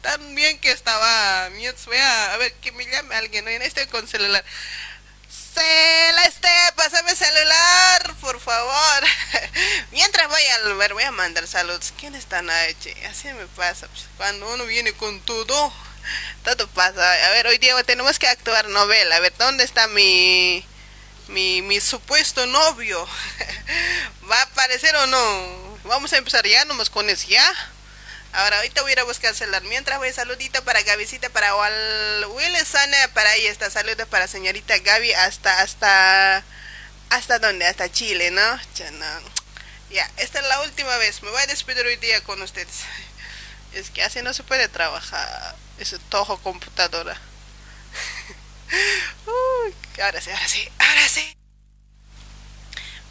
tan bien que estaba. A ver, que me llame alguien, ¿no? estoy con celular. Celeste, pásame celular, por favor. Mientras voy al ver, voy a mandar saludos. ¿Quién está Naeche? Así me pasa. Pues, cuando uno viene con todo, todo pasa. A ver, hoy día tenemos que actuar novela. A ver, ¿dónde está mi, mi, mi supuesto novio? ¿Va a aparecer o no? Vamos a empezar ya, nomás con eso, ¿ya? Ahora, ahorita voy a ir a buscar celular. Mientras voy, saludito para Gavisita, para Will Sana, para ahí está. Saludos para señorita Gaby hasta, hasta, ¿hasta dónde? Hasta Chile, ¿no? Ya, ya, esta es la última vez. Me voy a despedir hoy día con ustedes. Es que así no se puede trabajar. Ese tojo computadora. Uy, ahora sí, ahora sí, ahora sí.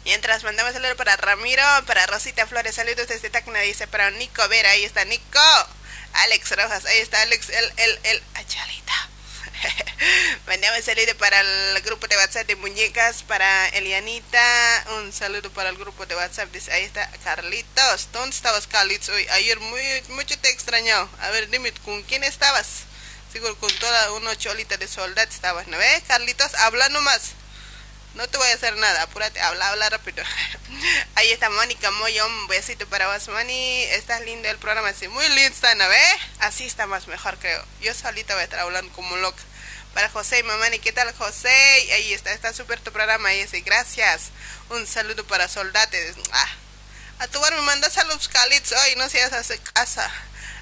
Mientras mandamos saludos para Ramiro, para Rosita Flores, saludos desde Tacna, dice para Nico Vera, ahí está Nico. Alex Rojas, ahí está Alex, el, el, el, achalita. Mandamos saludo para el grupo de WhatsApp de muñecas, para Elianita, un saludo para el grupo de WhatsApp, dice, ahí está Carlitos. ¿Dónde estabas, Carlitos, hoy? Ayer muy, mucho te extrañó. A ver, dime, ¿con quién estabas? Seguro con toda una cholita de soldad estabas, ¿no ves, Carlitos? Habla nomás. No te voy a hacer nada, apúrate, habla, habla rápido. Ahí está Mónica Moya, un besito para vos, Moni. Estás lindo el programa, así muy lindo ¿no? Así está más mejor, creo. Yo solita voy a estar hablando como loca. Para José y Mamani, ¿qué tal, José? Ahí está, está súper tu programa, ahí sí, gracias. Un saludo para Soldates. Ah. A tu bar me mandas a los hoy, no seas hace casa.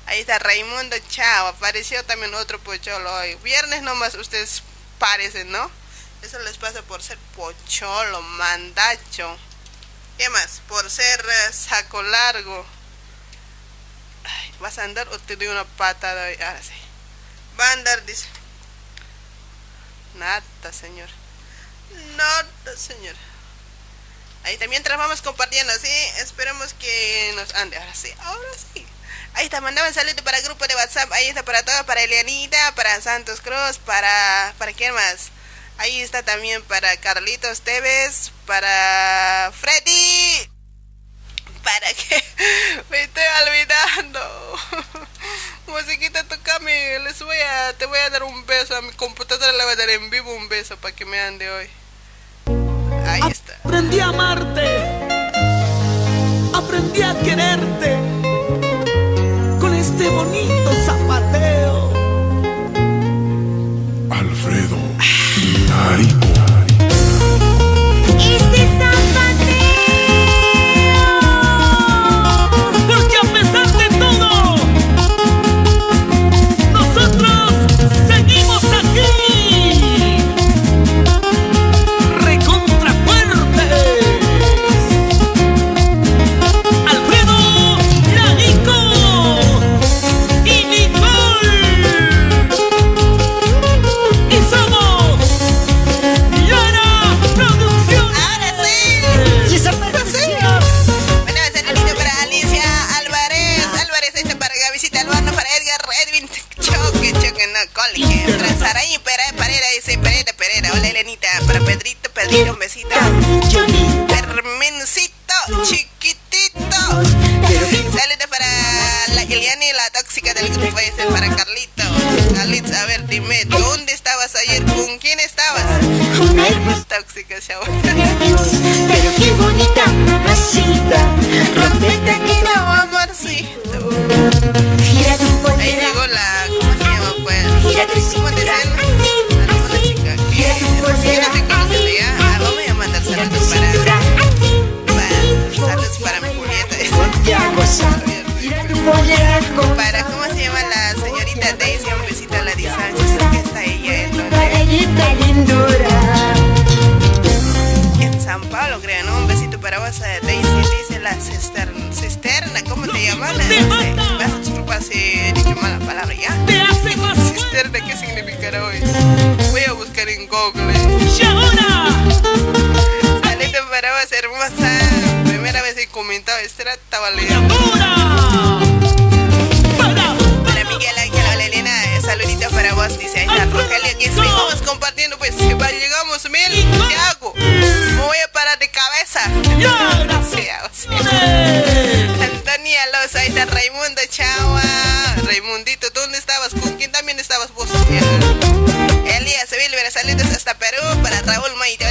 Ahí está Raimundo, chao. Apareció también otro pocholo hoy. Viernes nomás ustedes parecen, ¿no? Eso les pasa por ser pocholo, mandacho. ¿Qué más? Por ser eh, saco largo. ¿Vas a andar o te doy una patada? Ahora sí. Va a andar, dice. Nada, señor. Nada, señor. Ahí también vamos compartiendo, ¿sí? Esperemos que nos ande. Ahora sí, ahora sí. Ahí está, mandaban saludo para el grupo de WhatsApp. Ahí está para todo, para Elianita, para Santos Cruz, para... ¿Para quién más? Ahí está también para Carlitos Tevez, para Freddy. ¿Para qué? Me estoy olvidando. Musiquita, tocame. Les voy a, te voy a dar un beso. A mi computadora le voy a dar en vivo un beso para que me ande hoy. Ahí está. Aprendí a amarte. Aprendí a quererte. Con este bonito para Pedrito, Pedrito, un besito. Hermencito, chiquitito. Saludos para la Eliani, la tóxica del grupo. Ese para Carlito. Carlitos, a ver, dime, ¿dónde estabas ayer? ¿Con quién estabas? Tóxica, chavo. Pero qué bonita mamacita. Rompete aquí, no, amorcito. Ahí llegó la. Para, ¿cómo se llama la señorita Daisy? Un besito a la Di Sánchez, que está ella en En San Pablo, creo, ¿no? Un besito para vos, eh, Daisy, dice la cisterna, cisterna, ¿cómo te llaman? Vas a si he dicho mala palabra, ¿ya? Cisterna, ¿qué significará hoy? Comentado, esta estaba leyendo. Para Miguel Ángel Valelena, eh, saludito para vos, dice Rogelio, que seguimos compartiendo, pues si llegamos mil, ¿qué hago? Me voy a parar de cabeza. Gracias. Antonio saludos. Ahí está Raimundo Chava. Raimundito, ¿dónde estabas? ¿Con quién también estabas vos? Elías Silvera, saludos hasta Perú. Para Raúl Maite.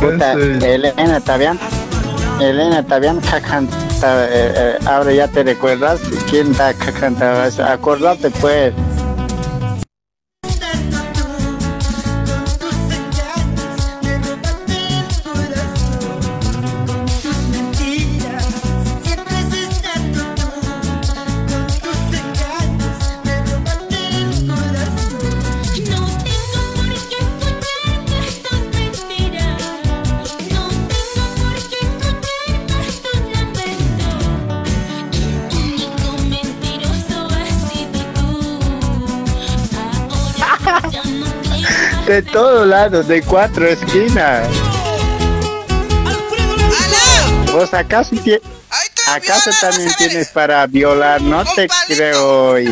Puta, sé. Elena, ¿está bien? Elena, ¿está bien? Cacan- ta- eh, eh, ahora ya te recuerdas quién está cantando. Acordate pues. Lados, de cuatro esquinas. ¿Vos acaso, tie- ¡Ay, tú acaso también tienes para violar? No te creo. Y,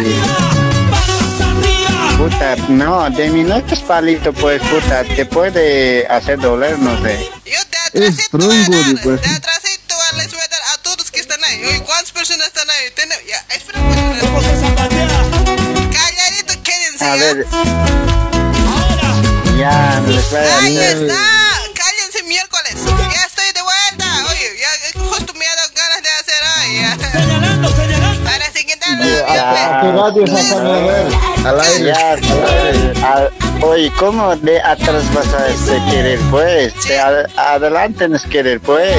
puta, no, de mi no es palito, pues, puta, te puede hacer doler, no sé. Yo de Es atrásito voy a tronco, dar, pues. de atrásito a les voy a todos que están ahí. Oye, ¿cuántas personas están ahí? Ten- ya, espera, pues, calladito, quédense. A ¿ya? ver. Ya, les Ahí dar. está, cállense miércoles. Ya estoy de vuelta. Oye, ya justo me ha dado ganas de hacer hoy. ya. Señalando, señalando. Ahora sí que tal. Ya. ¿Qué radio sacan a ver? Al aire. Ya, a- oye, ¿cómo de atrás vas a este, querer, pues? De a- adelante nos querer, pues.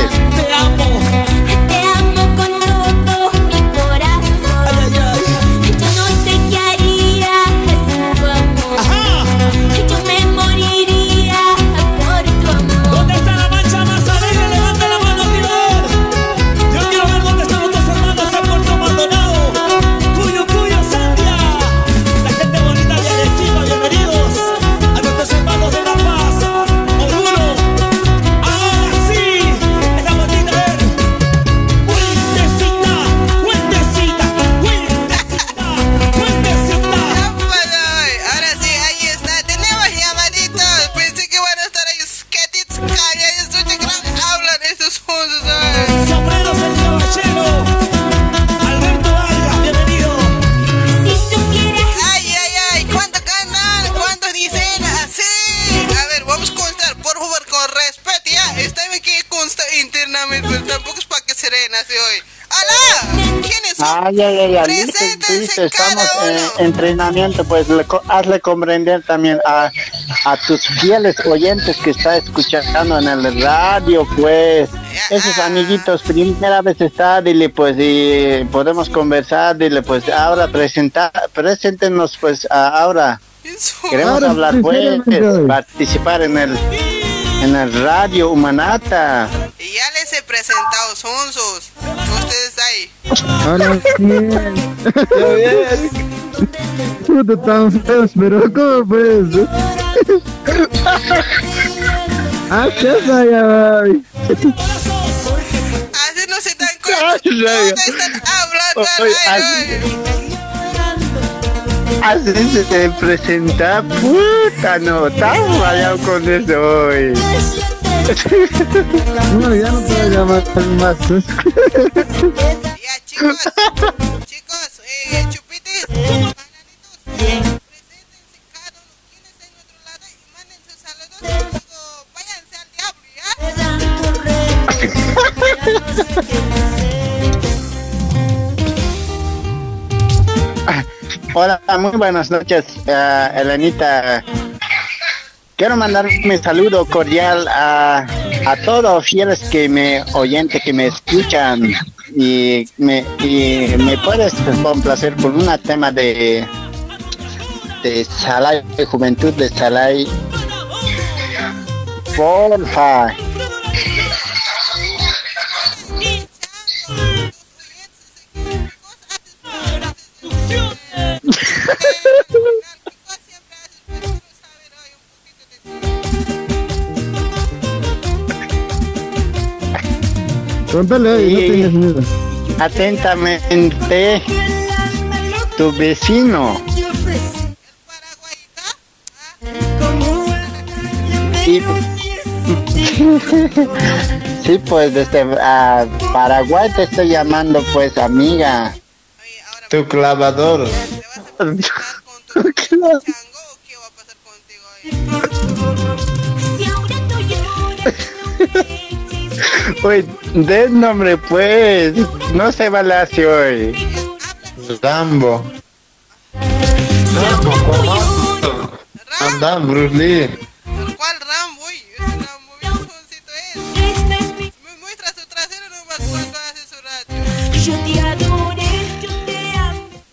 Ay, ay, ay, ay, listo, Preséntense listo, estamos cada en entrenamiento, pues le co- hazle comprender también a, a tus fieles oyentes que está escuchando en el radio, pues. Esos amiguitos, primera vez está, dile pues, y podemos conversar, dile pues, ahora presentar, preséntenos pues, a- ahora. Queremos hablar pues, participar en el, en el radio Humanata. Y ya les he presentado, son sus. Ustedes ahí. Hola, bien. Puta, tan feos, pero ¿cómo pues? Ah, ¿qué ya, ay. Así no se dan cuenta. ¿Dónde están hablando? Oye, Ay, así- se presenta, puta, no, estamos rayado con eso hoy. No, ya no a llamar más. Ya, chicos. chicos, eh, chupitis. bananitos, Preséntense cada uno. ¿Quién está en otro lado? Y manden sus saludos. Y luego váyanse al diablo, ¿ya? Hola, muy buenas noches, eh, Elenita. Quiero mandar mi saludo cordial a, a todos fieles que me oyente que me escuchan y me, y me puedes complacer con un tema de de Salai, de Juventud de Salai. Porfa. Rómpele y, no tienes miedo. Atentamente, tu vecino. Y, sí, pues desde uh, Paraguay te estoy llamando, pues amiga. Tu clavador. ¿Qué va a pasar contigo Pues, Uy, del nombre pues. No se balace eh. hoy. Rambo. Rambo, Rambo. Andan, cuál Rambo? Ese Rambo es. Este Muestra su trasero nomás cuando hace su. Yo te adoro.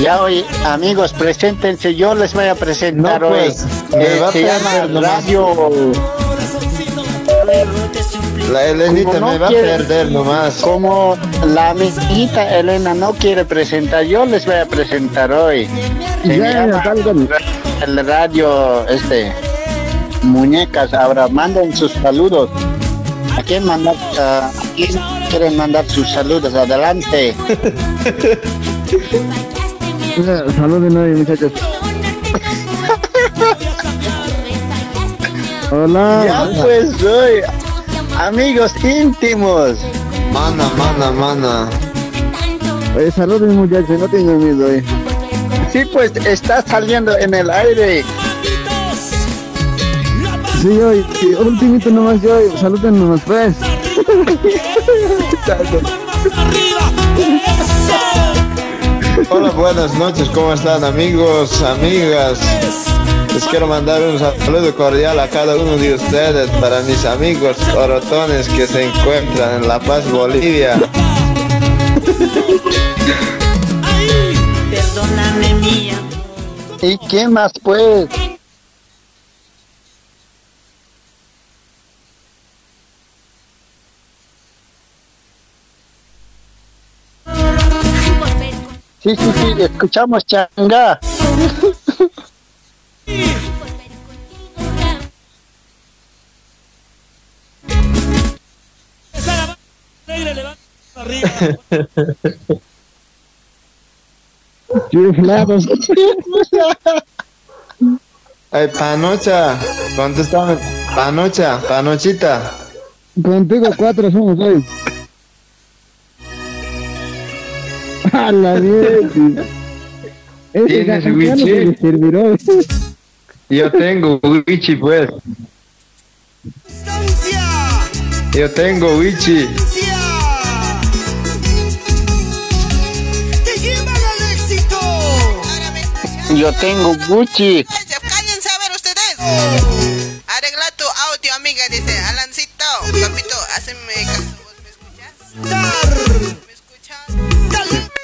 Ya hoy, amigos, preséntense. Yo les voy a presentar No, hoy. pues, me Eh, va a se perder llama. Radio. La Elenita no me va a quiere- perder nomás. Como la amiguita Elena no quiere presentar, yo les voy a presentar hoy. Se Ya, llama el radio, este, muñecas. Ahora manden sus saludos. ¿A quién mandar? a quién quieren mandar sus saludos? Adelante. Ya, Saluden hoy, muchachos. Hola. Ya pues hoy, amigos íntimos. Mana, mana, mana. Oye, saluden, muchachos, no tengan miedo, eh. Sí, pues está saliendo en el aire. Sí, hoy, sí, ultimito nomás yo, hoy. saluden nomás, pues. Hola, buenas noches, ¿cómo están amigos, amigas? Les quiero mandar un saludo cordial a cada uno de ustedes para mis amigos orotones que se encuentran en La Paz, Bolivia. Perdóname mía. ¿Y quién más pues? Sí, sí, sí, escuchamos changa. Chiflados. Ay, Panocha, contéstame. Panocha, Panochita. Contigo cuatro somos hoy. A la ¿Tienes wichi? Yo tengo Wichi, pues. Yo tengo Wichi. ¡Te llevan al éxito! Ahora me escuchan. Yo tengo Gucci. Cállense, Cállense a ver ustedes. Arregla tu audio, amiga, dice Alancito.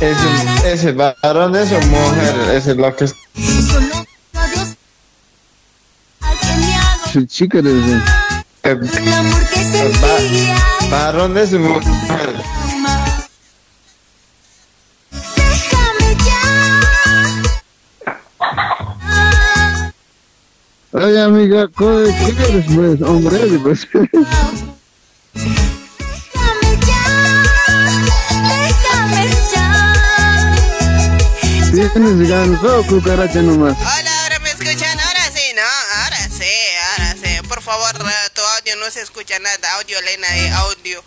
ese es el varón es o mujer? Es lo que es. Su chica es el... El, el varón es mujer. Oye amiga, ¿qué eres pues? Hombre, pues. Tienes ganso o cucaracha nomás. Hola, ahora me escuchan. Ahora sí, ¿no? Ahora sí, ahora sí. Por favor, eh, tu audio no se escucha nada. Audio, Elena, de audio.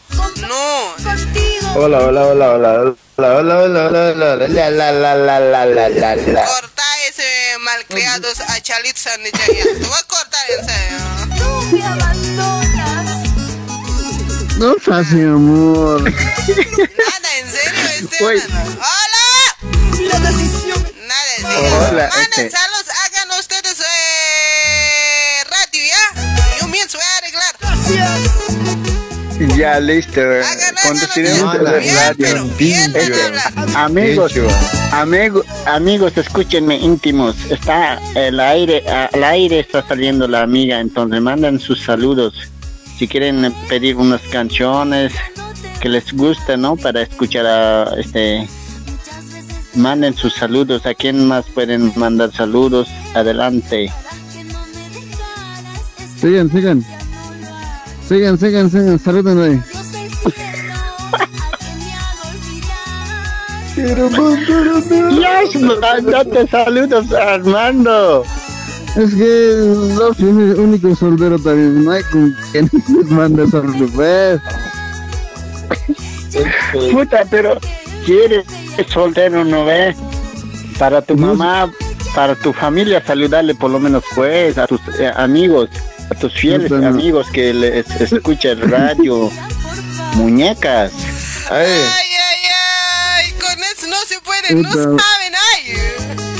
No. Hola, hola, hola, hola, hola, hola, hola, hola, hola, la, la, la, la, la, la, la, la. Corta ese malcriados a Chalitza. Te voy a cortar en serio. Tú me abandonas. No fácil, amor. Nada, en serio, Uy. Esteban. ¡Hola! Le Nada, diga. Hola, Manden este- saludos, hagan ustedes eh, radio, ¿ya? Yo mismo voy a arreglar. Ya, listo. Hagan, Conduciremos la bien, radio. pero bien Este. Amigos, amigos, amigos, escúchenme íntimos. Está el aire, al aire está saliendo la amiga, entonces mandan sus saludos. Si quieren pedir unas canciones que les guste, ¿no? Para escuchar a este. Manden sus saludos. ¿A quién más pueden mandar saludos? Adelante. Sigan, sigan. Sigan, sigan, sigan. Saluden ahí. Yes, mandate saludos, Armando. Es que no soy el único soltero también. No hay con quien les mande saludos. Puta, pero quieres soltero, ¿no ves? Para tu mamá, para tu familia, saludarle por lo menos pues a tus eh, amigos, a tus fieles Puta, no. amigos que les escucha el radio. Muñecas. Ay, ay, ay, con eso no se puede, no saben, ay.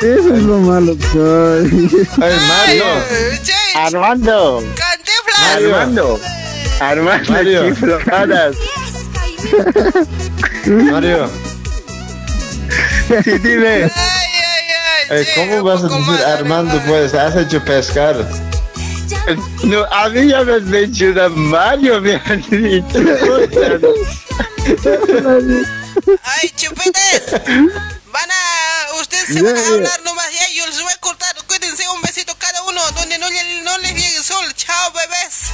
Eso es lo malo que soy. Ay, Mario. Ay, Armando. Armando, Armando Mario. Mario. Sí, dime. Ay, ay, ay. Ay, che, ¿Cómo vas a decir más, Armando pues? Has hecho pescar. No, a mí ya me has mencionado Mario, me han dicho. Ay, chupetes. Van a. Ustedes se van a hablar nomás ya. Yo les voy a cortar. Cuídense un besito cada uno. Donde no, le- no les llegue el sol. Chao, bebés.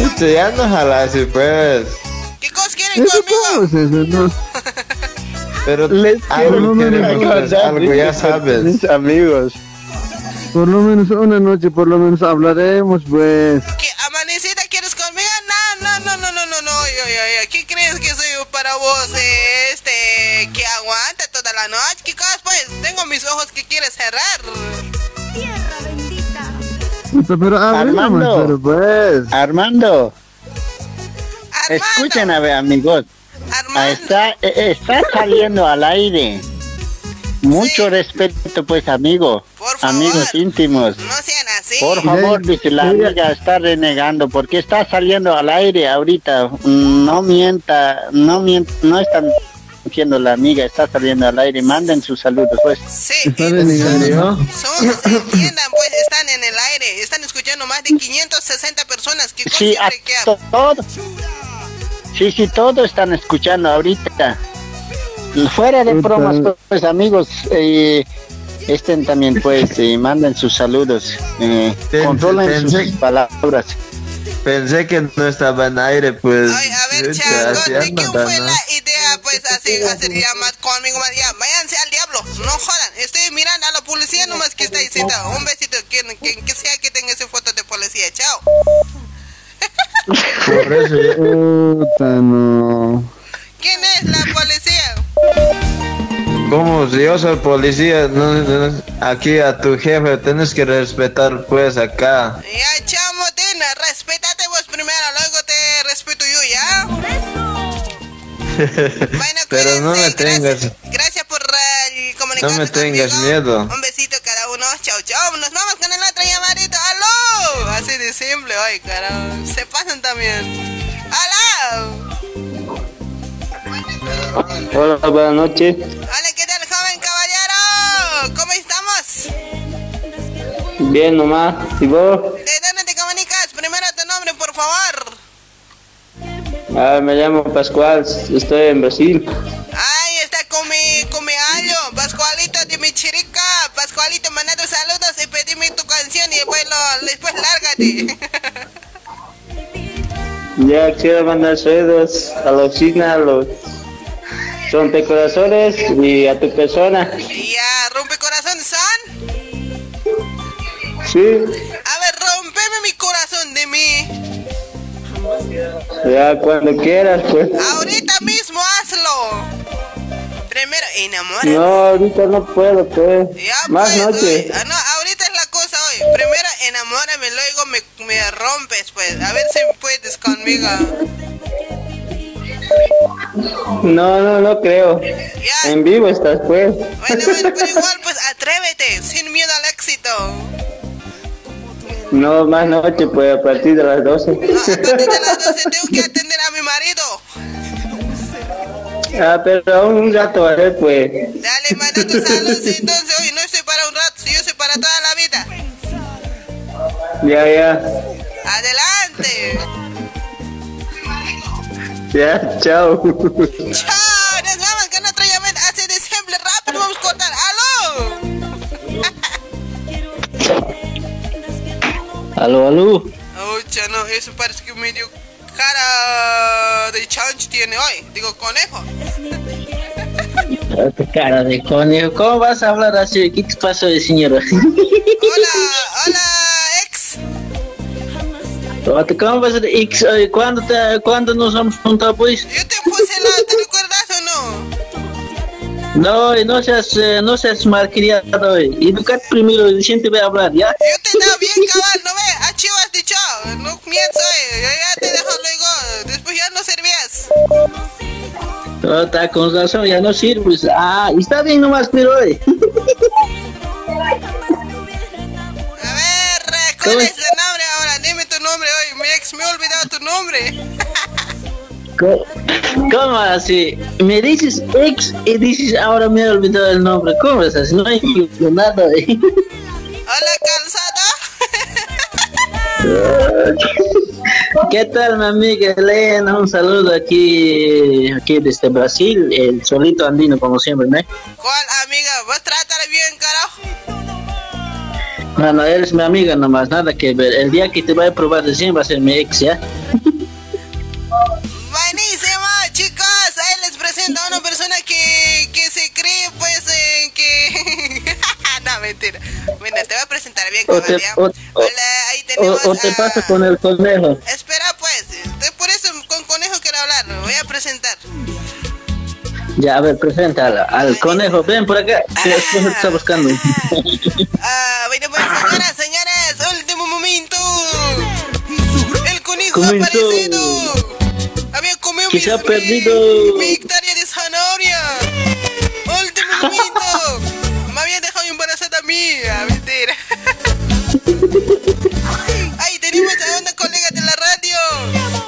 Este ya no jalas, pues. ¿Qué cosas quieren Eso conmigo? cómo es eso, no. Pero Les algo quiero queremos, pues, algo ya sabes. Mis amigos. Por lo menos una noche, por lo menos hablaremos, pues. ¿Qué amanecida quieres conmigo? No, no, no, no, no, no, no. Yo, yo, yo. ¿Qué crees que soy para vos? este. que aguanta toda la noche? ¿Qué cosas, pues? Tengo mis ojos que quieres cerrar. Pero Armando. pero pues. Armando, Armando. escuchen a ver, amigos. Ah, Armando. Está, eh, está saliendo al aire. Mucho Sí. respeto, pues, amigo. Por favor. Amigos íntimos. No sean así. Por favor, dice la amiga, está renegando porque está saliendo al aire ahorita. Mm, No mienta, no mienta, no están mintiendo la amiga, está saliendo al aire. Manden sus saludos, pues. Sí, Está y renegando. somos, somos, entiendan, pues, están en el aire, están escuchando más de 560 personas. ¿Qué cosa Sí, a que to- todo. Sí, sí, todos están escuchando ahorita. Fuera de bromas, pues, amigos, eh, estén también, pues, y manden sus saludos. Eh, controlen sus palabras. Pensé que no estaba en aire, pues. Ay, a ver, así ¿de quién fue ¿no? la idea, pues, así, hacer llamadas conmigo más? Ya, váyanse al diablo, no jodan. Estoy mirando a la policía nomás que está diciendo. Un besito, quien, quien que sea que tenga esa foto de policía. Chao. Por eso Puta, no. ¿Quién es la policía? Como yo soy policía, no, no, aquí a tu jefe tienes que respetar, pues, acá. Ya, chao, Motina, respétate vos primero, luego te respeto yo, ¿ya? Bueno, Pero no me gracias, tengas- gracias por eh, comunicarse No me tengas conmigo. miedo. Un besito cada uno. Chao, chao. Nos vamos con el otro llamadito. ¡Aló! Así de simple. Ay, carajo. Se pasan también. ¡Aló! Hola, buenas noches. Hola, ¿qué tal, joven caballero? ¿Cómo estamos? Bien nomás. ¿Y vos? ¿De dónde te comunicas? Primero tu nombre, por favor. Ah, me llamo Pascual. Estoy en Brasil. Ay, está con mi, con mi allo. Pascualito de mi chirica. Pascualito, manda tus saludos y pedime tu canción y después, lo- después lárgate. Ya quiero mandar saludos a la oficina, a los rompecorazones y a tu persona. ya, rompe corazón, son. Sí, A ver, rompeme mi corazón de mí. ya cuando quieras, pues. Ahorita mismo hazlo. Primero, enamórame. No, ahorita no puedo, pues. Ya, Más pues, noche. Ah, no, ahorita es la cosa hoy. Primero enamórame, luego me, me rompes, pues. A ver si puedes conmigo. No, no, no creo. Ya. En vivo estás, pues. Bueno, bueno, pero igual, pues atrévete, sin miedo al éxito. No, más noche, pues a partir de las 12. No, a partir de las 12 tengo que atender a mi marido. Ah, pero aún un rato, a ver, pues. Dale, manda tus saludos. Entonces, hoy no estoy para un rato, yo soy para toda la vida. Ya, ya. Adelante. Ya, chao. Chao, nos vamos con otra llamada. Hace de simple, rápido, vamos a cortar. ¡Aló! Aló, aló. Ocha, no, eso parece que medio cara de chancho tiene hoy. Digo, conejo. Cara de conejo. ¿Cómo vas a hablar así? ¿Qué te pasó, señora? Hola, hola. ¿Cómo vas a decir? X, oye, ¿Cuándo, te, ¿Cuándo nos vamos juntado, pues? Yo te puse la, ¿te recuerdas o no? No, eh, no seas, eh, no seas malcriado, eh. Educate primero y siempre voy a hablar, ¿ya? Yo te dado bien cabal, ¿no ves? A chivo has dicho. No miento, eh. Yo ya te dejo luego. Después ya no servías. No, está con razón, ya no sirves. Ah, está bien nomás, pero, eh. A ver, ¿cuál es el nombre ahora? Dime nombre hoy. Mi ex me ha olvidado tu nombre. ¿Cómo, así? Me dices ex y dices ahora me he olvidado el nombre. ¿Cómo es así? No hay nada, eh. Hola, calzado. ¿Qué tal, mi amiga Elena? Un saludo aquí, aquí desde Brasil, el solito andino, como siempre, ¿no? ¿Cuál amiga? Vos trátale bien, carajo. No, no, eres mi amiga nomás, nada que ver. El día que te vaya a probar recién va a ser mi ex, ¿ya? Buenísimo, chicos. Ahí les presento a una persona que, que se cree, pues, eh, que... no, mentira. Bueno, te voy a presentar bien, O te, o, Hola, ahí tenemos o- o te a- pasa con el conejo. Espera, pues. de- Por eso con Conejo quiero hablar. Voy a presentar. Ya, a ver, presenta al, al conejo. Ven por acá, después te está buscando. Ah, bueno, pues, señoras, señores, último momento. El conejo ha aparecido. Había comido mi, ha perdido. mi hectárea de zanahoria. Último momento. Me habían dejado embarazada a mí. Ah, mentira. Ahí tenemos a una colega de la radio.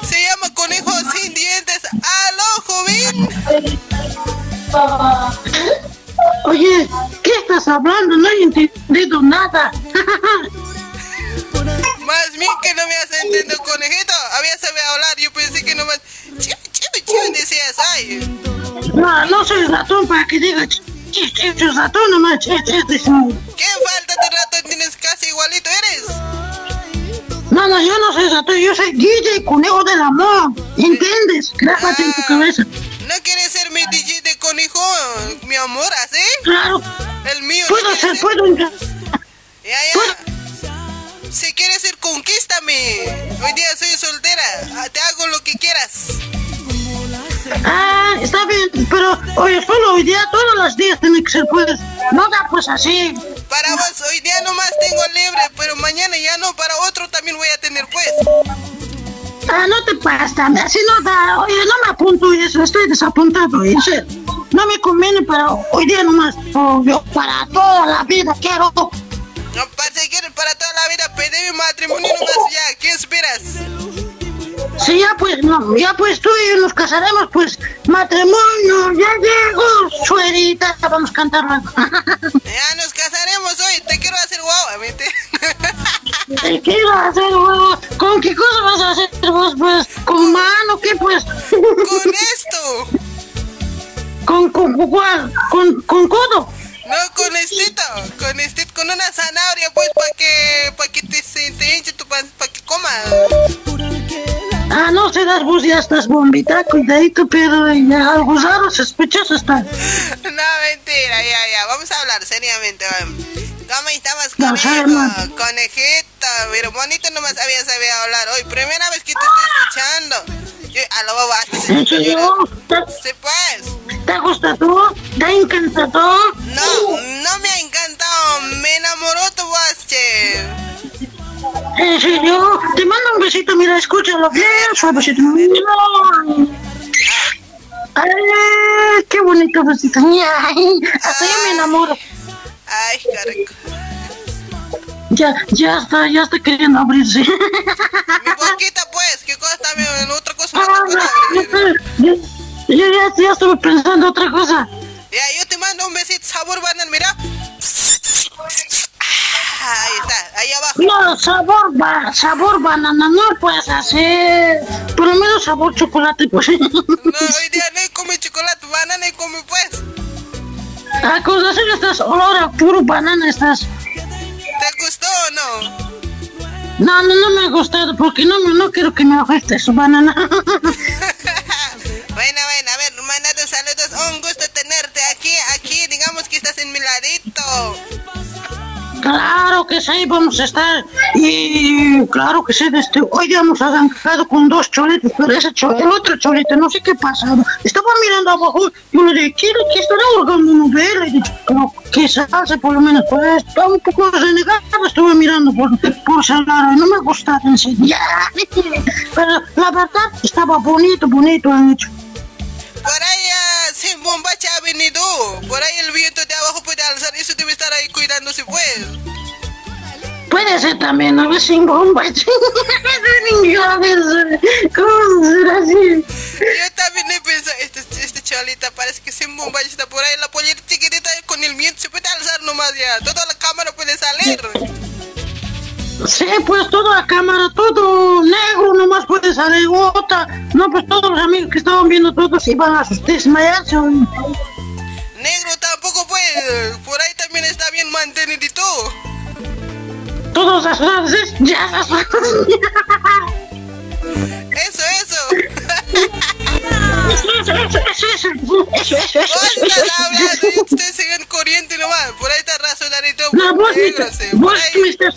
Se llama Conejo Sin Dientes. ¡Aló, joven! Oye, ¿qué estás hablando? No he entendido nada. Más bien que no me has entendido, conejito. Había sabido hablar. Yo pensé que nomás. Chiu, chiu, chiu, decías, ay. No, no soy ratón para que diga ch- ch- ch- ch- ratón nomás. ch- ch- ch- ¿Qué falta de rato tienes casi igualito eres? No, no, yo no soy ratón, yo soy DJ Conejo del Amor. ¿Entiendes? Grábate en tu cabeza. ¿No quieres ser mi DJ conejo, mi amor, así? Claro. El mío. ¿no Puedo ser, puedo entrar. Ya, ya. Si quieres ir, conquístame. Hoy día soy soltera. Ah, Te hago lo que quieras. Ah, está bien, pero oye, solo hoy día, todos los días tiene que ser, pues. No da pues así. Para vos, hoy día nomás tengo libre, pero mañana ya no. Para otro también voy a tener, pues. Ah, no te pases, así no da. Oye, no me apunto eso, estoy desapuntado, serio. No me conviene para hoy día nomás. Yo para toda la vida quiero. No, para seguir para toda la vida, pedí mi matrimonio nomás ya. ¿Qué esperas? Si ya pues, no, ya pues tú y yo nos casaremos, pues matrimonio, ya llego, suerita, vamos a cantar algo. Ya nos casaremos hoy. Te quiero hacer guau, ¿viste? ¿Qué quiero hacer vos? ¿Con qué cosa vas a hacer vos, pues? ¿Con mano, qué pues? Con esto. ¿Con, con, con cuál? ¿Con, con codo? No, con estito. Con estito, con una zanahoria, pues, para que, para que te, te hinche tu pan, para que comas. Ah, no se das vos, ya estás bombita, cuidadito, pero ya algo raro, sospechoso está. No, mentira, ya, ya. Vamos a hablar seriamente. vamos. ¿Cómo estamos, conejo? Conejito, pero bonito nomás había sabido hablar. Hoy, primera vez que te estoy escuchando. Yo, a lo bobo, hasta se ¿En escuchó serio? llorar. ¿Te, Sí, pues. te gusta tú? ¿Te encantado? No, no me ha encantado. Me enamoró tu voz, che. ¿En serio? Te mando un besito, mira, escúchalo bien, suavecito. Ay, qué bonito besito. Ay, hasta ya me enamoro. Ay, qué rico. Ya, ya está, ya está queriendo abrirse. Mi boquita, pues, ¿qué cosa también? En otra cosa no Ah, puedo ya, abrir. ya, ya, estuve pensando otra cosa. Ya, yo te mando un besito, sabor banana, mira. Ah, ahí está, ahí abajo. No, sabor, ba, sabor banana, no puedes hacer. Por lo menos sabor chocolate, pues. No, hoy día no come chocolate, banana y come pues. Ah, con razón estás olor a puro banana estás. ¿Te gustó o no? No, no, no me ha gustado porque no, me- no quiero que me afecte su banana. Bueno, bueno, a ver, mandate saludos. Un gusto tenerte aquí, aquí, digamos que estás en mi ladito. Claro que sí, vamos a estar. Y claro que sí, este, hoy ya nos han quedado con dos cholitos, pero ese cho- el otro cholito, no sé qué pasaba. Estaba mirando abajo, yo le dije, ¿quiere que estará ahorgando una vela? Y dije, "No, que se hace por lo menos, pues estaba un poco renegado, estuve mirando por, por y no me gustaba enseñar. Pero la verdad, estaba bonito, bonito han hecho. Por ahí, ah, sin bombacha ha venido. Por ahí el viento de abajo puede alzar. Eso debe estar ahí. Puede ser también, sin bomba. a ver, ¿cómo será así? Yo también he pensado, este, este chalita parece que sin bombacha está por ahí. La pollita chiquitita con el viento se puede alzar nomás ya. Toda la cámara puede salir. Sí, pues toda la cámara, todo negro, nomás puede salir gota. No, pues todos los amigos que estaban viendo todos iban a desmayarse. Negro tampoco puede. Por ahí también está bien mantenidito. Todos las frases, ya las Eso, eso. Eso, eso, eso, eso, eso, eso, eso, hablando, ustedes siguen corriente nomás. Por ahí está razonadito. No, vos, me, estás- vos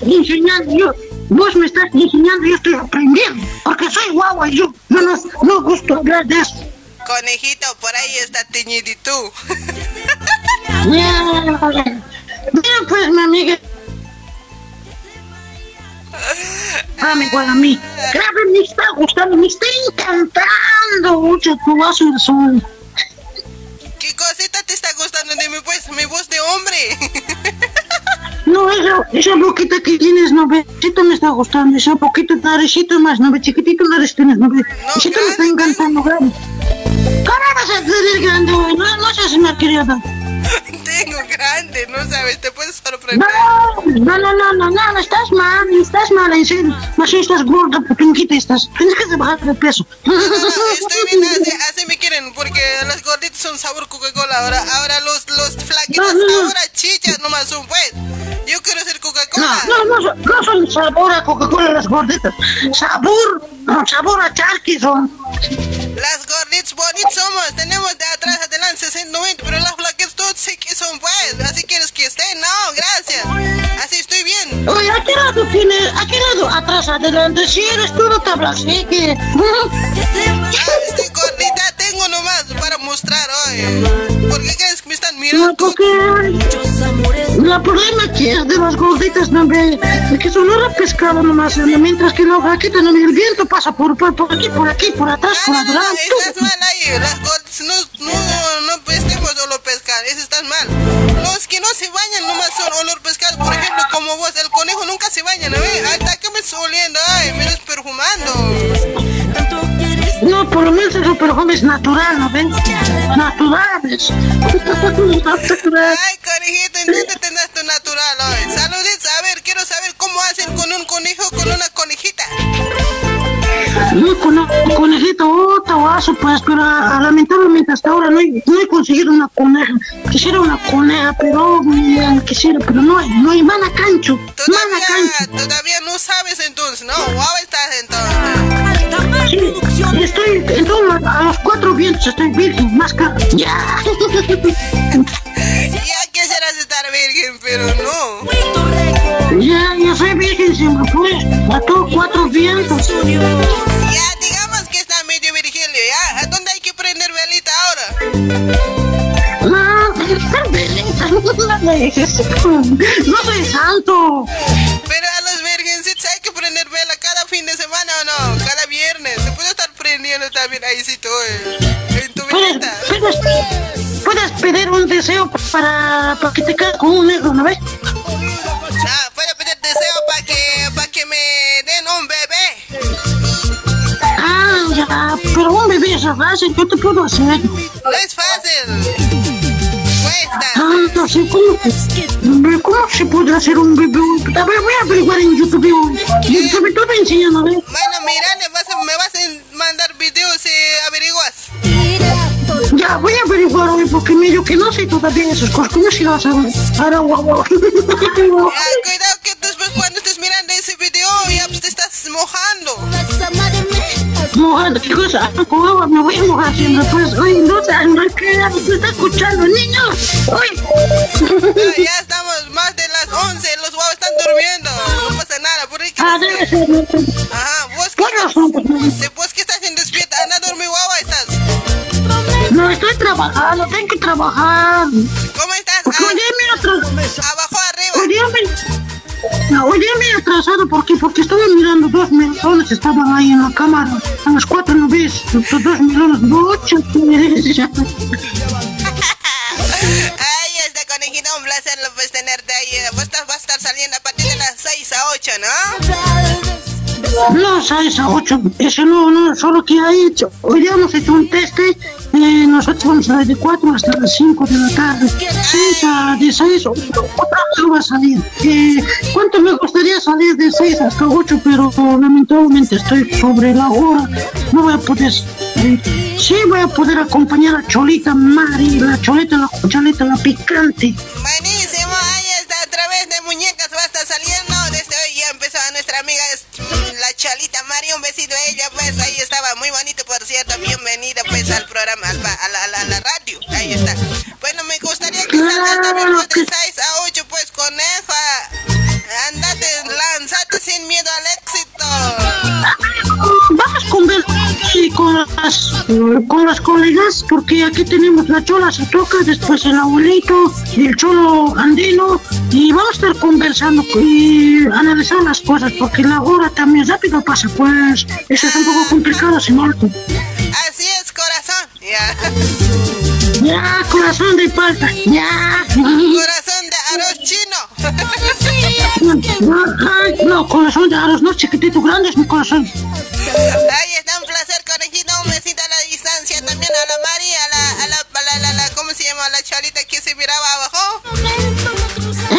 me enseñando, yo, vos me estás enseñando, yo estoy aprendiendo, porque soy guagua y yo, no, no gusto hablar de eso. Conejito, por ahí está teñidito. Ya, Mira pues mi amiga. Ah, me igual a mí. Claro, me está gustando, me está encantando mucho tu vaso de sol. ¿Qué cosita te está gustando de mí, pues? Mi voz de hombre. No, esa, esa boquita que tienes, no ve, me está gustando, esa boquita narecito más, no ve, chiquitito nariz tienes, no ve, me está encantando, grande. ¿Cómo vas a tener grande, güey? No, no seas una criada. Tengo grande, no sabes, te puedes sorprender. No, no, no, no, no, no, estás mal, estás mal, en serio. Más estás gorda, putunquita estás. Tienes que bajar de peso. No, no, no, estoy bien, así, así me quieren, porque las gorditas son sabor Coca-Cola. Ahora, ahora los, los flaquitos, ahora chichas nomás son, pues. Yo quiero ser Coca-Cola. No, no, no, no son sabor a Coca-Cola las gorditas. Sabor, no, sabor a charqui son. Las gorditas bonitas somos, tenemos de atrás adelante 60, 90, pero las flaquitas sí que son, pues. Así quieres que estén, no, gracias. Así estoy bien. Oye, ¿a qué lado tienes? ¿A qué lado? Atrás, adelante. Si eres tú, no te hablas así que... Ah, estoy gordita, tengo nomás para mostrar hoy. ¿Por qué crees que me están No, mirando? porque... El problema que es de las gorditas, no ve, es que son olor a pescado nomás, ¿no? mientras que la vaquita, no el viento pasa por, por, por aquí, por aquí, por atrás, por No, no, adelante. estás mal ahí. Las gorditas no, no, no pesquemos olor pescado, eso estás mal. Los que no se bañan nomás son olor pescado. Por ejemplo, como vos, el conejo nunca se baña, ¿no ves? Ahí está que me estoy oliendo, ay, me estás perfumando. No, por lo menos el perfume es natural, ¿no ven? Naturales. Natural. Ay, conejito, ¿en dónde tendrás tu natural hoy? Saluditos, a ver, quiero saber cómo hacen con un conejo con una conejita. No, con un conejito, otro vaso, pues, pero ah, lamentablemente hasta ahora no he, no he conseguido una coneja. Quisiera una coneja, pero mm, quisiera, pero no hay, no hay mana cancho, mana cancho. Todavía no sabes entonces, ¿no? Guau estás entonces. Sí, estoy, entonces a los cuatro vientos estoy virgen, más caro. Ya. Ya quisieras estar virgen, pero no. Ya, soy virgen siempre, pues, a todos cuatro vientos. Ya, digamos que está medio Virgilio, ¿ya? ¿A dónde hay que prender velita ahora? No, velita, no me soy santo. Pero a los virgencitos hay que prender vela cada fin de semana o no, cada viernes. Se puede estar prendiendo también ahí sí tú, eh, en tu velita. puedes, puedes pedir un deseo para, para que te quedes con un negro, ¿no ves? Deseo para que, para que me den un bebé. Ah, ya, pero un bebé es fácil, yo te puedo hacer. No es fácil. Cuesta. Ah, no sé, ¿cómo, ¿cómo se puede hacer un bebé? A ver, voy a averiguar en YouTube. Y sobre todo enseñando, a ver. Bueno, mira, le vas a- me vas a mandar videos y averiguas. Ya, voy a averiguar hoy porque medio que no sé todavía esas cosas. ¿Cómo se a ver? Ahora, guau, guau. Cuidado que cuando estés mirando ese video ya pues, te estás mojando. Mojando, ¿qué cosa? Ah, agua me voy a mojar siempre, pues. Ay, no sé, no se está escuchando, niños. Ay. Ah, ya estamos más de las 11, los guavos están durmiendo. No pasa nada, por ahí que Ah, debe ser. no. Ajá, vos Por razón, pues, no. vos que estás en despierta, anda a dormir guava estás. No, estoy trabajando, tengo que trabajar. ¿Cómo estás? Atrasado. Abajo, arriba. No, hoy día me he atrasado porque, porque estuve mirando dos melones, estaban ahí en la cámara. A las cuatro no ves, los dos melones, ocho. Ay, este conejito, un placer pues, tenerte ahí. Vos vas a estar saliendo a partir de las 6 a 8, ¿no? No, seis a ocho, eso no, no, solo que hay hecho. Hoy día hemos hecho un test, a las de cuatro hasta las cinco de la tarde. Seis a de seis, otra no va a salir. Eh, ¿Cuánto me gustaría salir de seis hasta ocho? Pero lamentablemente estoy sobre la hora, no voy a poder. eh, sí, voy a poder acompañar a Cholita Mari, la Cholita, la Cholita, la picante. Buenísimo, ahí está, a través de muñecas va a estar saliendo. Desde hoy ya empezó a nuestra amiga la Chalita María, un besito a ella, pues ahí estaba muy bonito, por cierto. Bienvenida pues Ahí está. Bueno, me gustaría que salgas también de 6 a 8, pues coneja. Andate, lanzate sin miedo al éxito. Vamos con, sí, con, las, con las colegas, porque aquí tenemos la chola se toca, después el abuelito, el cholo andino, y vamos a estar conversando y analizar las cosas, porque la hora también rápido pasa, pues eso es un poco complicado, señor. Así Ya, corazón de palta, ya. Corazón de arroz chino. Ay, no, corazón de arroz, no, chiquitito, grande es mi corazón. Ahí está, un placer, conejito. Un besito a la distancia también a la María, a la, a la, a la, la, la- ¿cómo se llama? A la chalita que se miraba abajo.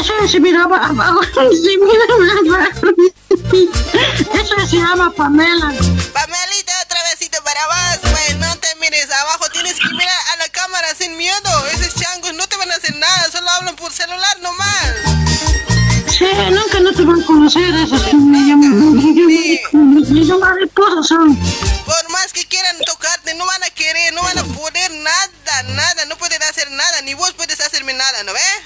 Eso se miraba abajo, se miraba abajo. Eso se llama Pamela. Pamelita, otra besito para vos. Miedo. Esos changos no te van a hacer nada, solo hablan por celular nomás. Sí, nunca no te van a conocer esos que me llaman, me llaman son. Por más que quieran tocarte, no van a querer, no van a poder nada, nada, no pueden hacer nada, ni vos puedes hacerme nada, ¿no ves?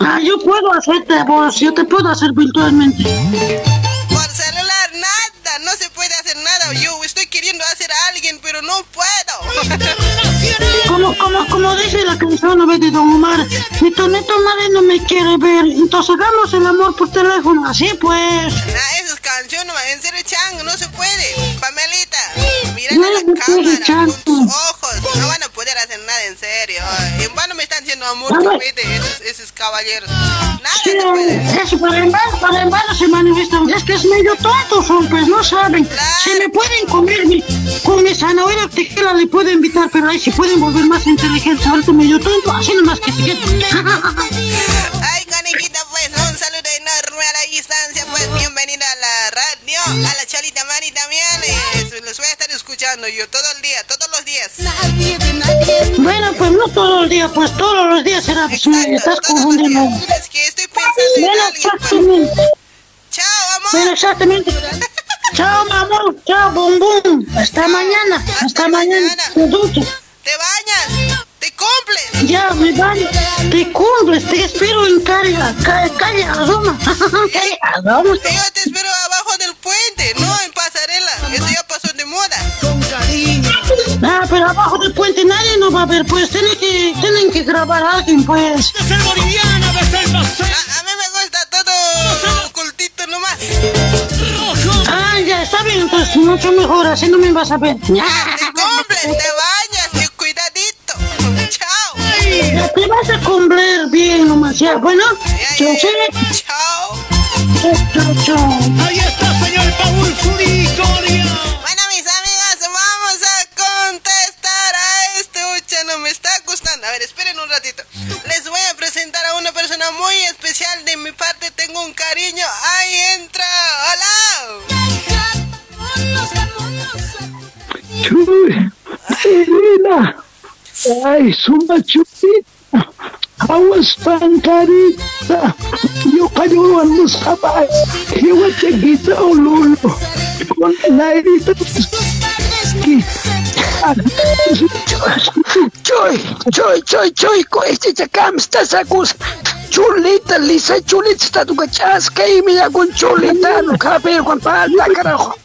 Ah, yo puedo hacerte voz, yo te puedo hacer virtualmente. Hacer nada. Yo estoy queriendo hacer a alguien, pero no puedo. Como, como, como dice la canción ¿no ves, de Don Omar, mi tonito madre no me quiere ver, entonces hagamos el amor por teléfono, así pues. Nah, esa es canción, en serio, chango, no se puede. Pamelita, mira No, a la no cámara con tus ojos. No van a poder hacer nada en serio. En vano me están diciendo amor, pide esos, esos caballeros. Nada Sí, se puede. eso para en vano, para en vano se manifiestan. Es que es medio tonto, son, pues no saben. Se me pueden comer mi, con mi zanahoria tequila, le puedo invitar, pero ahí se pueden volver más inteligentes. Ahorita medio tonto, así nomás que se Ay, conejita, pues un saludo enorme a la distancia. Pues bienvenida a la radio, a la Chalita Mari también. eh, los voy a estar escuchando yo todo el día, todos los días. Bueno, pues no todo el día, pues todos los días será, pues me estás confundiendo. Es que estoy pensando en Bueno, alguien. pues. exactamente. Chao, amor. Bueno, exactamente. Chao, mi amor. Chao, bum bum. Hasta mañana. Hasta mañana. Te duchas. ¿Te bañas? ¿Te cumples? Ya, me baño. Te cumples. Te espero en calle, calle, calle Azoma. Calle. Yo te espero abajo del puente, no en pasarela. Eso ya pasó de moda. Ah, pero abajo del puente nadie nos va a ver, pues tienen que, tienen que grabar a alguien, pues. De ser boliviana, de ser A, a mí me gusta todo ocultito nomás. Ah, ya, está bien, entonces mucho mejor, así no me vas a ver. Ya. Hombre, te bañas y cuidadito. Chao. Ya te vas a comer bien nomás, ya, bueno. Chao, chao. Chao, chao. Ahí está, señor Paul Furi, me está gustando. A ver, esperen un ratito. Les voy a presentar a una persona muy especial de mi parte. Tengo un cariño. Ahí entra. Hola. Irina, ay, suma chupita, awas pancarita, yo cayó en los zapatos, yo te quita lulu, con la herida Choy, choy, choy, choy, este chacam está sacus. Chulita, lisa, chulita, está tu cachasca y mira con chulita, no cabe con pala, carajo.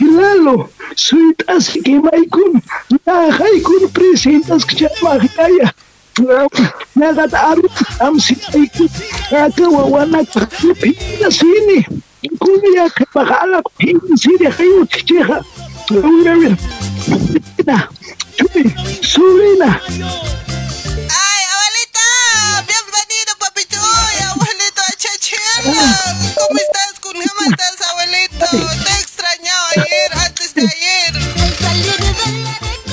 Lalo, soy así que maikun, nahaikun presentas que chamahaya. Nagataru, am si maikun, nakawawana, pina sini. Kuya que pagala, pina sini, hayo chicheja. Sulina. Ay, abuelita, bienvenido, papito. Ay, abuelito, a Chachela. ¿Cómo estás? ¿Cómo estás, abuelito? Te he extrañado ayer, antes de ayer.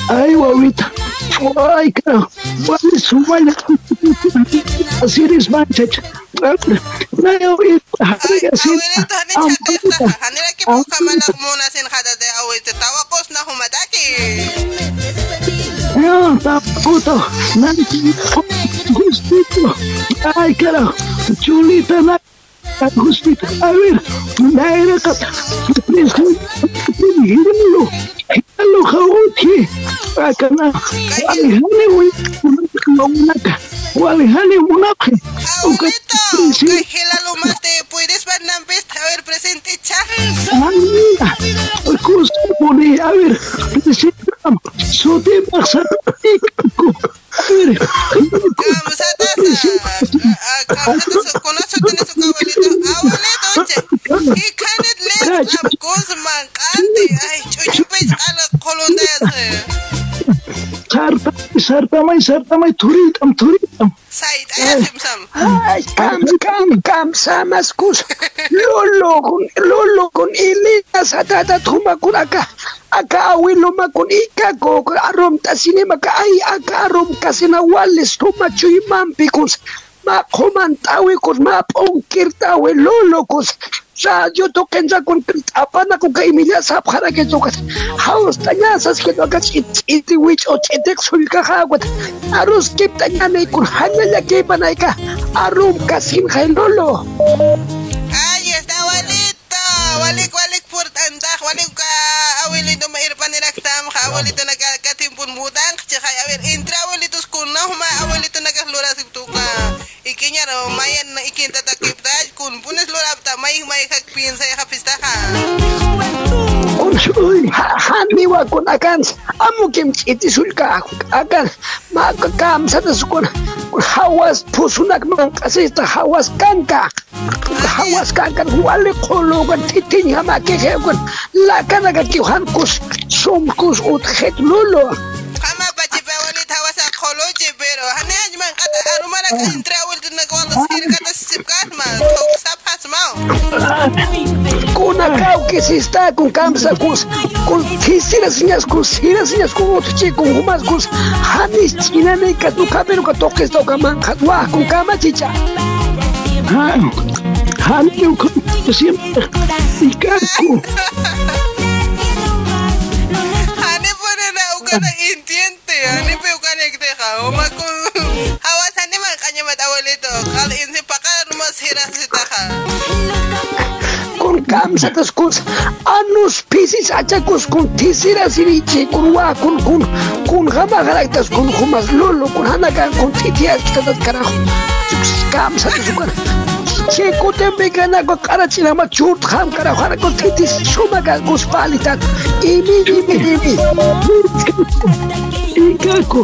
Ay, guavita. Ay, carajo. Vale, su baile. Así eres, manchacha. Ah, ah, no, oye, así. Hanira que busca malas monas en jada de abuelito. Tabacos na humadaki. No, taputo. Nanti, gustito. Ay, carajo. Chulita, na. Gustito. A ver, na era kata. Híralo. Híralo, jauti. Acá na. Alejane, güey. Unaka. Alejane, unaka. Cajela lo puedes ver. A ver, presente, cha. Anda, cosa pone, a ver, presentamos, sote pasa, a Vamos a taza. Conoce tenés su abuelito. Abuelito, oye. Y canet le a cosa mancante. Ay, chuchupes a la colondesa. sarta, sartamay, sartamay, turitam, turitam. Sait, ay, simsam. Ay, cam, cam, cam, samas kus. Lolo, con- lolo con ilina satata tuma con acá. Acá abuelo ma con ika ko arom tasine maka ay acá arom kasina wales tuma chuy mampi kus. Ma komantawi kus ma ponkirtawi lolo kus. Sa yo to kenza con apana con que emilia sapjara que tokas. Haus tañasas que hagas iti wich o chitek sulka hawat. Arus kip tañane kun hanya que panaika. Arum kasin hay lolo. Ay, está abuelito. Walik, walik por tandak. Walik ka abuelito mairpan niraktam. Ka abuelito nagkatimpun mudang. Tsaka a ver, entre abuelitos kun na huma abuelito nagaslura si tuka. Ikinya ro mayan na ikinta takip daj kun punes lura ta may may kag pinsa ya kapistaha. Haniwa kun akan amu kim chiti sulka akan ma kam sa kun hawas pusunak man kasi ta hawas kanka hawas kanka wale kolo kan titin hama ke kun la kana ka han kus som kus ut het lolo Kama bachi pa pero hane kata sir kata sipkat man. Tok sapas mau. kuna kau que si está con kamsa kus kun tisira siñas kus sira siñas kun otro chico kun humas kus hanis china ne ka tu ko siempre pone na ukana intiente. Hane pe ukana ikteja. Oma kun hawas hane man kanya mat abuelito. Kal insi pakar mas hiras sitaja. con kamsa tas kus anus pisis achacus kun tisira siriche kun wa kun kun kun gama galactas kun humas lolo kun hanakan kun titias katas carajo kamsa tas kun ციკუტე მიგანაგო ყარაჩინამა ჩურთხამ ყარახარაკო თითის შუმაგა გუსპალიტად იმე იმე იმე იკაკო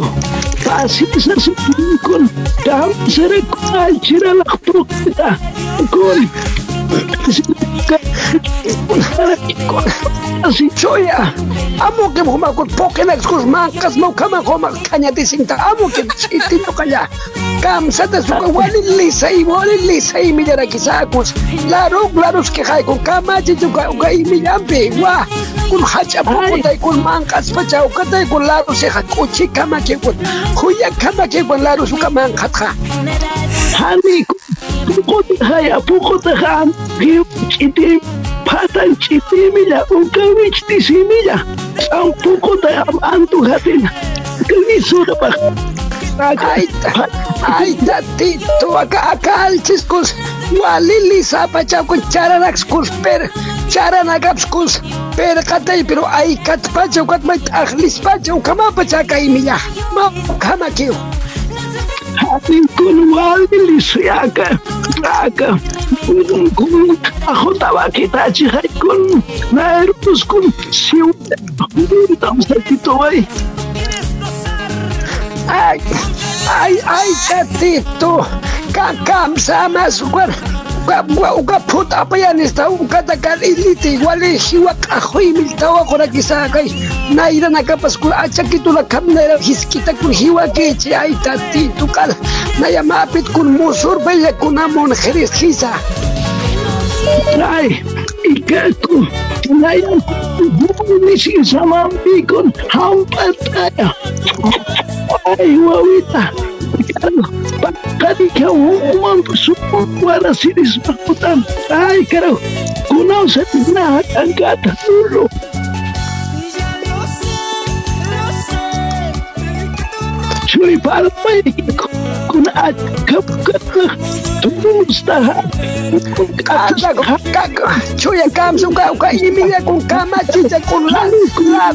ფასისას ნიკონ დამსერე კაიჩირალა ხპროქტა გოლი. Choya. Amo que homa con poken ex kus mancas mo kama homa kanya disinta. Amo que sitio kaya. Kam sata suka wali lisa y wali lisa y millara kisakus. Laro laros que hay con kama chichuka uga y millampe. Wa kun hacha poco tay kun mancas pacha uka tay kun laro se hakuchi kama que kun. Huya kama que kun laro suka mancas ha. Hani, פוקותיי, הפוקותיך, גיבצ'יתים, פתנצ'יתימיה, וקוויצ'טיסימיה, סמפוקותיי, אמנתו חתינה, כניסורבך. Aita tito acá acá alches cus walili sapa chaco charanax cus per charanagaps cus per catay pero ay cat pacho cat mait ajlis pacho kama pacha kai miya ma kama kiu Hatin kun wali lisiyaka, aka, kun kun ako tawa kita chihay kun, nairus kun siw, tam sa tito ay. Ay, ay, ay, tatito, kakam sama sugar, uga, uga, uga puta pa yan, ista, uga takal iliti, wali hiwak ahoy, miltawa ko na kisakay, naira nakapaskul, atsakito na kam na hiskita kun hiwakichi, ay, tatito kal, nayamapit kun musur, baya kun amon heris hisa. Ay, ikaku, nayan nisi sama bikon hampataya. Ay, wawita. Bakat que hukuman suara sini sudah hutan. Ay, karo, kunaw sa tinahat ang gata dulo. Juli Palmay Kuna at kapukat na Tumulong sa hap Chuyang kamsong kao ka Imiya kong kamat Chuyang kong lar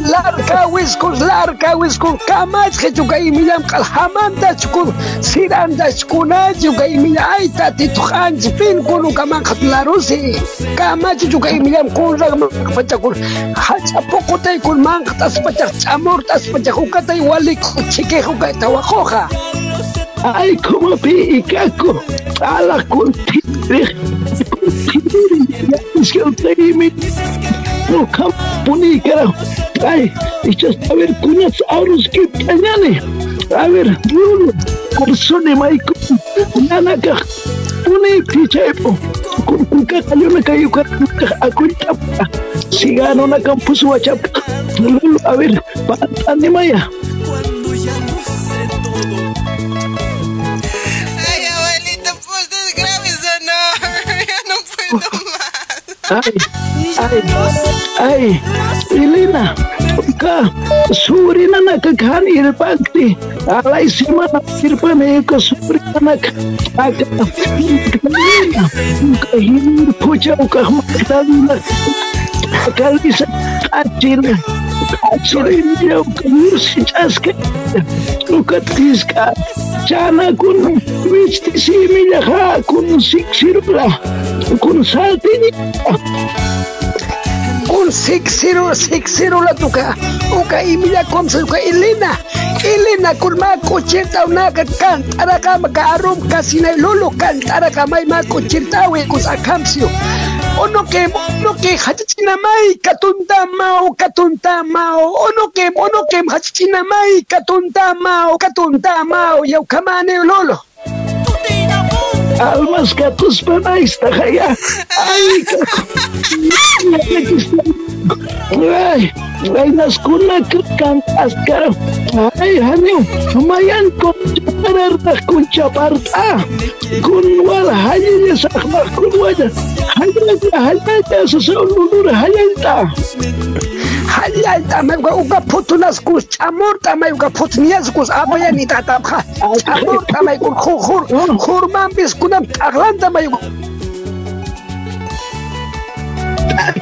Lar kawis kong lar kawis kong kamat Chuyang kong imiya ang kalhaman Dach kong siram dach kuna Chuyang kong imiya ay tatito Ang jipin kong eh. kamang katlaro si Kamat chuyang kong imiya ang kong Rang mga kapatya kong Hatsapokotay kong mga Tas patak samur tas patak Kukatay walik kong chike kong kaya tawakoha. Ay, como pi ikaku, ala kuntibre, kuntibre, es que usted me no campuni cara. Ay, echas a ver kunas auros que tañane. A ver, bruno, persone maiku, nanaka, puni pichaipo. Kun kuka kayo na kayo ka ako chapa. Sigano na campus wa chapa. Lulu, a ver, ni maya. Ya no puedo más. Ay, ay, Elena, ka suri na nakakhan irpakti. Alay sima na irpane ko suri na nak. Aka, Elena, ka hinir pucha ka makatala. Kalisa kacil. Tukatkiska, sana kun vistisimilha, kun siksirula, kun saltini. Kun siksirula, siksirula tuka, uka imila komsa uka Elena. Elena kun ma kuchirta unaka kantaraka maka arum kasina lulu kantaraka mai ma kuchirta we kusakamsio. Ono ke ono ke hachina mai katunta mao katunta mao ono ke ono ke hachina mai katunta mao katunta mao yau kamane lolo Almas gatos panais na kaya. Ay. Ay, ay, naskuna ka kang askar. Ay, hanyo, mayan ko chapararta kun chaparta. Kun wala haya niya sa akmak kun wala. Haya niya, haya niya sa sa niya. Hayay tamay uga uga putunas kus chamor tamay uga putnias kus abaya ni tatapha chamor tamay kun khur khur khur mam bis kunam taglan tamay uga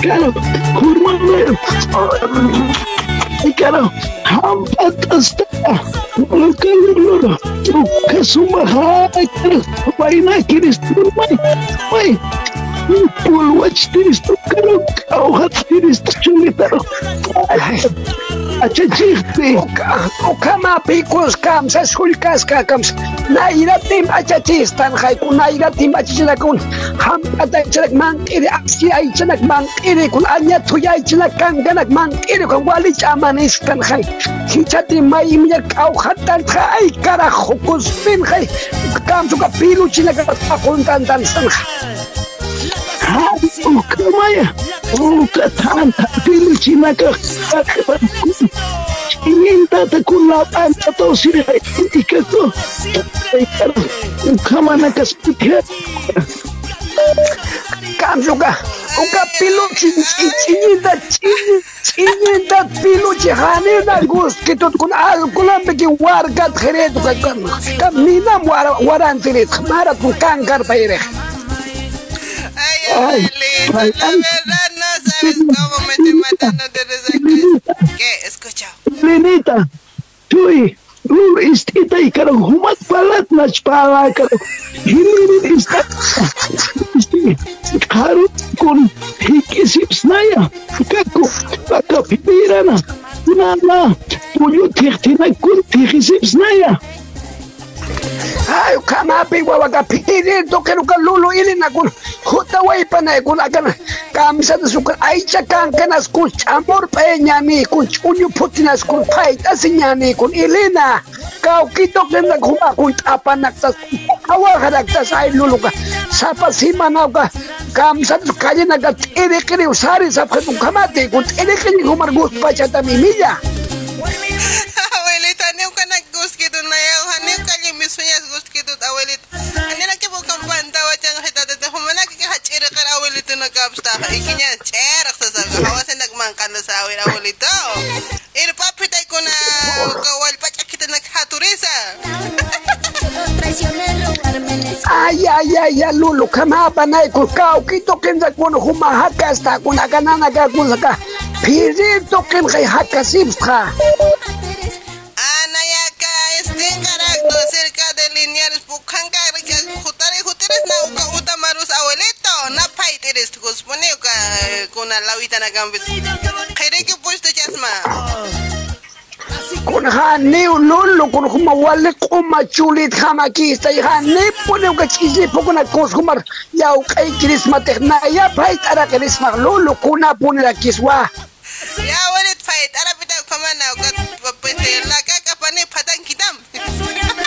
Claro, kurma Claro, hampat hasta Kalulur, kasumahai, may na Pulwachtiris tukaro kawhatiris chulitaro. Achachirti. Ukama pikus kamsas hulkaska kams. Nairatim achachis tanhaikun. Nairatim achachinakun. Hampata ichanak mankiri. Aksi aichanak mankiri. Kun anya tuya ichanak kanganak mankiri. Kun wali chamanis tanhai. Hichati mai minyar kawhatan thaai karajo kuspin hai. Kamsuka pilu chinakas akuntan tansanha. Ukramaya, ukatan, dili chinaka, chininta ta kulapan ta to sirha itika juga ukamana kaspitya, kamjuka, uka piluchi, chininta chininta, Inyintat piluchi hanina guskitut kun. Alkulambiki wargat jiretu kakam, waran warantirit, marat kun kankar payrek. Ay, abuelita, la verdad no sabes cómo me estoy matando de risa. ¿Qué? Escucha. Lenita, Chuy, Lulu istita y caro, humat palat nach pala caro. Hilin ista. Caro con hikisips naya. Kako, baka pipirana. Nana, puyo tirtina kun hikisips naya. Ay, kamapi wawaga pirir to kero ka lulu ili na kun huta wai pa na kun akan kamisa na sukar ay chakan kanas kun chamor pa nyani kun unyu putinas kun pai tasinyani kun ili na kau kito ken na kuma kun apa naktas awa haraktas ay lulu ka sapa sima na ka kamisa na kaje na ka tere kere usari sap ka kun kamate kun tere kere humar gus pa chata mimilla tiyang hita dito. Humana kikahachira ka abuelito na kapsta. Ikinya, cherak sa nagmangkan na na kawal pa kita naghaturisa. Ay, ay, ay, ay, lulu, kama panay ko kau kito kinsa kun humahakas ta kun akanana ka saka na uka uta marus abuelito na paiteres kuspone ka kuna lawita na gambit. Kere ke puesto chasma. Kun hani lulu kun huma wale kuma chulit hama kista y hani pone ka chisi pokona kos humar yau kay kirisma tekna ya pait ara kirisma lulu kuna pone la kiswa. Ya walit fight ara pita kama na uka pete la ka kapane patang kitam.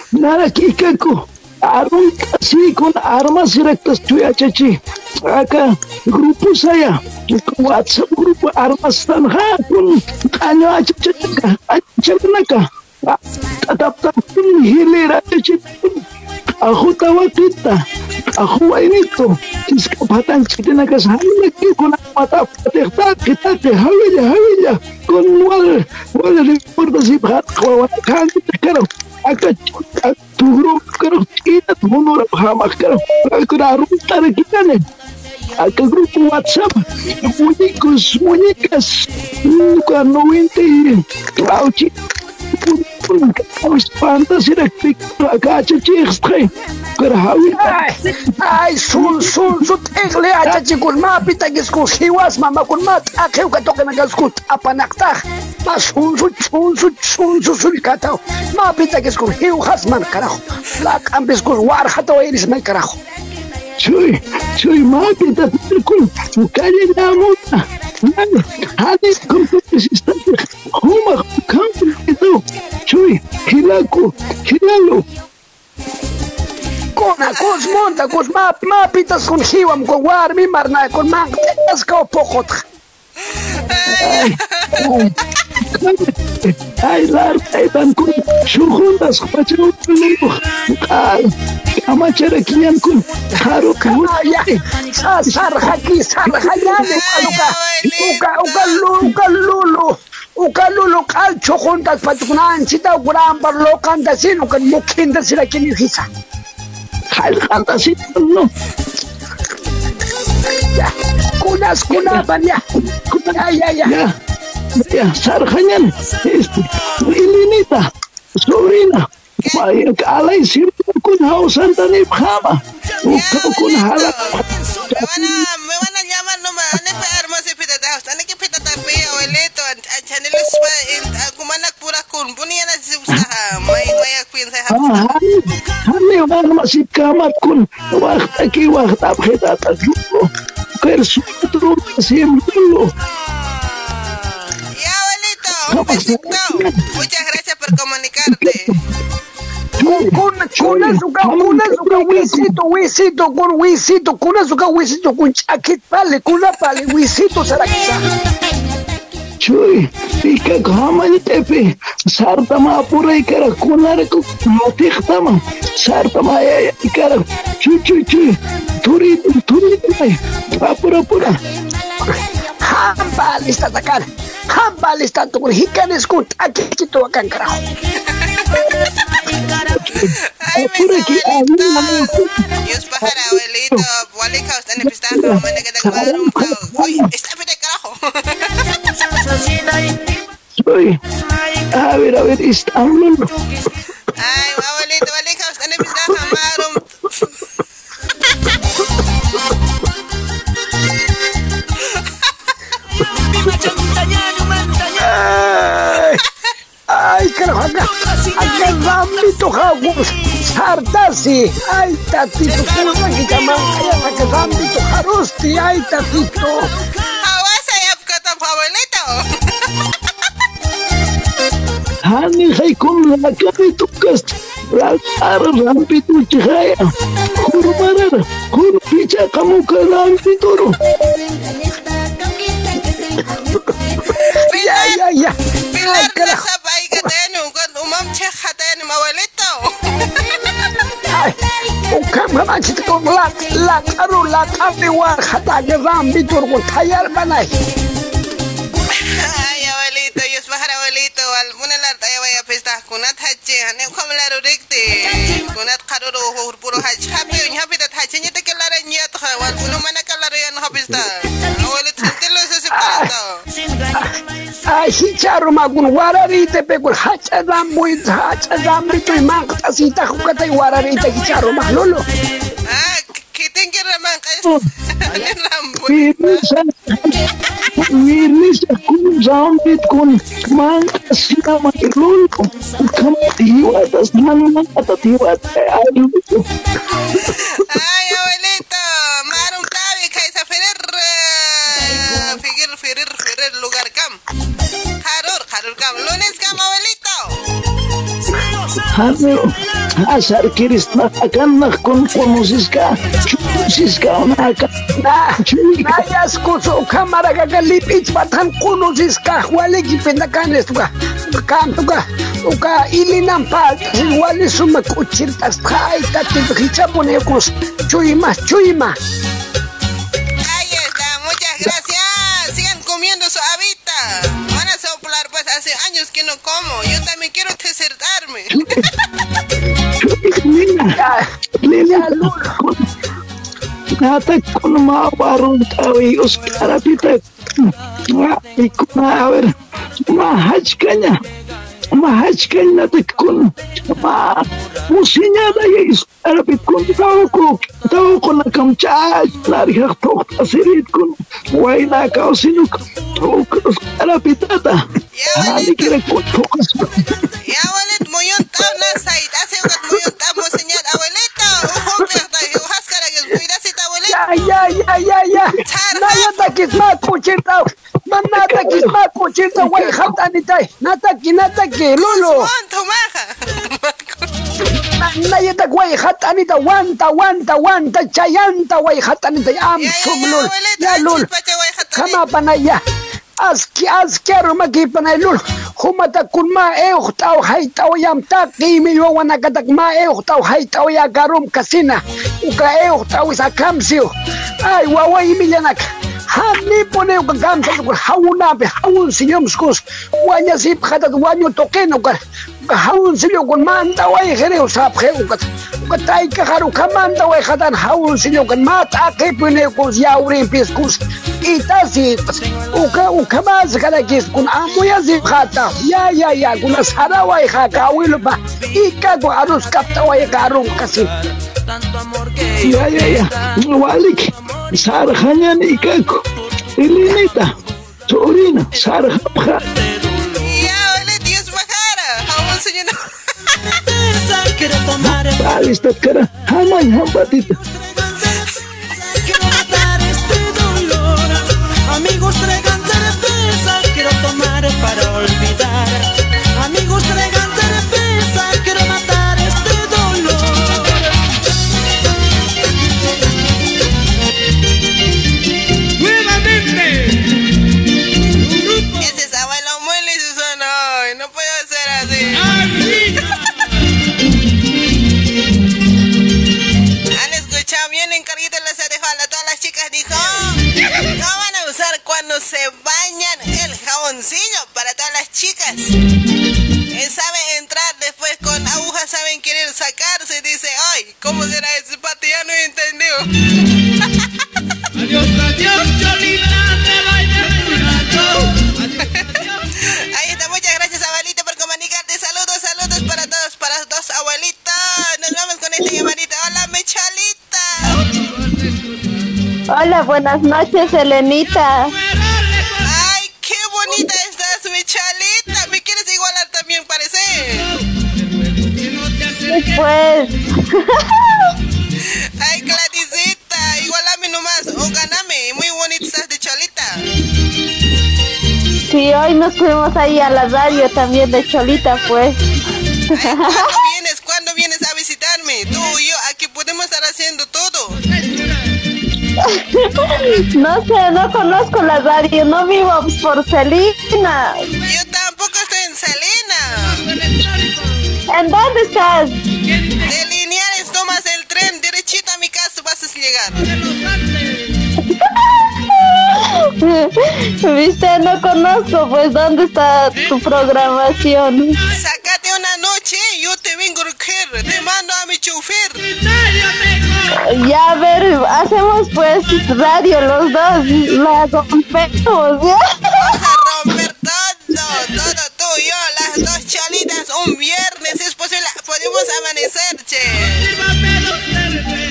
ka patan chita chachito nakaru ka lisa imila nakaru supung ka kimila nakaru rayo icho granta si pachaka arum kasina wali suma chui mam arum taseka aka awilo pa ikako Ikawalito ka, hawas man kawiwa. Ya, ya, naraki, naraki ikako. aka tugurukaro ina munura hamakaro akurarutara kitane aka grup WhatsApp. Muñecos muñecas nunca no entienden saya. WhatsApp grupo armas tan ha kun kanyo acha chacha acha naka. Tatap tatap hilera chachi. Ako tawa kita. Ako ay nito. Kiskapatan kita na kasali lagi ko na mata patekta kita ke hawila hawila. Kun wal wal reporta si bhat kawan kan kita karo. Aka turo karo kita honor hamak karo. Aku darum tar kita ne. Aka grupo WhatsApp. Muñecos, muñecas. Nunca 90 y Clauchi. Espantas ir aqui, agacha chixtre. Karahawi. Ay, ay, sul, sul, sul, tekle acha chikul ma pita giskul hiwas mama kun ma akhiw ka to kana giskul apanakta. Ma sul, sul, sul, sul, sul, sul, sul kataw. Ma pita giskul hiw has man karajo. La kambis kul war hato iris man karajo. Chuy, chuy, mapita, kun, calle la mota. Hadi, completes instante. Huma, campo, ჩუ ჩუი ქილაკო ქილალო kona kos monta kos ma ma pitas kun hiwam ko war mi marna kon man tas ko pokot ay lar aydan kun shurhundas khpachu tulukh qal ama chera kiyan kun kharu kun sar khaki sar khayani uka uka uka lulu uka, lulu, calcho, juntas, patukunan, chita, ukuran, parlo, canta, sin, uka, mukinda, sila, kinihisa. Hal kanta si no. Ya, kunas, kunaban, ya. Ya, ya, ya. Ya, ya, sarjanyan, este, ilinita, sobrina, Maya alay si kun hausan tanip kama. Ukaw kun halak. Me van a llamar hermoso y pita taos, ane que pita tapi abuelito, a chanel spa in kumanak pura kun, puni ana si usaha, may may akuin sa hani wag masip kamat kun. Wakta ki wakta abheta tajulo. Kersu turu sim dulu. Ya abuelito, un besito. Muchas gracias por comunicarte. Kuna, kuna suka, kuna suka, wisito, wisito, kun wisito, kuna suka, wisito, kun chakit pale, kuna pale, wisito, sarakisa. Chuy, ika kama ni tepe. Sartama apura ikara kunare ku matihtama. Sartama ya ikara. Chuy chuy chuy. Turi turi turi. Apura apura. Hamba lista takan, hamba lista tukun hikanes kun akikito akan karajo. Apura ki abuela. Dios pájara, abuelito, walika, usted ne pista como mene que te cuadra un. Uy, está pide carajo. Chuy. A ver, a ver, está hablando. Ay, abuelito, walika, usted ne pista como Ay, ay, carajo, acá, rambito jagus, sartasi, ay, tatito, kuna que llaman, ay, acá rambito jarusti, ay, tatito. Awasa ya kata abuelito. Hani hay kun la kapitu kas. La ara rampitu chihaya. Kurmarar. Kur picha kamu Ya, ya, ya. Pilar na sa bay ka tayo, kung umam check ka tayo, abuelito. Ay, ukam kamachit ko lak, lak, aro, lak, api, war, hatag, rambito, kun tayar banay. Ay, abuelito, Dios pájara, abuelito, alguna la taya vaya pista, kunat hachi, ane como la rurikti, kunat karuru, puro hachi, happy, un happy that hachi, nyete que la reñeta, wal, uno mana que la reñeta, hapista. Abuelito, sentilo ese separado. Ay, hicharo magun wararite pekul hacha rambuy hacha rambito y mangta sita jukata y wararite hicharo maglolo. Ah, man ata tiwa. Ay, abuelito, marum tabi, kaisa ferir, figir, ferir, ferir, lugar cam. Harur, harur cam, lunes cam, abuelito. Habil, asar kiris na akan na kon komusiska, chusiska na akan na chuika. Nayas kuso kamara ka kalipit patan kunusiska huale gipenda kanes tuka, kan tuka, tuka ili nampa huale suma kuchirtas khai ka tibikicha ponekos chuima chuima. Como. Yo también quiero desertarme. Lina, Lina, Nata kun ma warung tawi uskara pita. Ma ikuna a ver, ma hajkanya. Ma hajkanya ta kun ma musinya da ya iskara pit kun tawo ko tawo ko na kam cha nari hak tok asirit kun. Wai na ka sinuk kuchirta way hatani tay. Nata ki nata ki lolo. Naya tak way hatani ta wanta wanta wanta chayanta way hatani tay am sum lol. Ya lol. Kama أزكي أزكار ما كيف نايلول هما تكون ما إيه أخت أو هيت أو يمتا قيمي وأنا كتك ما إيه أخت أو هيت أو يا كاروم كسينا وكا إيه أخت أو ساكامسيو أي واوي ميلانك هاني بوني وكامسيو هاونا بهاون سيوم سكوس وانيا سيب خدت وانيو توكينو كار ჰაუნსილოგონ მანტავაი ღერეო საფხე უკაც უკაც დაიკახარუკა მანტავაი ხადან ჰაუნსილოგონ მატაკებინე კუს იაურინ პისკუს იტაზი უკა უკა მაზგარაგის კუნ ამოიაზი ხატა ია ია ია გუნა სარავაი ხა გავილობა იკაგო არუს კაპტავაი გარუ უკასი ია ია ია ვალიკ სარხანიანი იკაგო ელინეტა თორინა სარხაფხა. Quiero tomar Alistat kara. Hamay hambatita. Quiero matar este dolor. Amigos traigan cerveza, quiero tomar para olvidar. Cuando se bañan el jaboncillo para todas las chicas. Eh, saben entrar después con agujas, saben querer sacarse. Dice, ay, ¿cómo será ese pato? Ya no he entendido. adiós, adiós, Cholita, te Ahí está, muchas gracias abuelita por comunicarte. Saludos, saludos para todos, para los dos abuelitos. Nos vamos con esta llamadita. Hola, mi Cholita. Hola, buenas noches, Elenita. Ay, qué bonita estás, mi Cholita. ¿Me quieres igualar también, parece? Pues, Ay, Gladysita, igualame nomás. O ganame. Muy bonita estás de Cholita. sí, hoy nos fuimos ahí a la radio también de Cholita, pues. ¿Cuándo No sé, no conozco la radio, no vivo por Celina. Yo tampoco estoy en Selena. ¿En dónde estás? De lineales tomas el tren derechito a mi casa vas a llegar. Viste, no conozco, pues, ¿dónde está tu programación? Te vengo a mi chofer. Ya, a ver, hacemos pues radio los dos, la rompemos, ¿ya? Vamos a romper todo, todo tú y yo, las dos cholitas, un viernes, es posible, podemos amanecer, che.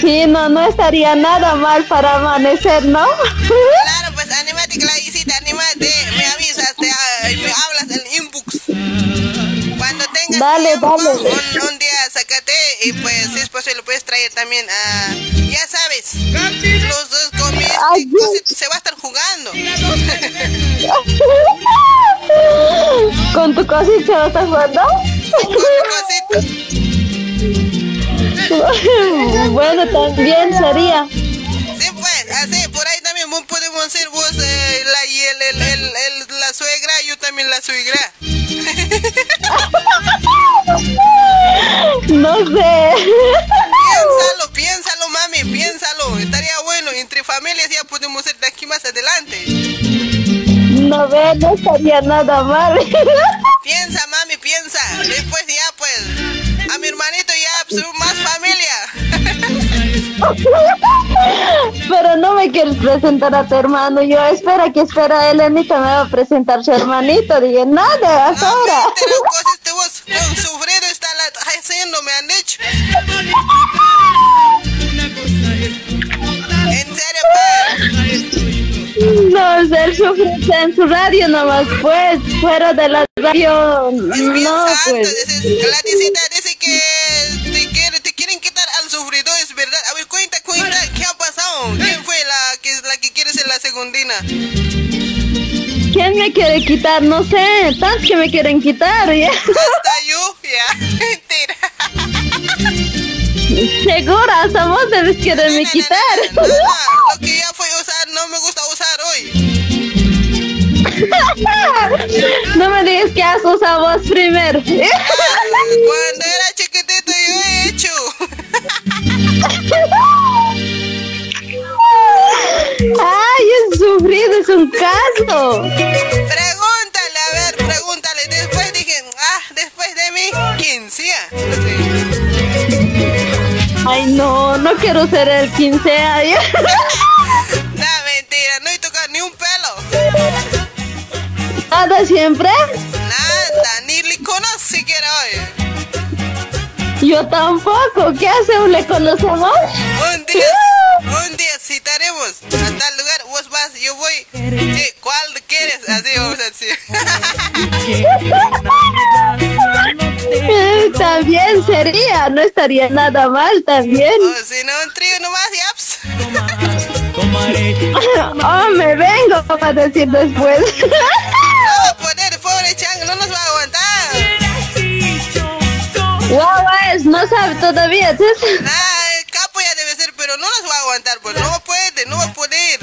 Sí, no, no estaría nada mal para amanecer, ¿no? Claro, pues anímate, Gladysita, anímate, me avisas, te, ah, me hablas el tengas Dale, tiempo, dale. Un, un día sácate y pues si es posible puedes traer también a, ya sabes, los dos comienzos se va a estar jugando. ¿Con tu cosita se va a estar jugando? bueno, también sería. Podemos ser vos eh, la, y el, el, el, el- la suegra, yo también la suegra. No sé. Piénsalo, piénsalo, mami, piénsalo. Estaría bueno, entre familias ya podemos ser de aquí más adelante. No ve, no estaría nada mal. Piensa, mami, piensa. Después ya, pues, a mi hermanito ya, pues, más familia. Pero no me quieres presentar a tu hermano. Yo espera que espera Elenita me va a presentar su hermanito. Dije, nada, hasta ahora. Pero cosas que vos con sufrido está la- haciendo, me han dicho. En serio, No, él sufre en su radio nomás, pues, fuera de la radio, no, pues. Gladysita dice que segundina? ¿Quién me quiere quitar? No sé, tantos que me quieren quitar, ¿ya? Hasta ya, mentira. Segura, vos debes quererme quitar. Lo que ya fue usar, no me gusta usar hoy. No me digas que has usado vos primero. Cuando era chiquitito yo he hecho. Ay, he sufrido, es un caso. Pregúntale, a ver, pregúntale. Después dije, ah, después de mí, quincea. Ay, no, no quiero ser el 15 años. No, mentira, no he tocado ni un pelo. ¿Nada siempre? Nada, ni le conozco siquiera hoy. Yo tampoco. ¿Qué hacemos? ¿Le conocemos? Un día, un día citaremos a tal lugar, vos vas, yo voy. ¿Qué? ¿Cuál quieres? Así vamos a decir. También sería, no estaría nada mal también. O si no, un trío nomás, yaps. Oh, me vengo a decir después. No, poner, pobre chango, no nos va a aguantar. Es, no sabe todavía. ¿sí? Ah, el capo ya debe ser, pero no nos va a aguantar, pues no puede, no va a poder.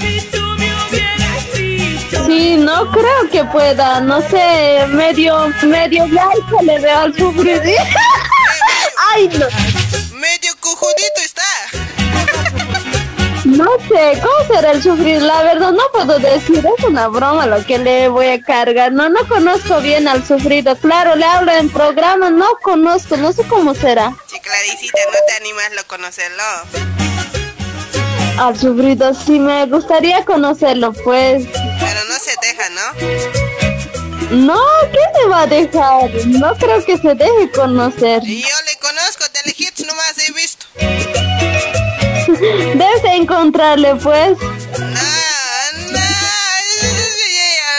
Sí, no creo que pueda, no sé, medio, medio laica le veo al sufrir. Ay, no. Medio cojudito está. No sé, ¿cómo será el sufrir? La verdad no puedo decir, es una broma lo que le voy a cargar. No, no conozco bien al sufrido. Claro, le hablo en programa, no conozco, no sé cómo será. Sí, Claricita, no te animas a conocerlo. Al sufrido sí me gustaría conocerlo, pues. Pero no se deja, ¿no? No, ¿qué se va a dejar? No creo que se deje conocer. Y yo le conozco, telehits nomás he visto. Encontrarle, pues.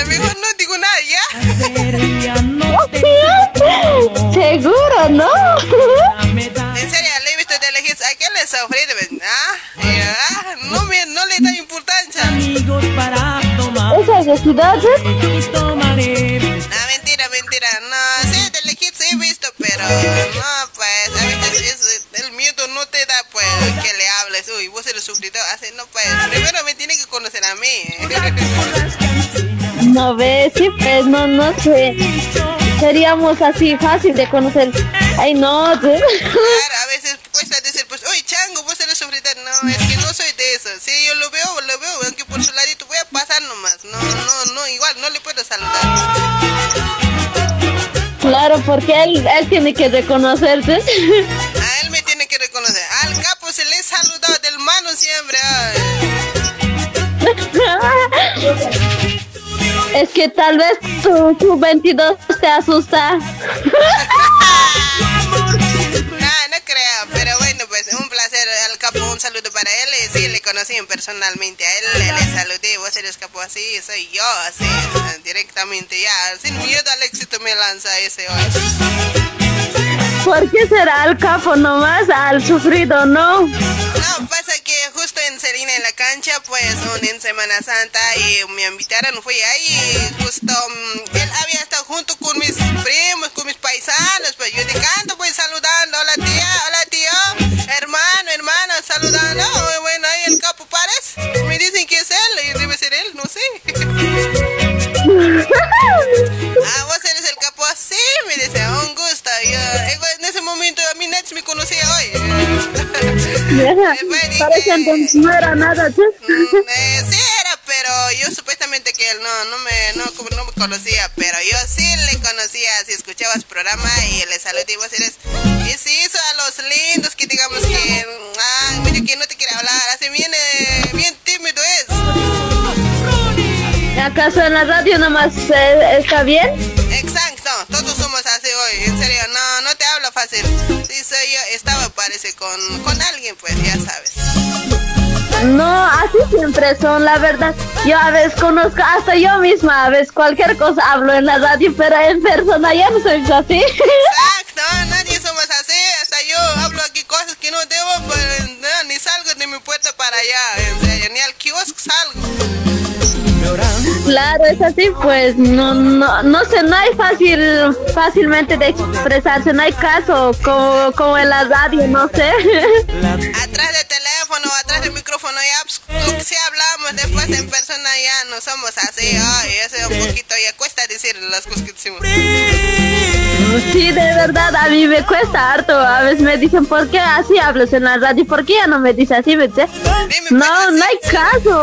Mejor no digo nada, ¿ya? Seguro, ¿no? En serio, le he visto telehits. ¿A quién le sufrido? ¿Ah? No, me, no le da importancia. ¿Esas necesidades? No, mentira, mentira. No, sí, he visto, pero no, pues, a veces es- el miedo no te da, pues, que le hables. Uy, vos eres sufrido. Así, no, pues, primero me tiene que conocer a mí. No ves, sí, pues, no, no sé. Seríamos así fácil de conocer. Ay, no. ¿sí? Claro, a veces cuesta decir, pues, oye, chango, vos eres sufrida. No, es que no soy de eso. Si yo lo veo, lo veo, aunque por su ladito voy a pasar nomás. No, no, no, igual, no le puedo saludar. Claro, porque él, él tiene que reconocerte. A él me tiene que reconocer. Al capo se le saludado del mano siempre. Es que tal vez tu, tu 22 te asusta. Ah, no creo, pero bueno, al capo, un saludo para él. y Sí, le conocí personalmente a él, le, saludé, vos eres capo así, soy yo, así, eh, directamente ya, sin miedo al éxito me lanza ese hoy. ¿Por qué será al capo nomás? Al sufrido, ¿no? No, pasa que justo en Serena en la cancha, pues en Semana Santa y me invitaron, fui ahí, justo mm, él había estado junto con mis primos, con mis paisanos, pues saludando, oh, bueno, ahí el capo pares, me dicen que es él, y debe ser él, no sé. ah, vos eres el capo así, me dice, un gusto, yo, me conocía hoy. Parece entonces no era nada, ¿sí? Eh, sí era, pero yo supuestamente que él no, no me, no, no me conocía, pero yo sí le conocía, si escuchabas programa y le saludé y vos eres, y sí hizo a los lindos que digamos que, ah, medio que no te quiere hablar, así bien, eh, bien tímido es. ¿Acaso en la radio nomás eh, está bien? Exacto, en serio, no, no te hablo fácil. Sí, soy yo, estaba parece con, con alguien, pues ya sabes. No, así siempre son, la verdad. Yo a veces conozco, hasta yo misma, a veces cualquier cosa hablo en la radio, pero en persona ya no soy así. Exacto, nadie somos así, hasta yo hablo aquí cosas que no debo, pues no, ni salgo de mi puerta para allá, en serio, ni al kiosco salgo. Claro, es así, pues no, no, no sé, no hay fácil, fácilmente de expresarse, no hay caso como, como en la radio, no sé. Atrás del teléfono atrás del micrófono, ya, pues, lo que sea hablamos, después en persona ya no somos así, ay, eso un poquito, ya cuesta decir las cosas que decimos. Sí, de verdad, a mí me cuesta harto. A veces me dicen, ¿por qué así hablas en la radio? ¿Por qué ya no me dices así? ¿me dices? No, no hay caso.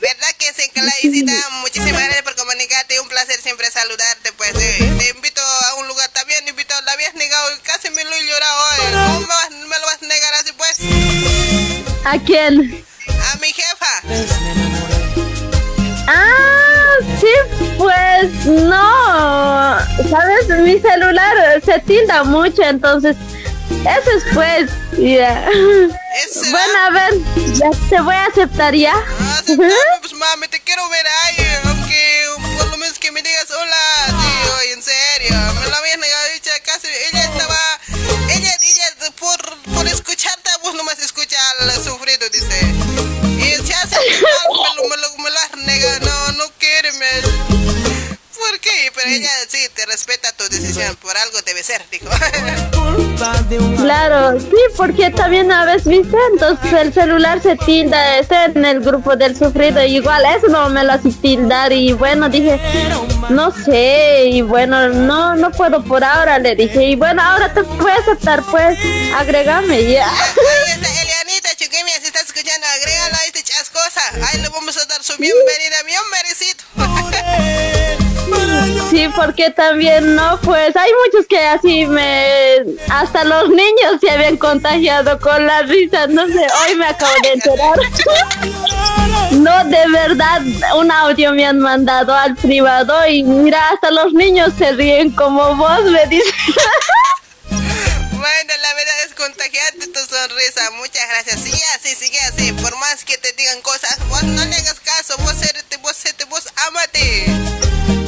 ¿Verdad que sí, Claisita? Muchísimas gracias por comunicarte, un placer siempre saludarte, pues, eh, te invito a un lugar también, invito, la habías negado, casi me lo he llorado hoy, ¿cómo me, vas- me lo vas a negar así, pues? ¿A quién? A mi jefa. Ah, sí, pues no. ¿Sabes? Mi celular se tilda mucho, entonces. Eso es pues. Ya. Bueno, a ver, ya te voy a aceptar ya. Pues mami, te quiero ver ahí, aunque por lo menos que me digas hola, sí, oye, en serio, me lo habías negado, dicha, casi, ella estaba, ella, ella, por, por escucharte, vos nomás escucha al sufrido, dice, y se hace mal, me lo, me lo, me lo has negado, no, no quiere, me, ¿por qué? Pero ella sí, te respeta tu decisión, por algo debe ser, dijo. Claro, sí, porque también a veces, ¿viste? Entonces el celular se tilda, está en el grupo del sufrido, igual eso no me lo hace tildar y bueno, dije, no sé, y bueno, no, no puedo por ahora, le dije, y bueno, ahora te puedo aceptar, pues, agrégame ya. Ahí le vamos a dar su bienvenida, bien merecido. Sí, porque también no, pues hay muchos que así me, hasta los niños se habían contagiado con la risa, no sé, hoy me acabo de enterar. No, de verdad, un audio me han mandado al privado y mira, hasta los niños se ríen como vos, me dice. Bueno, la verdad es contagiante tu sonrisa. Muchas gracias. Sigue así, sigue así. Por más que te digan cosas, vos no le hagas caso. Vos érete, vos érete, vos amate.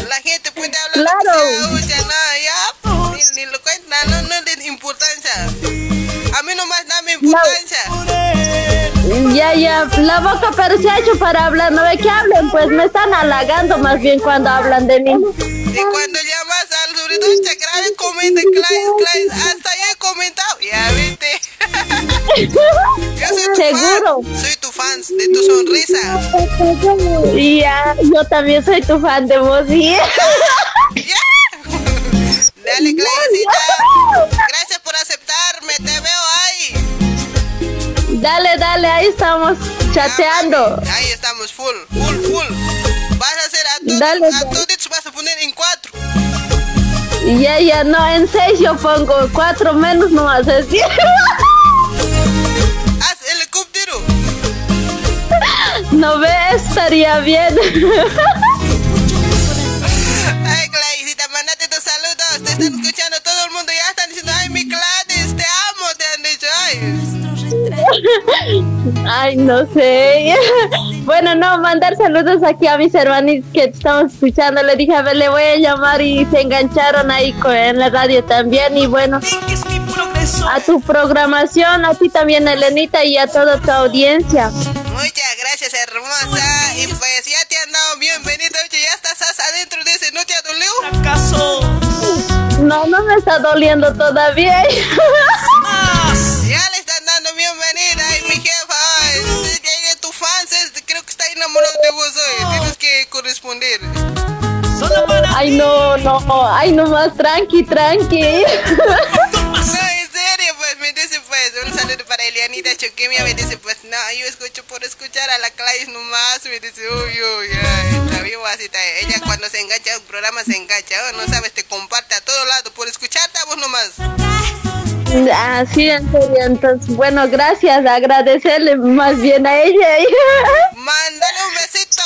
La gente puede hablar Claro. oye, no, ya, ni, ni lo cuenta, no, no le importancia. A mí nomás dame importancia. Ya, ya, la boca pero se ha hecho para hablar, no ve que hablen, pues me están halagando más bien cuando hablan de mí. Y cuando llamas al subidón grave comenta, Clay, Clay, hasta ya he comentado. Ya viste. Yo soy tu Seguro. fan. Soy tu fan de tu sonrisa. Ya, yo también soy tu fan de vos, ¿sí? Dale, Claycita. Gracias por aceptarme. Te veo ahí. Dale, dale, ahí estamos chateando. Ahí estamos, full, full, full. Vas a hacer a todos, a todos vas a poner en cuatro. Ya, ya, no, en seis yo pongo, cuatro menos no a decir. Haz helicóptero. No ve, estaría bien. Ay, Claycita, mandate tus saludos. Te están escuchando todo el mundo. Ya están diciendo, ay, mi Gladys, te amo. Te han dicho, ay. Ay, no sé. Bueno, no, mandar saludos aquí a mis hermanitos que estamos escuchando. Le dije, a ver, le voy a llamar y se engancharon ahí en la radio también. Y bueno, a tu programación, a ti también, Elenita, y a toda tu audiencia. Muchas gracias, hermosa. Y pues ya te han dado bienvenida. Oye, ya estás adentro de ese. ¿No te ha dolido? No, no me está doliendo todavía. enamorado de vos hoy. Tienes que corresponder. Ay, no, no, ay, no más, tranqui, tranqui. No, en serio, pues me dice pues un saludo para Elianita Choquimia, me dice pues no, yo escucho por escuchar a la Clays nomás, me dice uy, uy, ay, está vivo así, está. ella cuando se engancha un programa se engancha, oh, no sabes, te comparte a todo lado por escucharte a vos nomás. Así, en serio, entonces, bueno, gracias, agradecerle más bien a ella. Mándale un besito.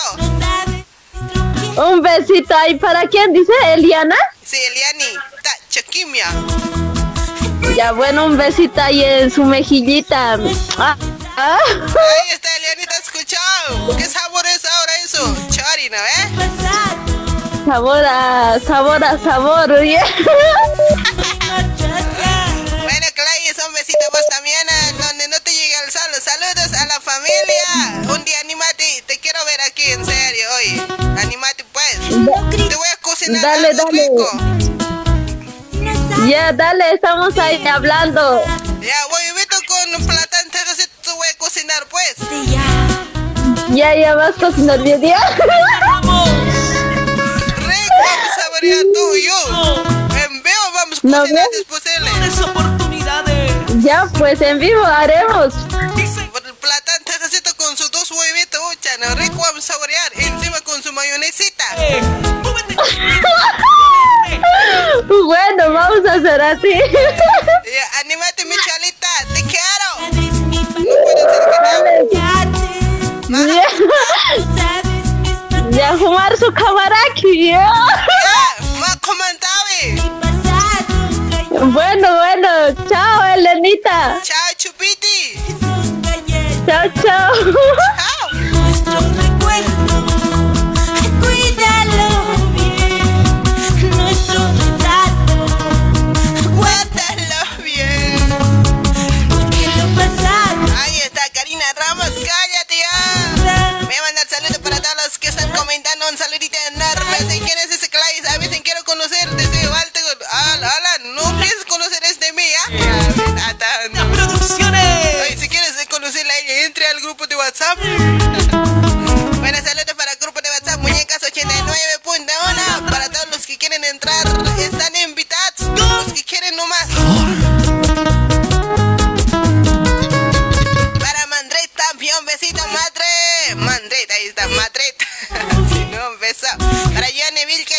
Un besito ahí, ¿para quién dice? ¿Eliana? Sí, Eliani, Choquimia. Ya, bueno, un besito ahí en su mejillita. Ah, ah. Ahí está Elianita, escuchado. ¿Qué sabor es ahora eso? Chori, ¿no, eh? Sabor a, sabor a sabor, oye. Bueno, Clay, un besito vos también, eh, donde no te llegue el sol. Saludos a la familia. Un día anímate, te quiero ver aquí, en serio, hoy. Anímate, pues. Te voy a cocinar Dale, algo dale. rico. Ya, dale, estamos ahí hablando. Ya, voy, vete con plátano, entonces te voy a cocinar cocinar, pues. Ya, ya vas cocinando el día. Rico, vamos a saborear tú y yo. En vivo vamos a ¿No cocinar ves? oportunidades. Ya, pues en vivo haremos. Platán tajacito con sus dos huevitos, ucha, no rico vamos a saborear. Encima con su mayonesita. Bueno, vamos a hacer así. Ya, anímate, mi chalita, te quiero. Ya, ya fumar su camaraki. Ya. Ma comentavi. Bueno, bueno, chao, Elenita. Chao, Chupiti. Chao, chao. Cuídalo Un saludito enorme. Si quién es ese Clay, a veces quiero conocer desde Walter. Ala, ala, no pienses conocer este mí, ¿ah? Las producciones. si quieres conocerla ella, entre al grupo de WhatsApp. Buenas saludos para el grupo de WhatsApp Muñecas 89.1 Para todos los que quieren entrar Están invitados Los que quieren nomás Para Mandret también besito madre Mandret, ahí está Madret Beso Para Johnny Vilca,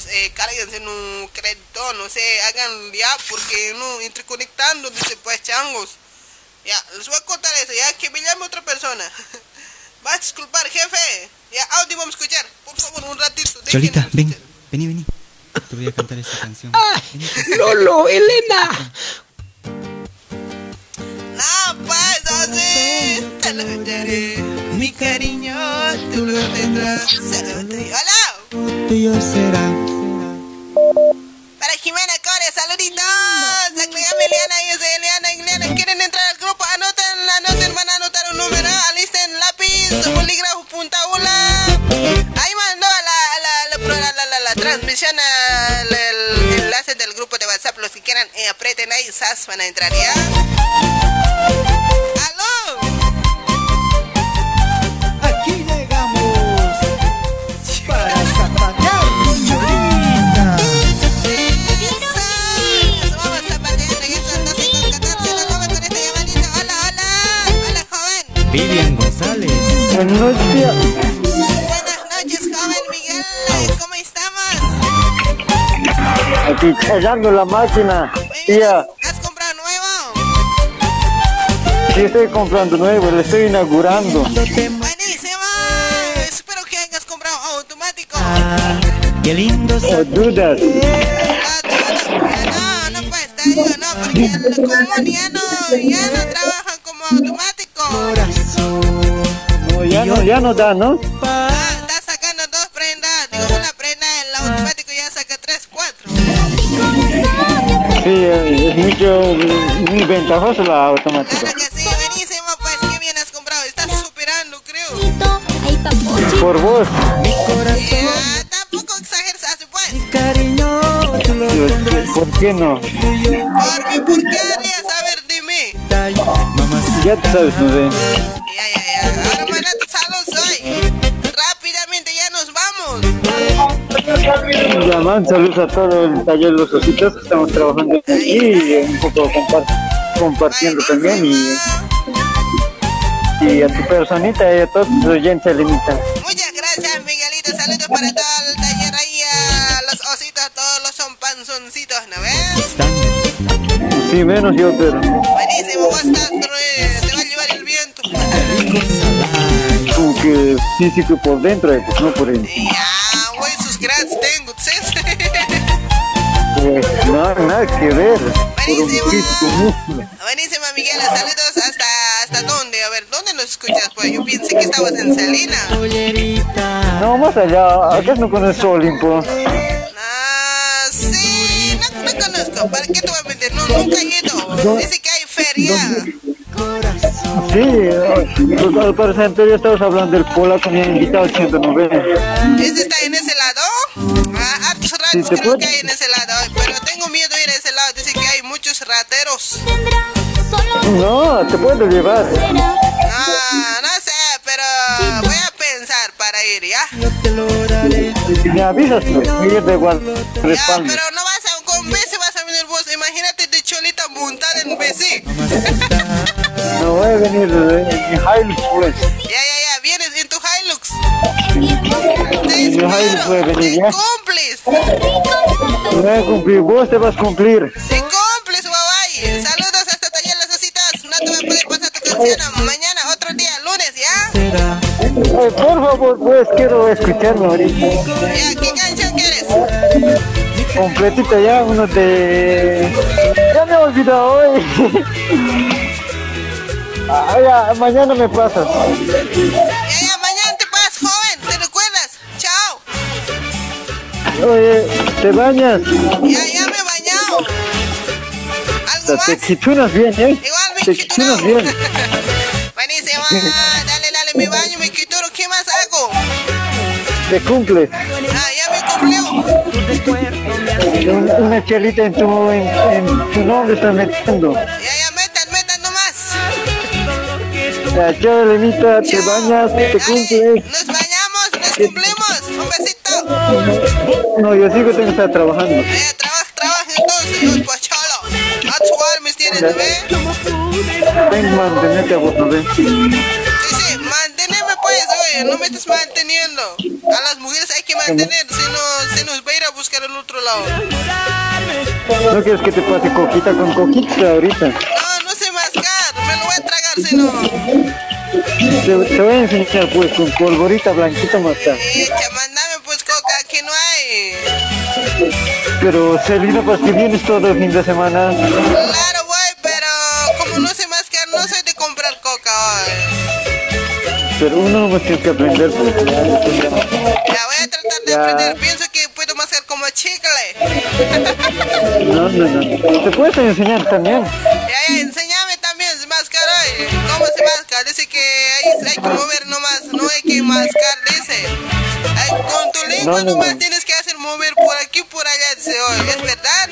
pues eh, cárguense en un crédito, no sé, hagan ya, porque no, interconectando, dice, pues changos. Ya, les voy a contar eso, ya, que me llame otra persona. Va a disculpar, jefe. Ya, audio vamos a escuchar. Por favor, un ratito. Cholita, ven, vení, vení. Te voy a cantar esta canción. Lolo, Elena. No, pues, así. Te lo daré. Mi cariño, tú lo tendrás. Se lo doy. ¡Hola! Para Jimena Core, saluditos. Agrégame Eliana y ese Eliana. ¿Quieren entrar al grupo? Anoten, anoten, van a anotar un número. Alisten lápiz, bolígrafo, punta una. Ahí mandó la, la, la, la, la, transmisión el enlace del grupo de WhatsApp. Los que quieran, eh, aprieten ahí, sas, van a entrar ya. ¡Aló! Vivian González. Buenas noches. Buenas noches, joven Miguel. ¿Cómo estamos? Aquí echando la máquina. Tía. ¿Has comprado nuevo? Sí, estoy comprando nuevo, le estoy inaugurando. Buenísimo. Espero que hayas comprado automático. Qué lindo. Oh, dudas. No, no pues, te digo, no, porque el común ya no, ya no trabaja como automático. No, ya no, ya no da, ¿no? Ah, está sacando dos prendas. Digo, una prenda, el automático ya saca tres, cuatro. Sí, es mucho, muy ventajoso la automática. Sí, buenísimo, pues, qué bien has comprado. Estás superando, creo. Por vos. Ya, tampoco exageres, así pues. Dios, ¿Por qué no? Por mí, ¿por qué Ya te sabes, no sé. Ya, ya, ya. Ahora, maná, salud, soy. Rápidamente, ya nos vamos. Llaman, saludos a todo el taller Los Ositos que estamos trabajando aquí y un poco compar- compartiendo también y, y a tu personita y a todos tus oyentes limitan. Muchas gracias, Miguelito. Saludos para todo el taller ahí, a los ositos, todos los son panzoncitos, ¿no? Sí, menos yo, pero Buenísimo, va a como que físico por dentro, eh, pues no por dentro. Ya, güey, sus gratis tengo, ¿sabes? Pues, no, nada que ver. Músculo. Buenísima, Miguel, saludos hasta, hasta dónde, a ver, ¿dónde nos escuchas? Pues yo pensé que estabas en Salina. No, más allá, acá no conoces Olimpo. Ah, sí, no, no conozco, ¿para qué te voy a meter? No, nunca he ido. Dice que hay feria. Sí, eh, pues, al parecer anterior estabas hablando del polaco, me han invitado al 190. ¿Ese está en ese lado? Ah, hartos ratos te creo puedo- que hay en ese lado, pero tengo miedo de ir a ese lado, dice que hay muchos rateros. No, te puedo llevar. Ah, no sé, pero voy a pensar para ir, ¿ya? Me avisas, pues, Miguel de respaldo. pero no vas a, con bici vas a venir vos, imagínate de cholita montada en bici. No voy a venir eh, en Hilux, pues. Ya, ya, ya, vienes en tu Hilux. En Hilux voy a venir, ¿ya? Cumples. No voy a cumplir, vos te vas a cumplir. Si cumples, guay. Saludos hasta taller las ositas. No te voy a poder pasar tu canción mañana, otro día, lunes, ¿ya? Ay, por favor, pues, quiero escucharlo ahorita. Ya, ¿qué canción quieres? Completita ya, uno de... Ya me he olvidado hoy. Ah, ya, mañana me pasas. Ya, ya, mañana te vas, joven. ¿Te recuerdas? Chao. Oye, ¿te bañas? Ya, ya me he bañado. Te, te quichunas bien, ¿eh? Igual me Te quichunas bien. Buenísimo. Dale, dale, me baño, me quito. ¿Qué más hago? Te cumples. Ah, ya me cumplió. Un- Una chelita en tu, en, en tu nombre estás metiendo. Ya, chao, Elenita, te bañas, te cumples. Nos bañamos, nos cumplimos. Un besito. No, yo sigo tengo que estar trabajando. Eh, trabaja, trabaja entonces. Pues, cholo. A tu armas tienes, ¿no ves? Tengo que mantenerte a vos, ¿no ves? Sí, sí, manteneme pues, oye, no me estás manteniendo. A las mujeres hay que mantener, si no, se nos va a ir a buscar al otro lado. ¿No quieres que te pase coquita con coquita ahorita? No, lo voy a tragar si no. Te, te voy a enseñar pues con polvorita blanquita más tarde. Mandame pues coca, aquí no hay. Pero Celina, pues que vienes todo el fin de semana. Claro, güey, pero como no sé mascar, no sé de comprar coca, güey. Pero uno no tiene que aprender. Pues. Ya voy a tratar de Ya. aprender, pienso que puedo mascar como chicle. No, no, no. Te puedes enseñar también. Mover nomás, no hay que mascar, dice. Ay, con tu lengua No, no, nomás no. tienes que hacer mover por aquí por allá, dice hoy. ¿Es verdad?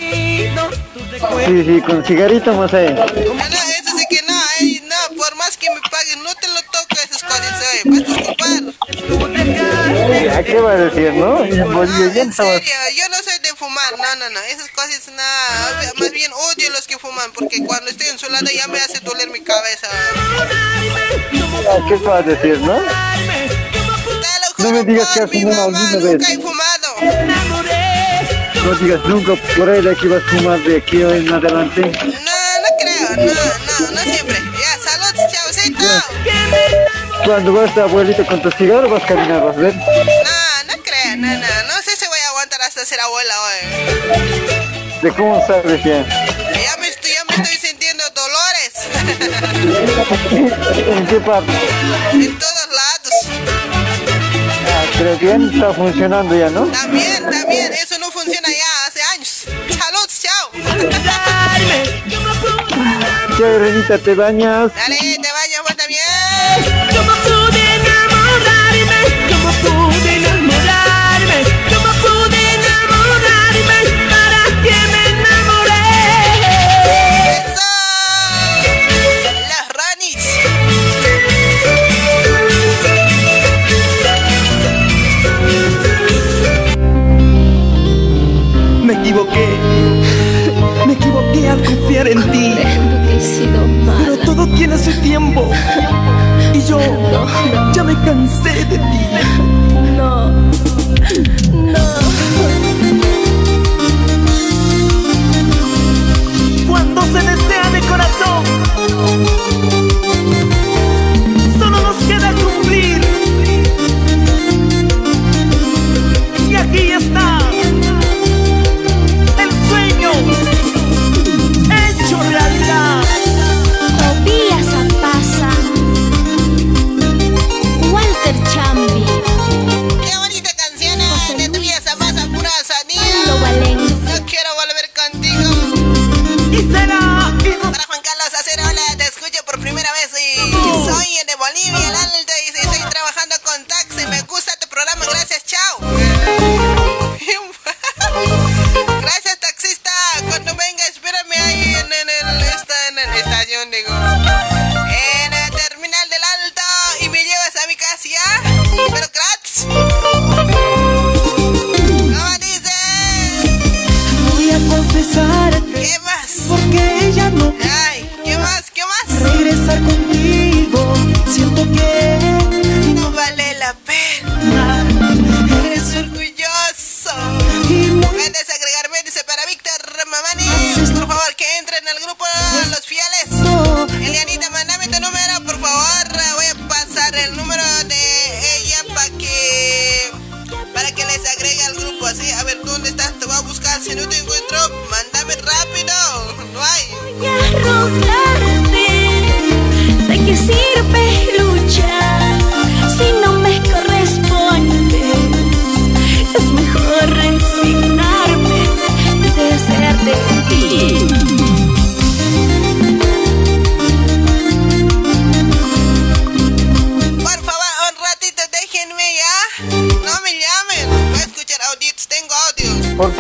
Sí, sí, con cigarrito más ahí. No, no, eso sí que no, ay, no, por más que me paguen, no te lo toco esas cosas hoy. Vas a disculpar. ¿A qué va a decir, no? Ya En serio, yo no soy de fumar, no, no, no, esas cosas nada, más bien odio los que fuman porque cuando estoy en su lado ya me hace doler mi cabeza. ¿A qué va a decir, no? No me digas que has fumado alguna vez. Nunca he fumado. No digas nunca por ahí de aquí vas a fumar de aquí en adelante. No, no creo, no, no, no siempre. Ya, salud, chaucito. Cuando vas de abuelito con tu cigarro vas a caminar, vas a ver. No, no creo, no, no, no sé si voy a aguantar hasta ser abuela hoy. ¿De cómo sabes? Ya ¿En qué parte? en todos lados. Ah, pero bien está funcionando ya, ¿no? También, también, eso no funciona ya hace años. Salud, chao. Ya, Renita, te bañas. Dale, te vayas confiar en ti. Pero todo tiene su tiempo. Y yo ya me cansé de ti. No, no.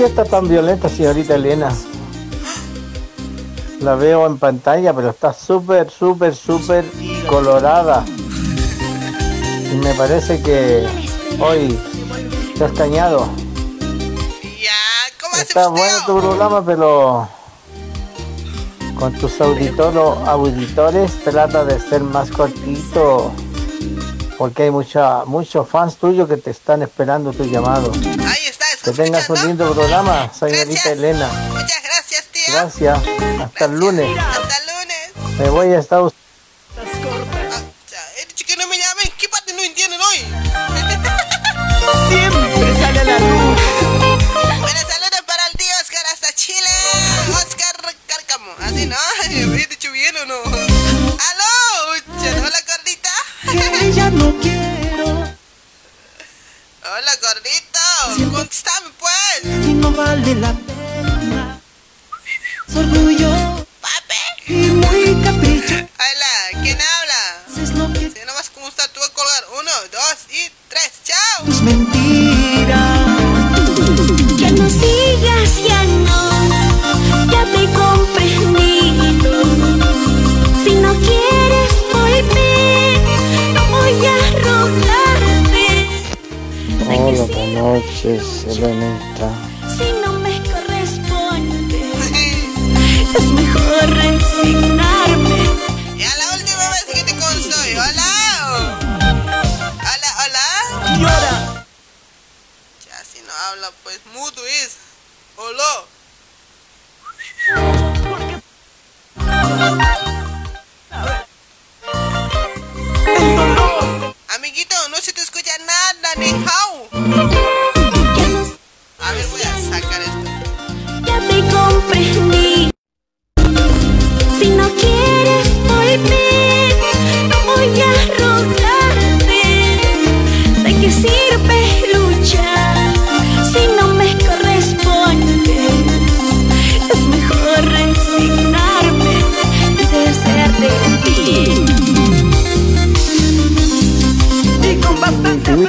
Está tan violenta, señorita Elena? La veo en pantalla, pero está súper, súper, súper colorada. Y me parece que hoy te has cañado. Está bueno tu programa, pero con tus auditores, auditores trata de ser más cortito. Porque hay mucha, muchos fans tuyos que te están esperando tu llamado. Que tengas un lindo programa, señorita Elena. Muchas gracias, tío. Gracias. Hasta el lunes. Hasta el lunes. Me voy a Estados He dicho que no me llamen. ¿Qué parte no entienden hoy? Siempre sale la luz. Bueno, saludos para el tío Oscar hasta Chile. Oscar Cárcamo. Así, ¿no? ¿He dicho bien o no? ¡Aló! Hola, gordita. Que ya no quiero. Hola, gordito. Contéstame, pues. Y no vale la pena. Su orgullo. Papi. Y muy capricho. Hola, ¿quién habla? Es lo que Si nomás cómo está, tú a colgar. Uno, dos y tres. ¡Chao! tus mentiras. Buenas noches, Elenita. Si no me corresponde, es mejor resignarme. Ya la última vez que te consoy. Hola. Hola, hola. Llora. Ya si no habla, pues mudo es. Hola. Amiguito, no se te escucha nada, ni how. A ver, voy a sacar esto. Ya te comprendí. Si no quieres volver,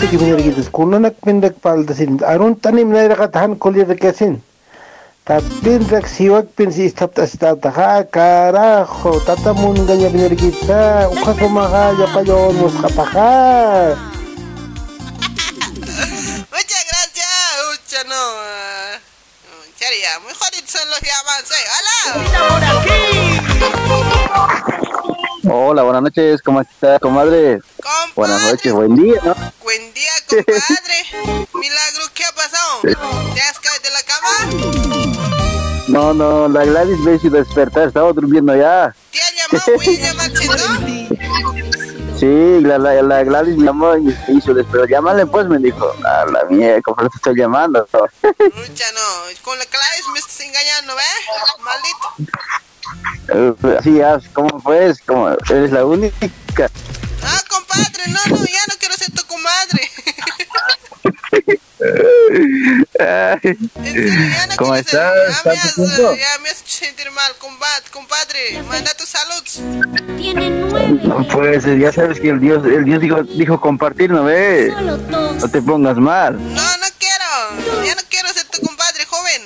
кичигинергидис куланак пинрак палдасин арунтани минайраqa таhanкулирак ясин Tapinrak siwakpin si istapta sitata ha carajo tatamun gaya binergita ukaso maha ya payon muskataja. Muchas gracias, Ucha no. Sería muy jodidos son los diamantes. ¡Hala! ¡Mira por aquí! Hola, buenas noches, ¿cómo está, comadre? Buenas noches, buen día, ¿no? Buen día, compadre. Milagro, ¿qué ha pasado? ¿Te has caído de la cama? No, no, la Gladys me hizo despertar, estaba durmiendo ya. ¿Te ha llamado? Sí, la, la, la Gladys me llamó y me hizo despertar. Llámale pues, me dijo. A la mierda, ¿cómo te estoy llamando? Mucha no. Con la Claves me estás engañando, ¿ves? Maldito. Así, ah, ¿cómo pues? ¿Cómo? Eres la única. Ah, compadre, no, no, ya no quiero ser tu comadre. ¿Cómo estás? Ya me, ¿Tanto has, tiempo? ya me has hecho sentir mal, compadre. Compadre, manda tu salud. Pues eh, ya sabes que el Dios, el Dios dijo, dijo compartir, ¿no ves? No te pongas mal. No, no quiero. Ya no quiero ser tu compadre, joven.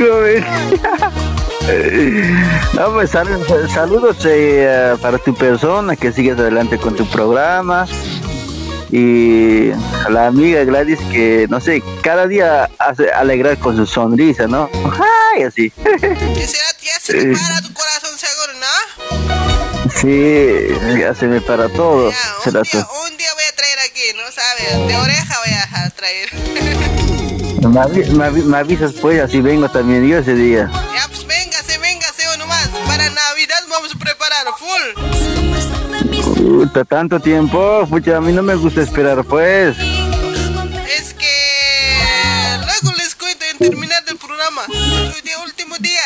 Joven. No, pues sal- saludos eh, para tu persona, que sigues adelante con tu programa. Y a la amiga Gladys que, no sé, cada día hace alegrar con su sonrisa, ¿no? ¡Ay! Así. Ya se te para tu corazón seguro, ¿no? Sí, ya se me para todo. Será tú. Un día voy a traer aquí, ¿no sabes? De oreja voy a traer. Me, avi- me avi- me avisas pues, así vengo también yo ese día. Ya, pues véngase, véngase o nomás. Para Navidad vamos a preparar full. Puta, tanto tiempo, pucha, a mí no me gusta esperar pues. Es que luego les cuento en terminar el programa. Hoy día, último día.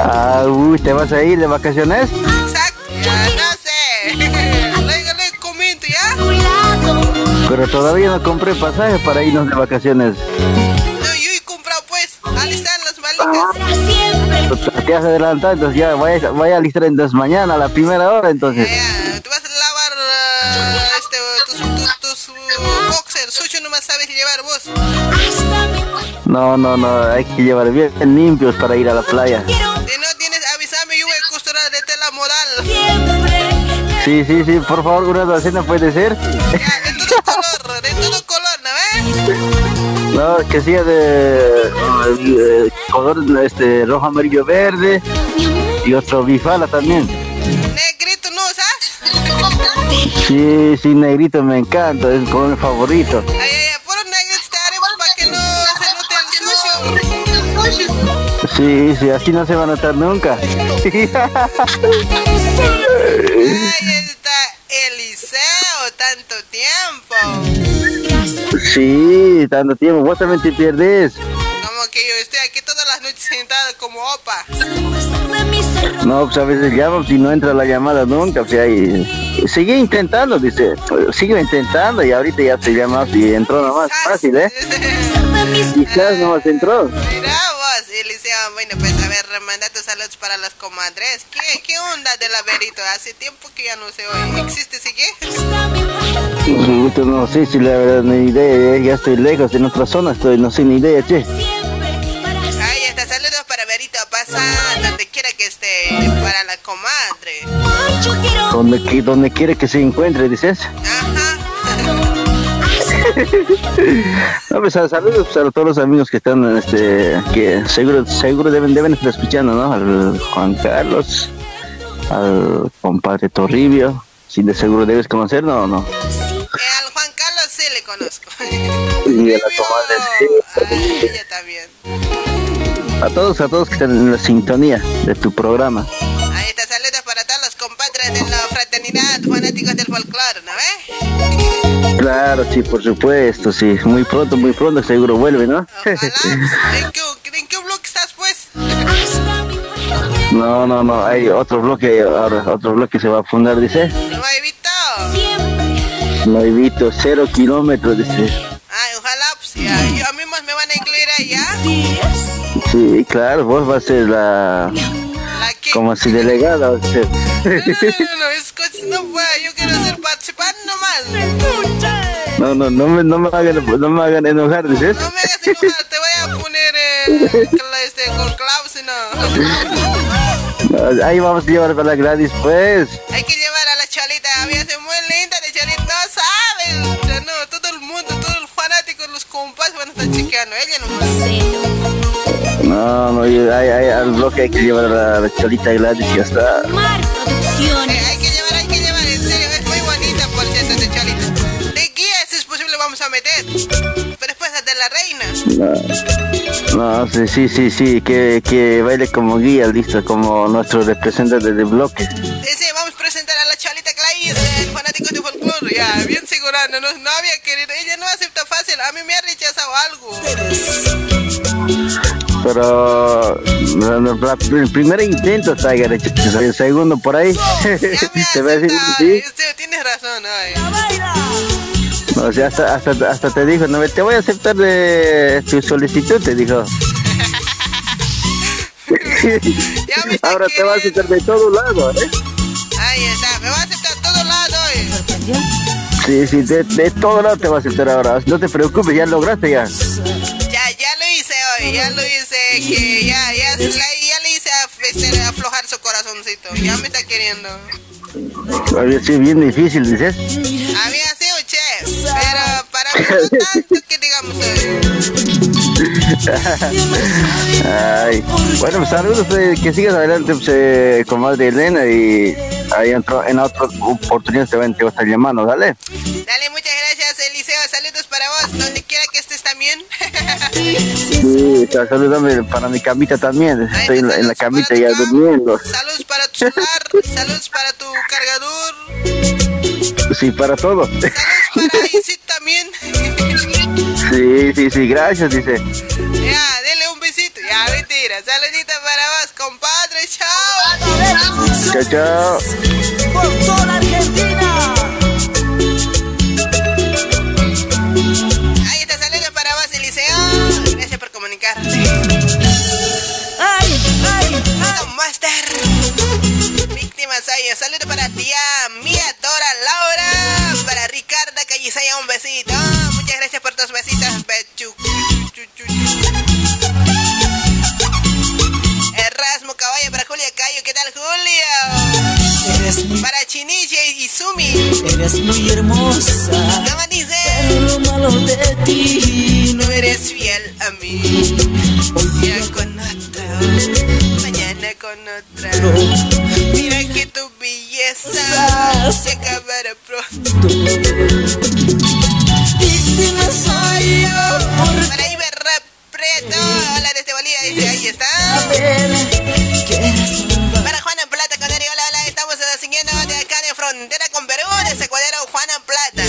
Ah, uy, ¿te vas a ir de vacaciones? Exacto. Ya no Pero todavía no compré pasajes para irnos de vacaciones. No, yo he comprado pues. Alistan las malitas. Puta, Te has adelantado, entonces ya voy a, voy a alistar entonces mañana a la primera hora entonces. Tú vas a lavar ah, este, tus, tus, tus uh, boxers. nomás sabes llevar vos. No, no, no, hay que llevar bien limpios para ir a la playa. Si no tienes, avísame, yo voy a costurar de tela modal. Sí, sí, sí, por favor, una docena puede ser. ¿No que sea de eh, color este, rojo, amarillo, verde y otro bifala también. Negrito, ¿no sabes? Sí, sí, negrito me encanta, es como mi favorito. Ay, ay, ay, puro negritos te haremos para que no se note el sucio. Sí, sí, así no se va a notar nunca. Ahí está Eliseo, tanto tiempo. Sí, tanto tiempo, vos también te pierdes. Como que yo estoy aquí todas las noches sentado como opa. No, pues a veces llamas y no entra la llamada nunca. O sea, y- sigue intentando, dice. Sigue intentando y ahorita ya te llamas y entró nomás. Fácil, ¿eh? Quizás nomás entró. Mira vos, Eliseo, bueno, pues a ver, manda tus saludos para las comadres. ¿Qué, qué onda del averito? Hace tiempo que ya no se oye. ¿Existe, sigue? No sé si la verdad ni idea, eh, ya estoy lejos, en otra zona estoy, no sé ni idea, che. Ahí está, saludos para Verito, pasa donde quiera que esté, para la comadre. Donde, donde quiere que se encuentre, dices. No, pues saludos pues, a todos los amigos que están, este, que seguro, seguro deben, deben estar escuchando, ¿no? Al Juan Carlos, al compadre Torribio, si de seguro debes conocer, ¿no? no. Eh, al Juan Carlos sí le conozco. Y a la comadre, Ay, ella también. sí. A todos, a todos que están en la sintonía de tu programa. Ahí está, saludos para todos los compadres de la fraternidad, fanáticos del folclore, ¿no ves? Claro, sí, por supuesto, sí. Muy pronto, muy pronto seguro vuelve, ¿no? ¿En qué, ¿En qué bloque estás, pues? No, no, no, hay otro bloque, ahora otro bloque se va a fundar, dice. Nuevito. Nuevito, cero kilómetros, dice. Ay, ojalá, pues ya, yo a mí más me van a incluir allá. Sí, claro, vos vas a ser la... Como si delegada, o sea. No, no, no, es coche, no puedo, yo quiero ser participante nomás. No, no, no me, no me hagan, no me hagan enojar, dices. No me hagas enojar, te voy a poner eh, cla- este, con y no. No, Ahí vamos a llevar para la Gladys, pues. Hay que llevar a la chalita, había sido muy linda de chalita, no sabes. O sea, no, todo el mundo, todos los fanáticos, los compas van a estar chequeando, ella nomás. No, no, y hay, hay, al bloque hay que llevar a la, la cholita Gladys y ya está. Eh, llevar, hay que la reina. No, no, sí, sí, sí, sí, que, que baile como guía, listo, como nuestro representante del bloque. Sí, sí, vamos a presentar a la Chalita Clays, el fanático de folclore, ya, bien segurando, no, no había querido, ella no acepta fácil, a mí me ha rechazado algo. Pero el primer intento está el segundo por ahí. A decir, sí. Tienes razón, ay. O sea, hasta, hasta, hasta te dijo, no, te voy a aceptar de tu solicitud, te dijo. Ahora te va a aceptar de todo lado, ¿eh? Ahí está, me va a aceptar a todo lado, eh. Sí, sí, de, de todo lado te va a aceptar ahora. No te preocupes, ya lograste ya. Ya, ya lo hice hoy, ya lo hice, que ya, ya, la- ya le hice a, este, aflojar su corazoncito, ya me está queriendo. Había sido bien difícil, dices. Había pero para mí no tanto que digamos Ay. Bueno, pues saludos, eh, que sigas adelante, pues, eh, comadre Elena, y ahí en, otro- en otra oportunidad te va a estar llamando, dale. Dale, muchas gracias, Eliseo, saludos para vos, donde quiera que estés también. Sí, sa- salúdame para mi camita también, estoy en la, en la camita ya durmiendo. Saludos para tu celular, saludos para tu cargador, Sí, para todo. para Isit también. Sí, sí, sí, gracias, dice. Ya, dele un besito, ya, mentira, saludita para vos, compadre, chao. Chao, chao. Por toda Argentina. Ahí está, saludos para vos, Eliseo. Gracias por comunicarte. ¡Ay, ay, ay! Master. Víctimas, ay, saludos para tía Muchas gracias por tus besitos, Bechu. Erasmo Caballo para Julia Cayo. ¿Qué tal, Julio? Eres mi... Para Chinilla y Sumi. Eres muy hermosa. ¿Cómo dice? Pero lo malo de ti. No eres fiel a mí. Hoy día con otro. Mañana con otra. Mira que tu belleza se acabará pronto. Para Iber Preto, hola desde Bolivia, dice, ahí está. Para Juana Plata, Coneri, hola, hola, estamos siguiendo de acá de frontera con Perú, de Ecuador, Juana Plata.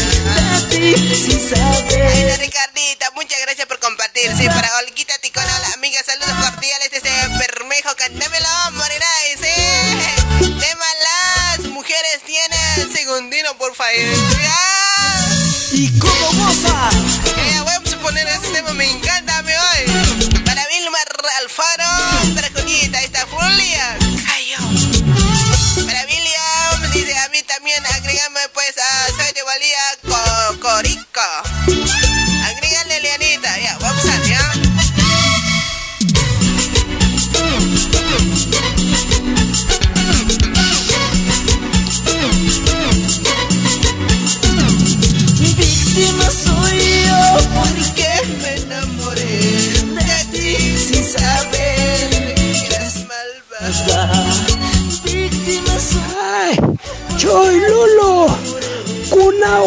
Ahí está Ricardita, muchas gracias por compartir. Sí, para Olguita Ticona, hola, amiga, saludos cordiales desde Bermejo, cantámelo, Morena, dice. Tema las mujeres tienen segundino, por favor. ¿Y cómo goza? Ya, vamos a poner ese tema, me encanta, me hoy. Para Vilma Alfaro, para ahí está Julia. Ay, yo. Para William, dice a mí también, agrégame pues a Soy de Bolivia, Co- malvada. Víctima Ay, choy lulo. Kuna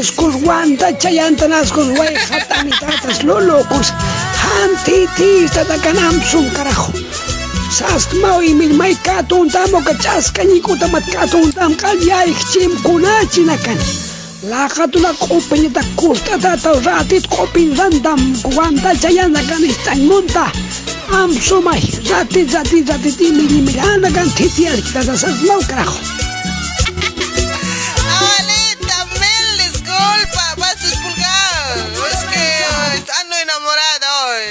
escus guanta chayantanas cos guay jatanitatas lulo cos hanti ti tata canam sum carajo. Sast mau y mil mai katun tamo kachasca ni kuta mat katun tam kal yai chim kuna chinakan. La katuna kopenya ta kusta ta ta ratit kopin randam guanta chayanda kan ratit ratit y mil mil ana kan titias kita ta sas mau carajo. Abuelita, mil disculpa, vas. Es que ando enamorada hoy.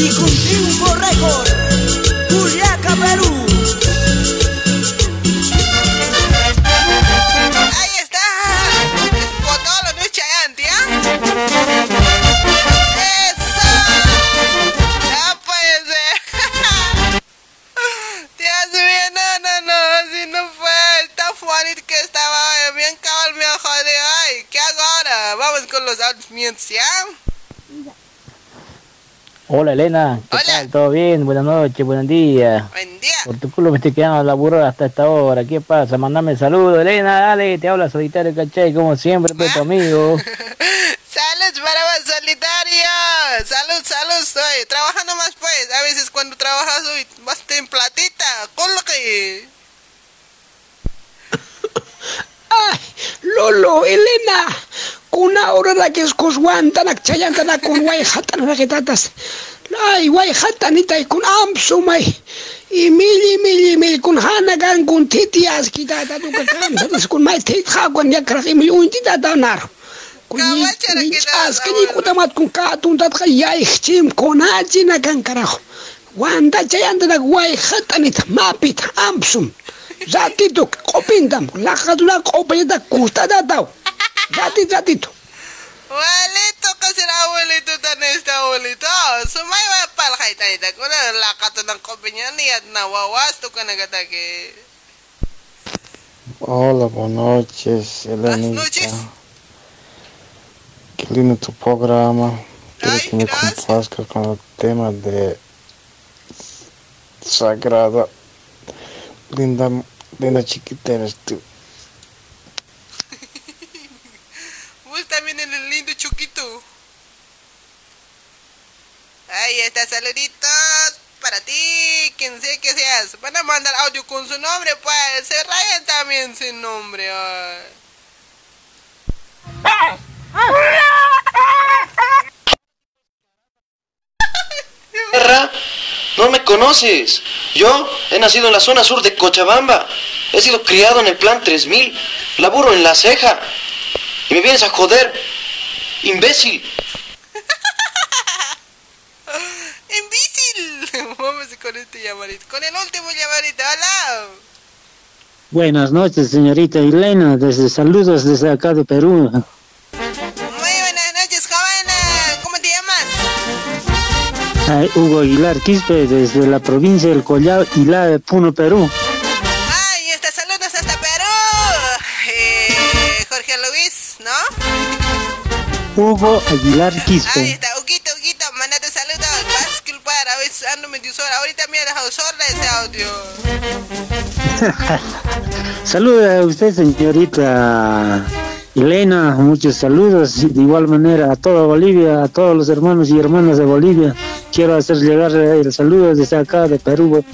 y con triunfo récord. Vamos con los audios, ¿ya? Hola Elena, ¿qué tal? ¿Todo bien? Buenas noches, buenos días. Buen día. Por tu culo me estoy quedando a laburar hasta esta hora. ¿Qué pasa? Mandame saludos, Elena, dale, te habla solitario, ¿cachai? Como siempre, pues tu amigo. Salud para vos, solitario. Salud, salud, estoy trabajando más pues. A veces cuando trabajas uy, vas en platita. Con lo que... Lolo, Elena, kunawraraykis quswantanak chayantanaku wayqatan vegetatas ay wayqatanitaykun amsumay y mili mili mili kun hana gan kun titi askita tatu kakam satas kun may tit khakwan yakrak imili untita tanar kun askani kutamat kun katuntat kha yaikhchim kunachina kan karajo wanda chayantanak wayqatanit mapit amsum. Ratituk qopintam laqadula qopinta kustata taw Ratito, ratito. Abuelito, ¿qué será abuelito tan este ng niya ka nagatake. Hola, buenas noches, Elenita. Qué lindo tu programa. Quiero que me complazca con el tema de Sagrada. Linda, linda chiquita eres tú. También en el lindo chuquito. Ahí está, saluditos para ti, quien sea que seas. Van a mandar audio con su nombre, pues. Se rayan también sin nombre. no me conoces. Yo he nacido en la zona sur de Cochabamba. He sido criado en el plan 3000. Laburo en la ceja. Y me vienes a joder. Imbécil. Imbécil. Vamos con este llamarito. Con el último llamarito. Hola. Buenas noches, señorita Elena, desde saludos desde acá de Perú. Muy buenas noches, joven. ¿Cómo te llamas? Ay, Hugo Aguilar Quispe, desde la provincia del Collao, Ilá de Puno, Perú. Hugo Aguilar Ahí Quispe. está, Huguito, Huguito, mandate saludos. Vas a disculpar, a veces ando medio sola. Ahorita me ha dejado sorda ese audio. Saluda a usted, señorita Elena. Muchos saludos. De igual manera a toda Bolivia, a todos los hermanos y hermanas de Bolivia. Quiero hacer llegar el saludo desde acá de Perú.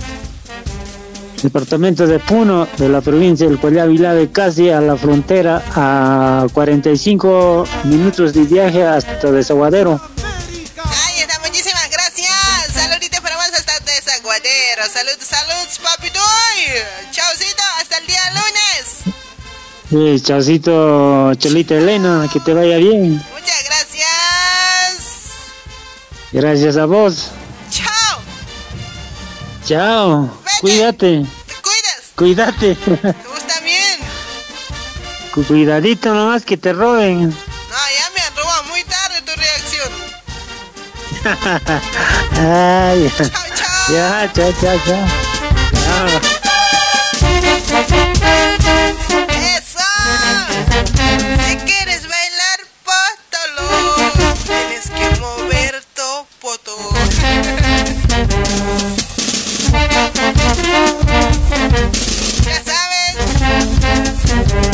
Departamento de Puno, de la provincia del Collao Vilá de casi a la frontera, a 45 minutos de viaje hasta Desaguadero. Ahí está, muchísimas gracias. Saluditos para más hasta Desaguadero. Saludos, saludos, papito. Chaucito, hasta el día lunes. Eh, chaucito, Cholita Elena, que te vaya bien. Muchas gracias. Gracias a vos. Chao. Chao. Cuídate. Cuídate. Vos también. Cu- Cuidadito nomás que te roben. No, ya me han robado muy tarde tu reacción. Ay, ya, chao, chao, chao. Chao.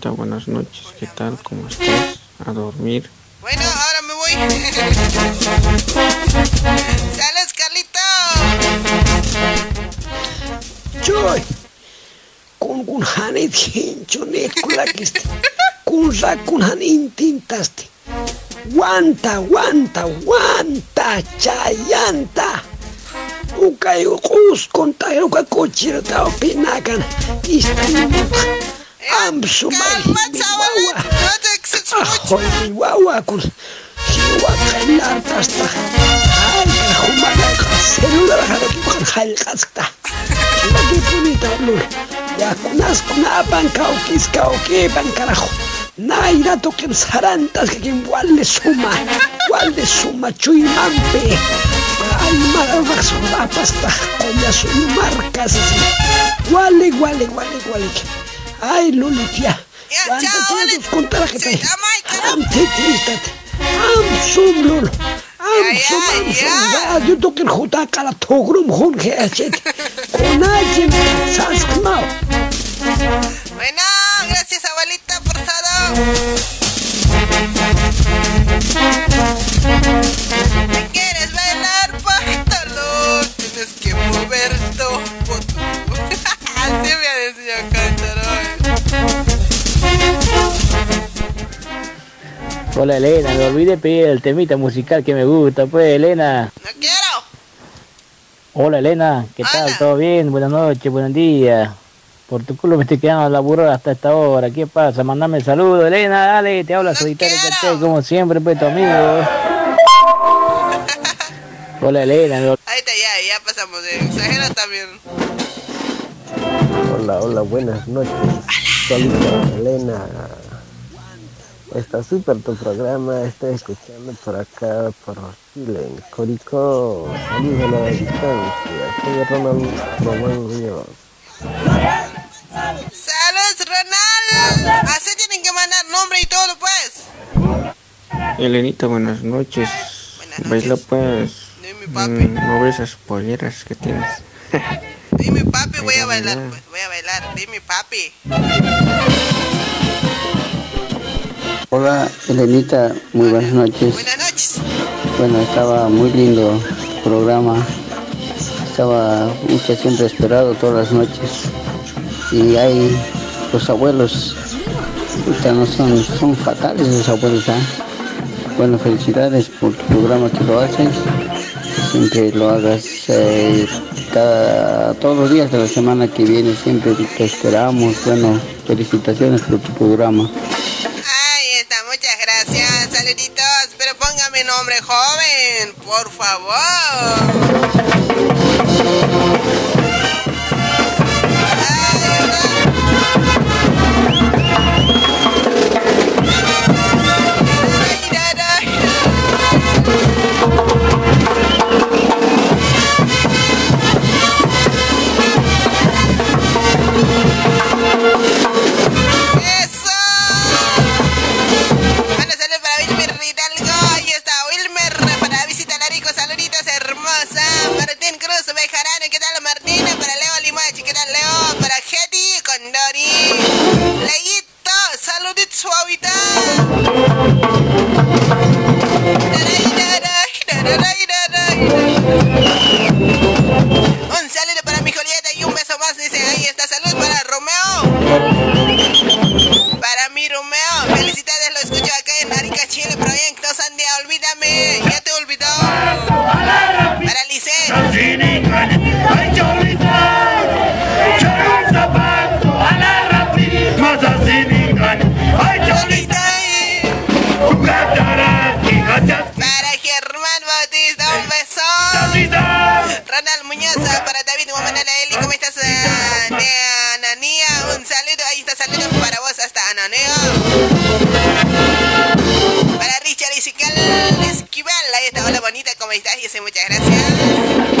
Buenas noches. ¿Qué tal? ¿Cómo estás? A dormir. Bueno, ahora me voy. ¡Sales, Carlito! Joy. Kulakista. Kun sa kun hän intintasti. Wanta, wanta, wanta, chayanta. Uka ei uskon tai uka kotsirta opinakan. Istunuka. Amsumai wawa. Ahoi wawa kun hiwa kailartasta. Aika humana selula harakukan halkasta. Lagi punita lul. Ya kunas kuna apan kaukis kaukipan carajo. Naira toquen sarantas que wale suma. Suma chuy mampe. Ay maravillas pasta. Oya su marcas. Wale wale wale wale. Ay lulitia. Wanta chinos contar que te. Am te tristate. Am sum lul. Am sum am sum. Ya yo toquen juta kala togrum hun que achet. Conachen saskmao. Bueno, gracias abuelita por todo. Si quieres bailar, pájalo, tienes que mover Hola Elena, me olvidé pedir el temita musical que me gusta, pues Elena. No quiero. Hola Elena, ¿qué tal? ¿Todo bien? Buenas noches, buenos días. Por tu culo me estoy quedando a laburar hasta esta hora. ¿Qué pasa? Mandame saludos, Elena, dale, te habla Solitario Caché, como siempre, pues tu amigo. Hola Elena, me Ahí está, ya, ya pasamos de exagero también. Hola, hola, buenas noches. Solita Elena. Está súper tu programa, estoy escuchando por acá, por Chile, en Corico, saludos de la distancia, soy Ronald Román Ríos. ¡Saludos, Ronald! Así tienen que mandar nombre y todo, pues. Elenita, buenas noches. Buenas noches. Baila, pues. Dime, papi. Mm, no ves esas polleras que tienes. Dime, papi, voy a bailar. Pues, voy a bailar, dime, papi. Hola, Elenita, muy buenas noches. Buenas noches. Bueno, estaba muy lindo el programa. Estaba usted siempre esperado todas las noches. Y hay los abuelos, usted no son, son fatales los abuelos, ¿eh? Bueno, felicidades por tu programa que lo haces. Siempre lo hagas eh, cada, todos los días de la semana que viene, siempre te esperamos. Bueno, felicitaciones por tu programa. Saluditos, pero póngame nombre joven, por favor. Saito! Saludit suavidad! ahí está saliendo para vos hasta Ananeo. Para Richard Isical Esquivel, ahí está, hola bonita, ¿cómo estás? Y muchas gracias.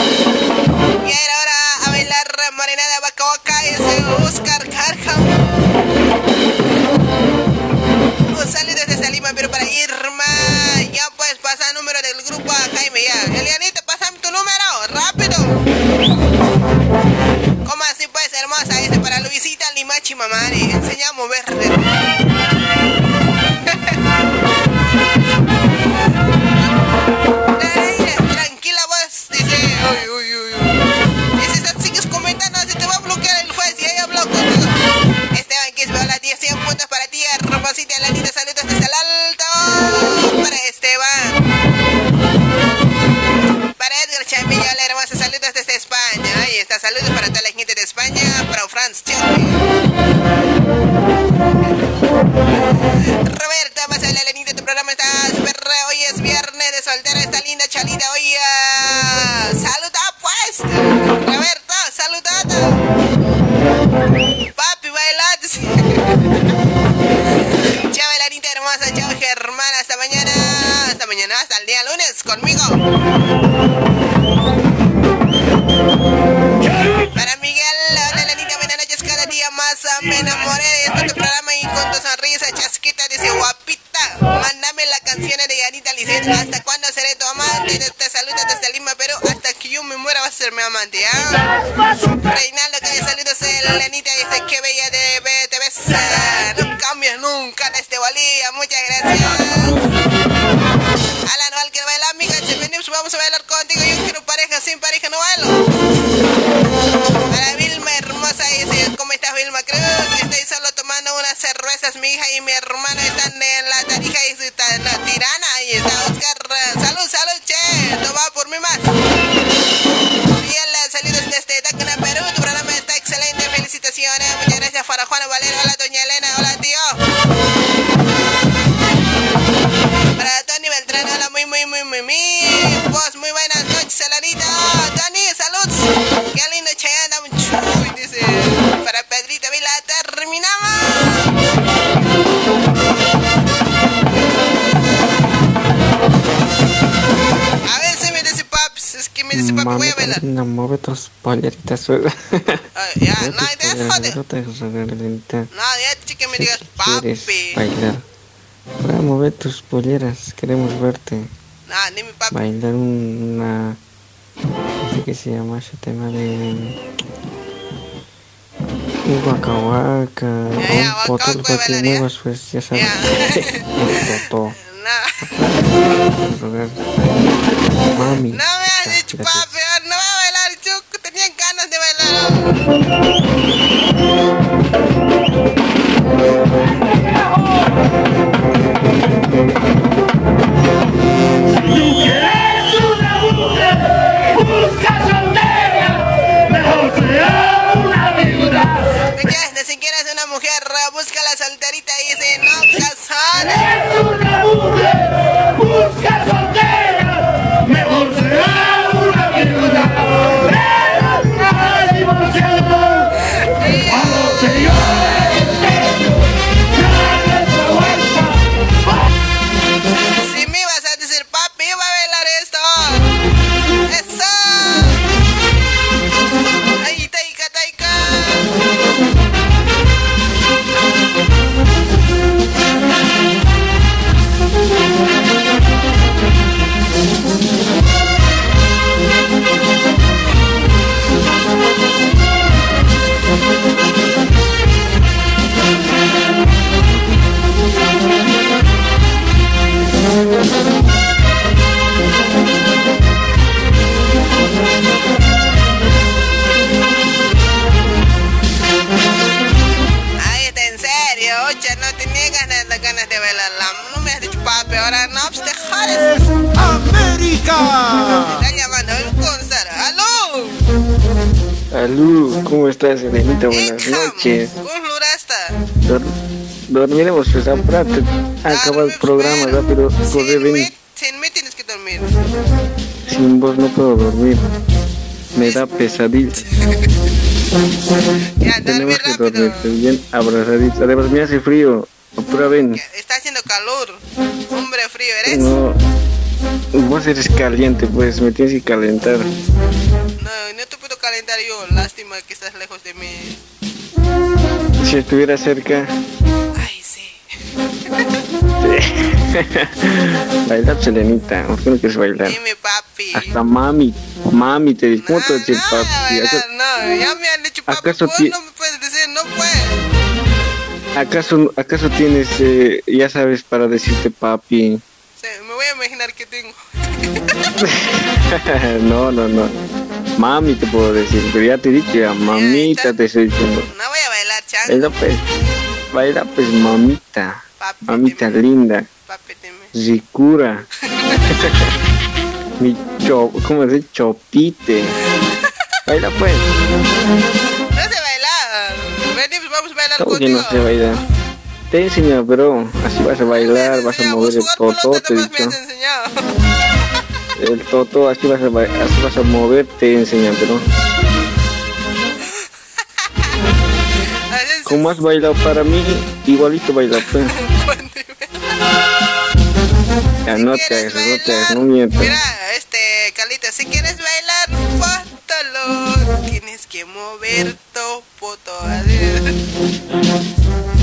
Olerita suegra. Uh, ya, nadie te. No te Nadie, chica, me digas papi. Bailar. a mover tus polleras, queremos verte. Bailar una. Qué se llama ese tema de. Un guacahuaca, un potol, cualquier nuevas, pues ya sabes. Un toto. Nah. Mami. No me has dicho papi. De ¡Eres dormiremos pues. Acaba el programa rápido. Corre, ven. Sin mí tienes que dormir. Sin vos no puedo dormir. Me da pesadillas. Tenemos que dormir bien abrazaditos. Además me hace frío. Ven. Está haciendo calor. Hombre frío eres. No. Vos eres caliente, pues me tienes que calentar. No, no te puedo calentar yo. Lástima que estás lejos de mí. Si estuviera cerca. Ay, sí. Bailar, Selenita. ¿Por qué no quieres bailar? Dime, papi. Hasta mami. Mami, te digo. ¿Cómo te dice papi? ¿Acaso, No, ya me han dicho papi. acaso Vos no me puedes decir, no puedes. acaso, acaso tienes, eh, ya sabes, para decirte papi? Me voy a imaginar que tengo. no, no, no. Mami te puedo decir, pero ya te he dicho ya, mamita te estoy diciendo. No voy a bailar, chan. Baila pues, baila pues mamita, mamita linda, Zicura, mi cho, ¿cómo se? Chopite. Baila pues, No sé bailar. Vení, pues vamos a bailar ¿cómo que contigo. no sé bailar? Te enseño, pero así vas a bailar, vas a mover el toto, te he dicho. El toto, así vas a, así vas a mover, te enseño, pero. ¿Cómo has bailado para mí? Igualito baila, pues. Ya no te hagas, no te hagas, no mientas. Mira, este, Calita, si quieres bailar, pótalo. Tienes que mover tu poto.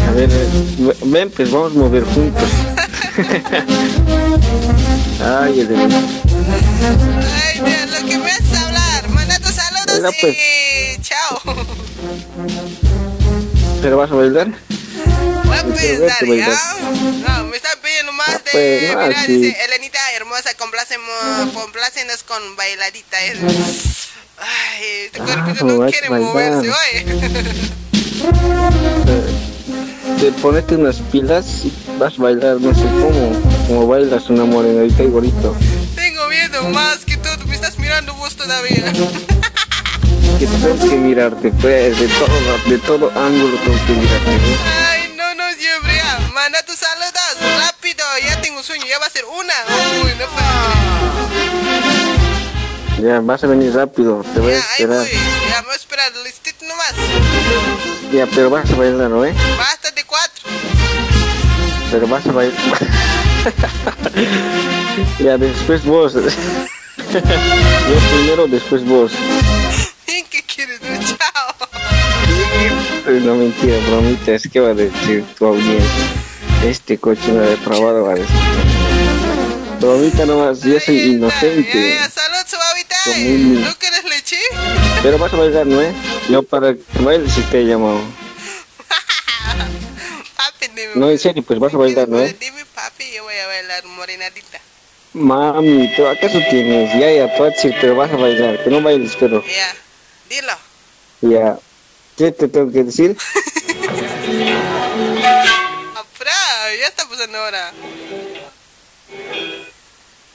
A ver, ven, pues vamos a mover juntos. Ay, el Ay, Dios, lo que me haces hablar. Manda tus saludos pues. y chao. ¿Pero vas a bailar? Voy a Vete, pensar, vete, ¿ya? bailar. No, me están pidiendo más de... pues, no, mira, sí. dice, Elenita hermosa, complácenos con bailadita. Ay, este cuerpito no quiere moverse, oye. Te ponete unas pilas y vas a bailar, no sé cómo, como bailas una morenadita y gorito. Tengo miedo más que todo. Me estás mirando vos todavía. Que tengo que mirarte, pues, de todo, de todo ángulo tengo que mirarte. ¿eh? Ay, no, no, siempre ya. Manda tus saludos, rápido. Ya tengo sueño, ya va a ser una. Uy, no puedo Ya, vas a venir rápido, te voy a esperar. creer. Ya, me voy a esperar, listito nomás. Ya, pero vas a bailar, ¿no, eh? Basta de cuatro. Pero vas a bailar. ya, después vos. Yo primero, después vos. ¿Qué quieres? No, chao. No mentira, bromita, es que va a decir tu audiencia. Este cochino depravado va a decir. Bromita nomás, yo soy inocente. Salud, suavita. Como un- ¿No quieres leche? Pero vas a bailar, ¿no, eh? Yo para que bailes si te he llamado. No, en serio, pues vas a bailar, ¿no? eh? Dime, papi, yo voy a bailar morenadita. Mami, ¿tú acaso tienes? Ya, ya, a decir, pero vas a bailar, que no bailes, pero Ya, dilo. ya. ¿Qué te tengo que decir? Apura, ya está pasando ahora.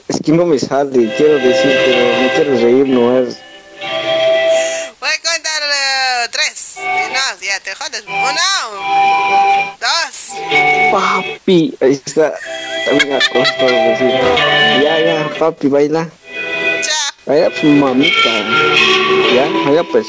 Es que no me sale, quiero decir, pero me quiero reír, no es. Voy a contar eh, tres. No, ya te jodes. Uno, dos. Papi, ahí está. También acostado decir. Ya, ya, papi, baila. Baila, pues, mamita. Ya, baila, pues.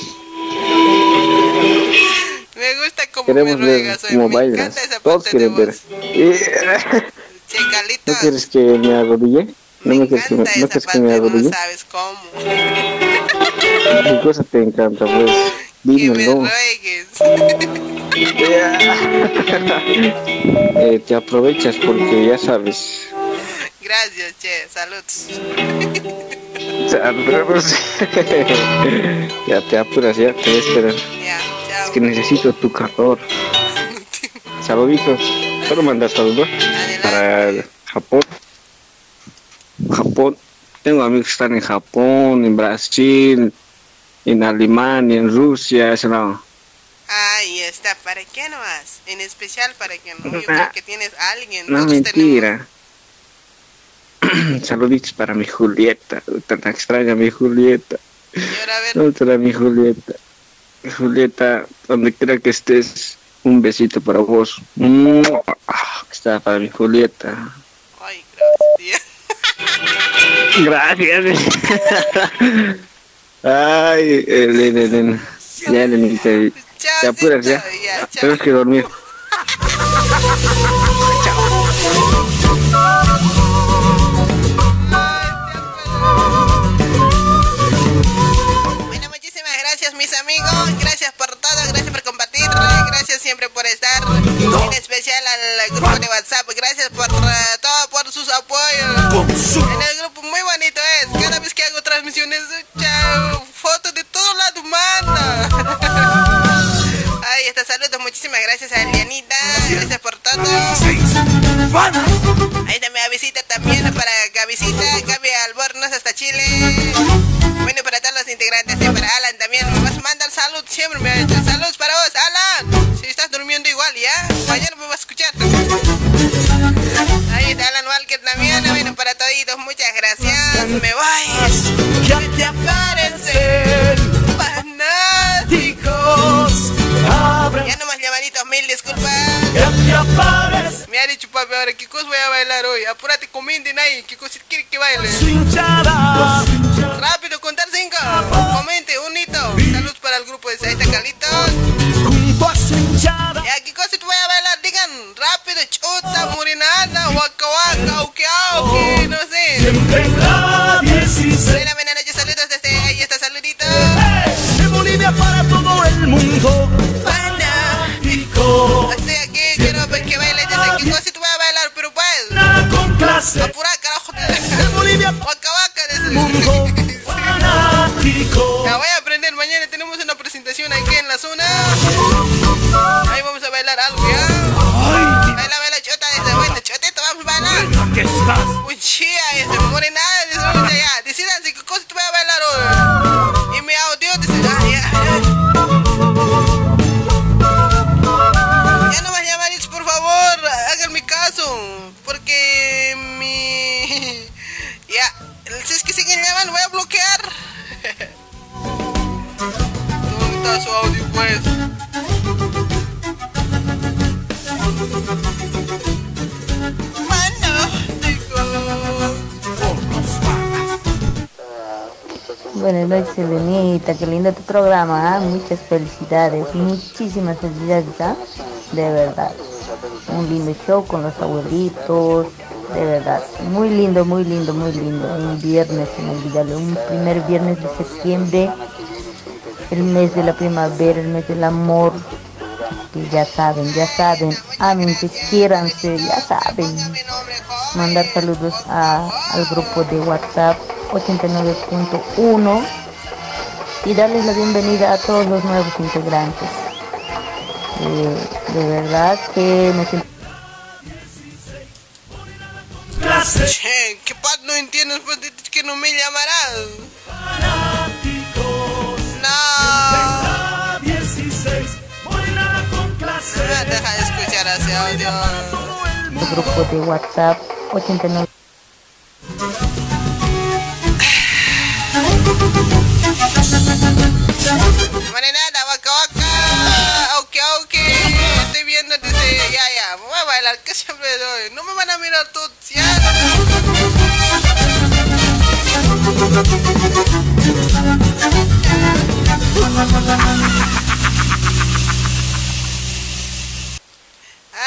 Me gusta como Queremos me ver ruegas. oye, cómo me bailas. encanta esa Todos quieren ver. voz. Che, ¿No Carlitos, quieres que me arrodille? ¿No me que me, esa quieres que me parte no sabes cómo. ¿Qué cosa te encanta, pues? Dímelo. Ruegues. Eh, te aprovechas porque ya sabes. Gracias, che. Salud. O sea, pero, pues, ya te apuras, ya te esperar. Ya, Es que necesito tu calor. Saluditos. ¿Puedo mandar saludos? Para Japón. Japón. Tengo amigos que están en Japón, en Brasil, en Alemania, en Rusia, ese lado. Ahí está. ¿Para qué nomás? En especial para que no. Yo creo que tienes a alguien. No, mentira. Saluditos para mi Julieta. Tan extraña mi Julieta. Para mi Julieta. Julieta, donde quiera que estés, un besito para vos. Ah, Está para mi Julieta. Gracias. Ay, Elena, Elena. Ya, Elena, te, te apuras ya. Tenemos que dormir. siempre por estar. En especial al grupo de WhatsApp. Gracias por eh, todo, por sus apoyos. En el grupo muy bonito es. Cada vez que hago transmisiones, fotos de todo lado manda. Ahí está, saludos. Muchísimas gracias a Elianita. Gracias por todo. Ahí también a visita también para Gavisita, Gaby Albornoz hasta Chile. Bueno, para todos los integrantes y para Alan también. Vas a mandar salud, siempre me ha. Saludos para vos, Alan. Igual, ¿ya? Mañana me vas a escuchar. Ahí está Alan Walker también. Bueno, para toditos, muchas gracias. Me voy. Ya te aparecen fanáticos. Ya nomás llamaditos, mil disculpas. Me ha dicho papi ahora, ¿qué cosa voy a bailar hoy? Apúrate, comenten ahí, ¿qué cosa quiere que baile? Rápido, contar cinco. Comente, un hito. Saludos para el grupo de Saita Carlitos. Chuta, murinada, waka waka, auki auki, no sé. Buena, buena noche, saludos desde ahí está saludito. De Bolivia para todo el mundo. Fanático. Estoy aquí, quiero ver que bailes. Dice, ¿qué cosa te voy a bailar? Pero pues. con clase. Apura, carajo. De Bolivia. Waka waka, dice. La voy a aprender. Mañana tenemos una presentación aquí en la zona. Chotito, vamos a bailar. ¿Qué estás? Un chía, dice, morenada. Dice, allá. Decidan qué cosa te voy a bailar hoy. Y mi audio dice, ah, ya, ya. Ya no más llamaditos, por favor. Háganme caso. Porque mi. Ya. Si es que siguen llamando, voy a bloquear. ¿Dónde está su audio, pues? Buenas noches, Elenita. Qué lindo tu programa. ¿ah? Muchas felicidades. Muchísimas felicidades. ¿ah? De verdad. Un lindo show con los abuelitos. De verdad. Muy lindo, muy lindo, muy lindo. Un viernes inolvidable. Un primer viernes de septiembre. El mes de la primavera, el mes del amor. Ya saben, ya saben. Ámense, quiéranse, ya saben. Mandar saludos a- al grupo de WhatsApp 89.1 y darles la bienvenida a todos los nuevos integrantes. Eh, de verdad que me siento Che, ¿qué pasa? No entiendes pues, que no me llamarás. No. Deja de escuchar ese audio. el grupo de WhatsApp 89. Morenada, waka waka. Ok, ok. Estoy viendo, dice, ya, ya. Voy a bailar, que siempre doy. No me van a mirar todos, ya.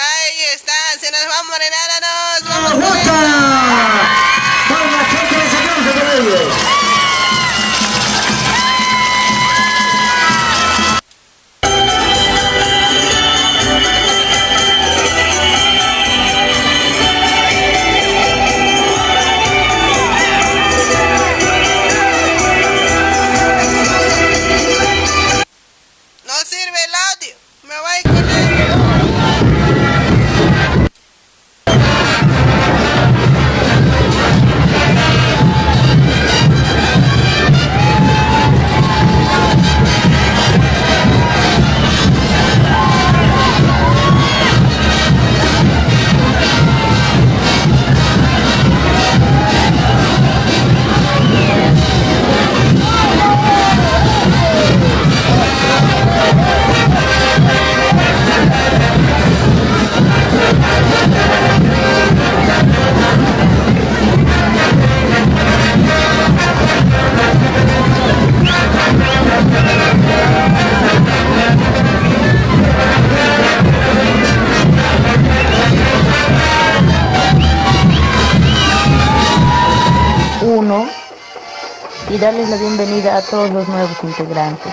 Ahí está, se nos va Morenada, nos vamos con No todos los nuevos integrantes.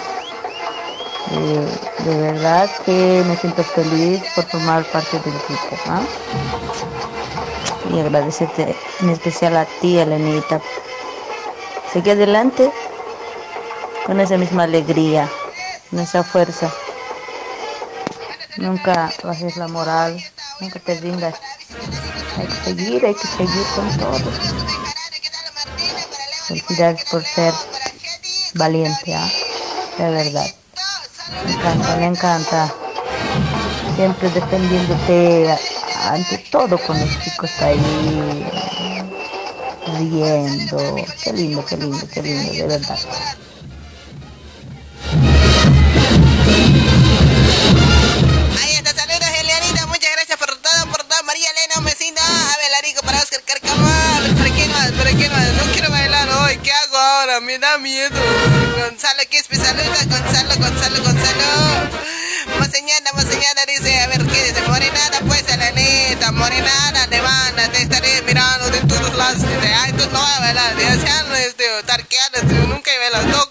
Eh, de verdad que me siento feliz por formar parte del equipo. Y agradecerte en especial a ti, Elenita. Sigue adelante con esa misma alegría, con esa fuerza. Nunca bajes la moral, nunca te rindas. Hay que seguir, hay que seguir con todo. Felicidades por ser valiente, ¿ah? de verdad. Me encanta, me encanta. Siempre defendiéndote ante todo con los chicos ahí riendo. Qué lindo, qué lindo, qué lindo, de verdad. Gonzalo Quispe, saluda. Gonzalo, Gonzalo, Gonzalo. Moseñana, Moseñana dice, a ver qué dice. Morenada, pues a la neta. Morenada, te van, te estaré mirando de todos lados. Dice, ay, tú no bailar. Dice, ya no es de tarqueadas, nunca he.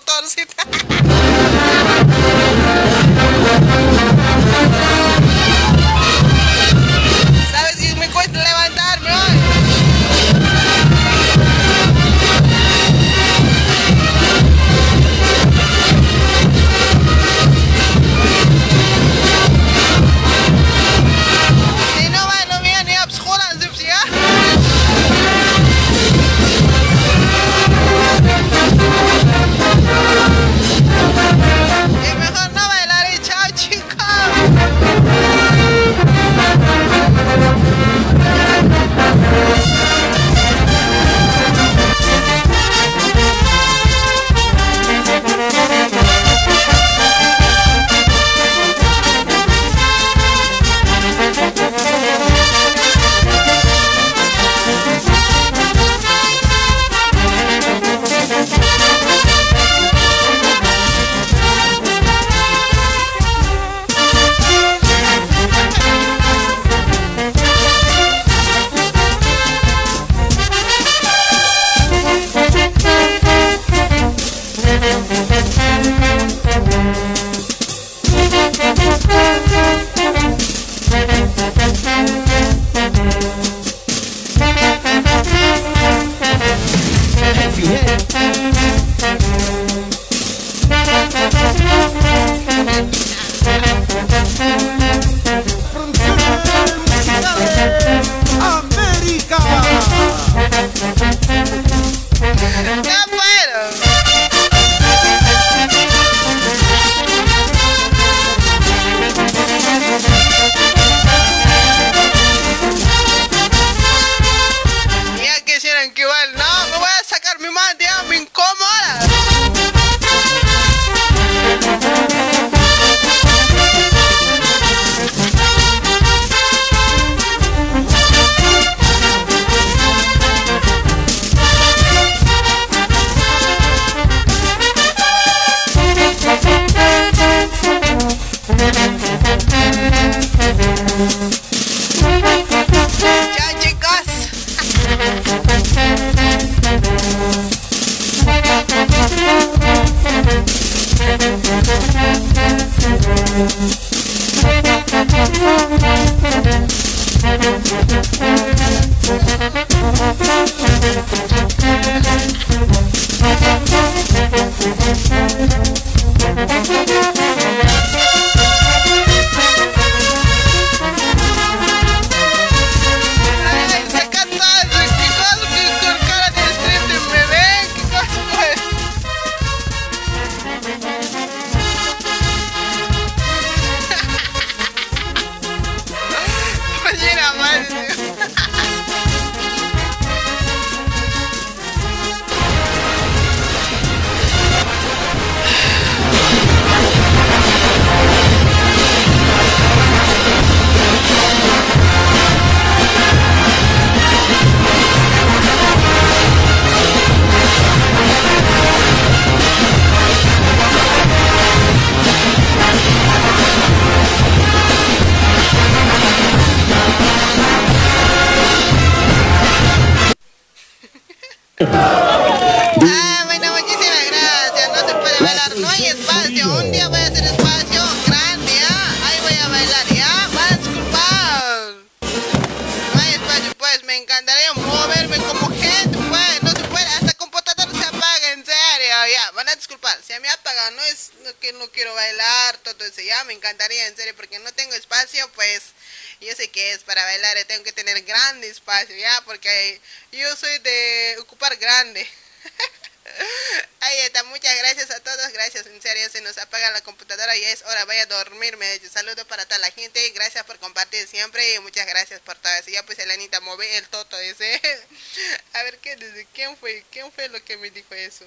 Pues Elenita, move el toto ese. a ver, ¿qué dice? ¿Quién fue? ¿Quién fue lo que me dijo eso?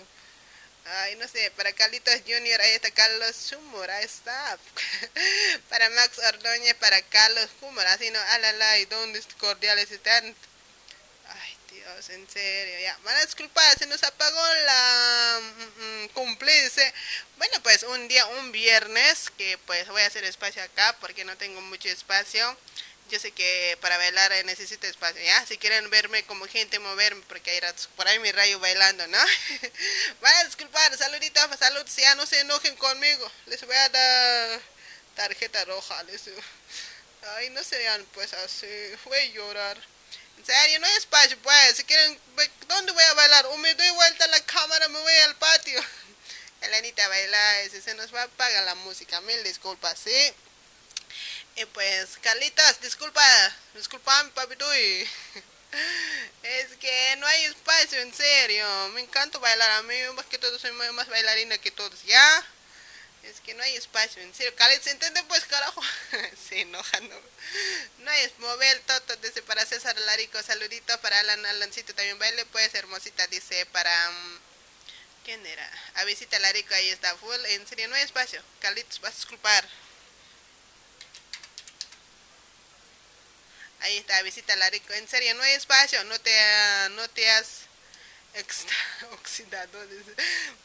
Ay, no sé, para Carlitos Junior, ahí está Carlos Humor, ahí está. para Max Ordóñez, para Carlos Humor, así no, alala, ¿y dónde cordiales están? Ay, Dios, en serio, ya. Van a se nos apagó la mm, mm, cumplirse. Bueno, pues un día, un viernes, que pues voy a hacer espacio acá porque no tengo mucho espacio. Yo sé que para bailar necesito espacio, ¿ya? Si quieren verme como gente, moverme, porque hay ratos por ahí mi rayo bailando, ¿no? Van a disculpar, saluditos, saludos, ya no se enojen conmigo. Les voy a dar tarjeta roja, les Ay, no sean pues así, voy a llorar. En serio, no hay espacio, pues. Si quieren, ¿dónde voy a bailar? O me doy vuelta a la cámara, me voy al patio. Elenita baila, ese se nos va a apagar la música. Mil disculpas, ¿sí? Y pues, Carlitos, disculpa, disculpa, papito. y- Es que no hay espacio, en serio. Me encanta bailar. A mí, más que todo, soy más bailarina que todos, ¿ya? Es que no hay espacio, en serio. Carlitos, ¿se entiende? Pues, carajo. Se enoja, no. No hay mover toto, dice para César Larico. Saludito para Alan Alancito también baile. Pues, hermosita, dice para. mm, ¿Quién era? A visita Larico, ahí está full. En serio, no hay espacio. Carlitos, vas a disculpar. Ahí está, visita Larico. En serio, no hay espacio. No te, no te has oxidado.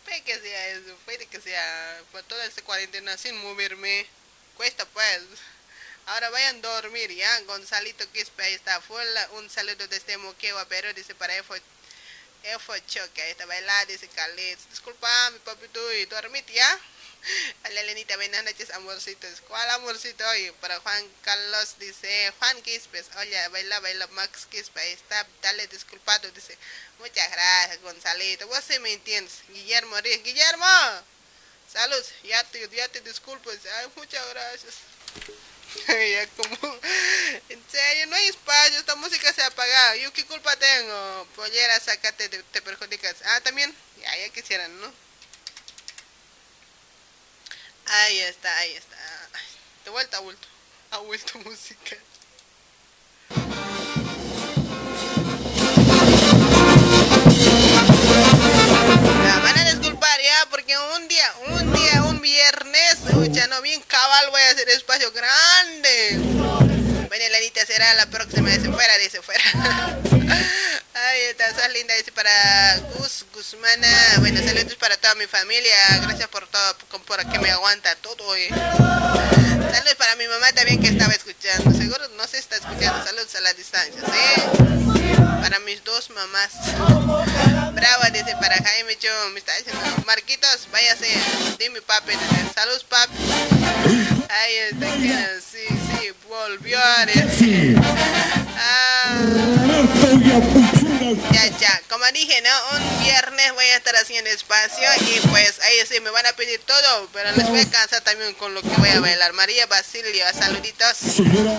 Puede que sea eso. Puede que sea por toda esta cuarentena sin moverme. Cuesta pues. Ahora vayan a dormir ya. Gonzalito Quispe, ahí está. Full. Un saludo desde Moquegua, pero dice para Efo. Efo Choque, ahí está bailando, dice Carlitos. Disculpa, mi papito, y dormite ya. A la Elenita, buenas noches, amorcitos. ¿Cuál amorcito hoy? Para Juan Carlos dice, Juan Quispes, oye, baila, baila, Max Quispe, ahí está, dale disculpado, dice, muchas gracias, Gonzalito, vos sí me entiendes, Guillermo Ríos, Guillermo, salud, ya te, ya te disculpo, ay, muchas gracias. ya como, en serio, no hay espacio, esta música se ha apagado, ¿yo qué culpa tengo? Pollera, sácate, te, te perjudicas. Ah, también, ya, ya quisieran, ¿no? Ahí está, ahí está. De vuelta a vuelto. Ha vuelto música. Gus, Guzmana. Bueno, saludos para toda mi familia. Gracias por todo, por, por que me aguanta todo. oye. Saludos para mi mamá también que estaba escuchando. Seguro no se está escuchando. Saludos a la distancia, ¿sí? Para mis dos mamás. Brava, dice para Jaime Cho. Me está diciendo, Marquitos, váyase. Dime, papi. Saludos, papi. Ahí está, sí, sí, volvió a decir. Ya, ya, como dije, ¿no? Un viernes voy a estar haciendo espacio y pues ahí sí me van a pedir todo, pero les voy a cansar también con lo que voy a bailar. María Basilio, saluditos.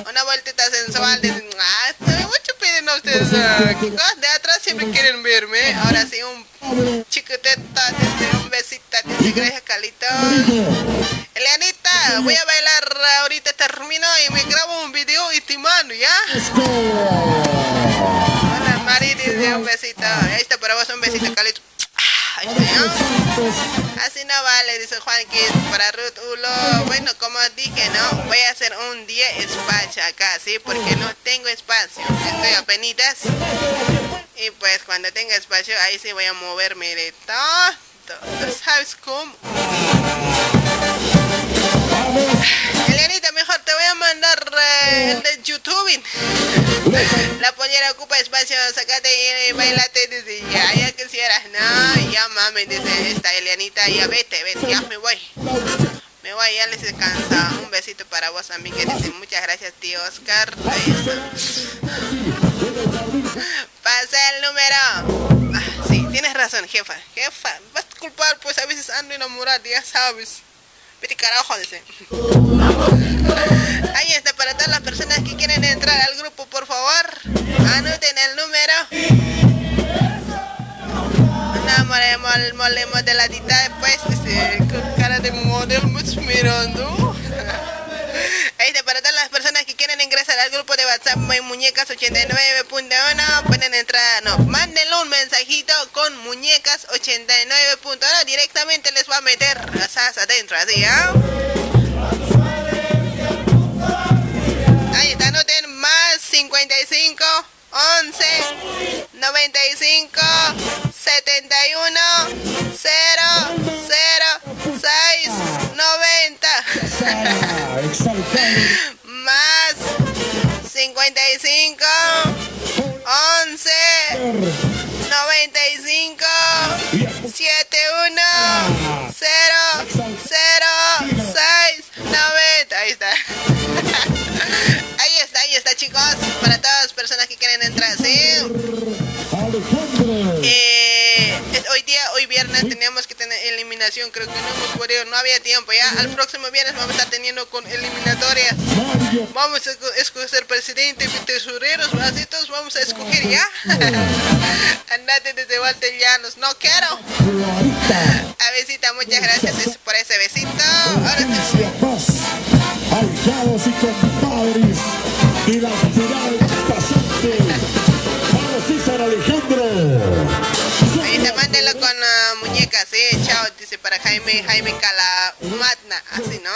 Una vueltita sensual. Dicen, ah, mucho piden ustedes. ah. De atrás siempre quieren verme. Ahora sí, un chiquiteta, desde un besito, gracias, Calito. Elianita, voy a bailar ahorita, termino y me grabo un video y te mando, ¿ya? Dice un besito. Ahí está para vos un besito, Calito. Ahí está, ¿no? Así no vale, dice Juanqui, para Ruth Ulo. Bueno, como dije, ¿no? Voy a hacer un día espacio acá, ¿sí? Porque no tengo espacio. Estoy apenitas. Y pues cuando tenga espacio, ahí sí voy a moverme de todo. ¿Tú ¿Sabes cómo? Elianita, mejor te voy a mandar eh, el de YouTube. La pollera ocupa espacio, sacate y bailate. Dice, ya, ya quisieras. No, ya mami, dice esta Elianita, ya vete, vete, ya me voy. Me voy, ya les descansa. Un besito para vos, amiga. Dice, muchas gracias, tío Oscar. Pasa el número. Ah, sí, tienes razón, jefa. Jefa, vas a culpar, pues a veces ando enamorada, ya sabes. Vete carajo, dice. Ahí está, para todas las personas que quieren entrar al grupo, por favor, anoten el número. No, molemos, molemos de la tita después, dice, con cara de modelo, mirando. Ahí está, para todas las personas quieren ingresar al grupo de WhatsApp My Muñecas 89.1 pueden entrar, no, mándenle un mensajito con Muñecas 89.1 directamente les va a meter asas adentro, así, ¿ah? Ahí está, anoten más 55 11 95 71 0 0 6 90 más. 55 11 95 71 0 0 6 90 ahí está. Ahí está ahí está chicos. Para todas las personas que quieren entrar sí eh, es- hoy día, hoy viernes teníamos que tener eliminación, creo que no hemos podido, no había tiempo ya. Al próximo viernes vamos a estar teniendo con eliminatorias. Vamos a esco- escoger presidente, tesoreros, así todos vamos a escoger ya. Andate desde Walter Llanos, no quiero. A besita, muchas gracias por ese besito. Ahora sí. Y ah, muñecas, sí, chao, dice para Jaime, Jaime Calamatna, así, ¿no?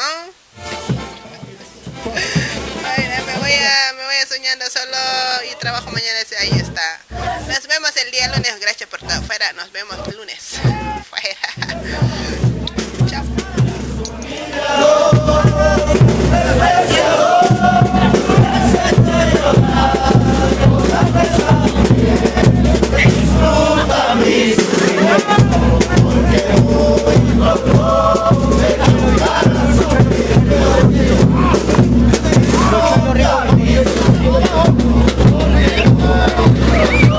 Me voy a, me voy soñando solo y trabajo mañana, ahí está. Nos vemos el día lunes, gracias por todo, fuera, nos vemos lunes. Chao. Rico.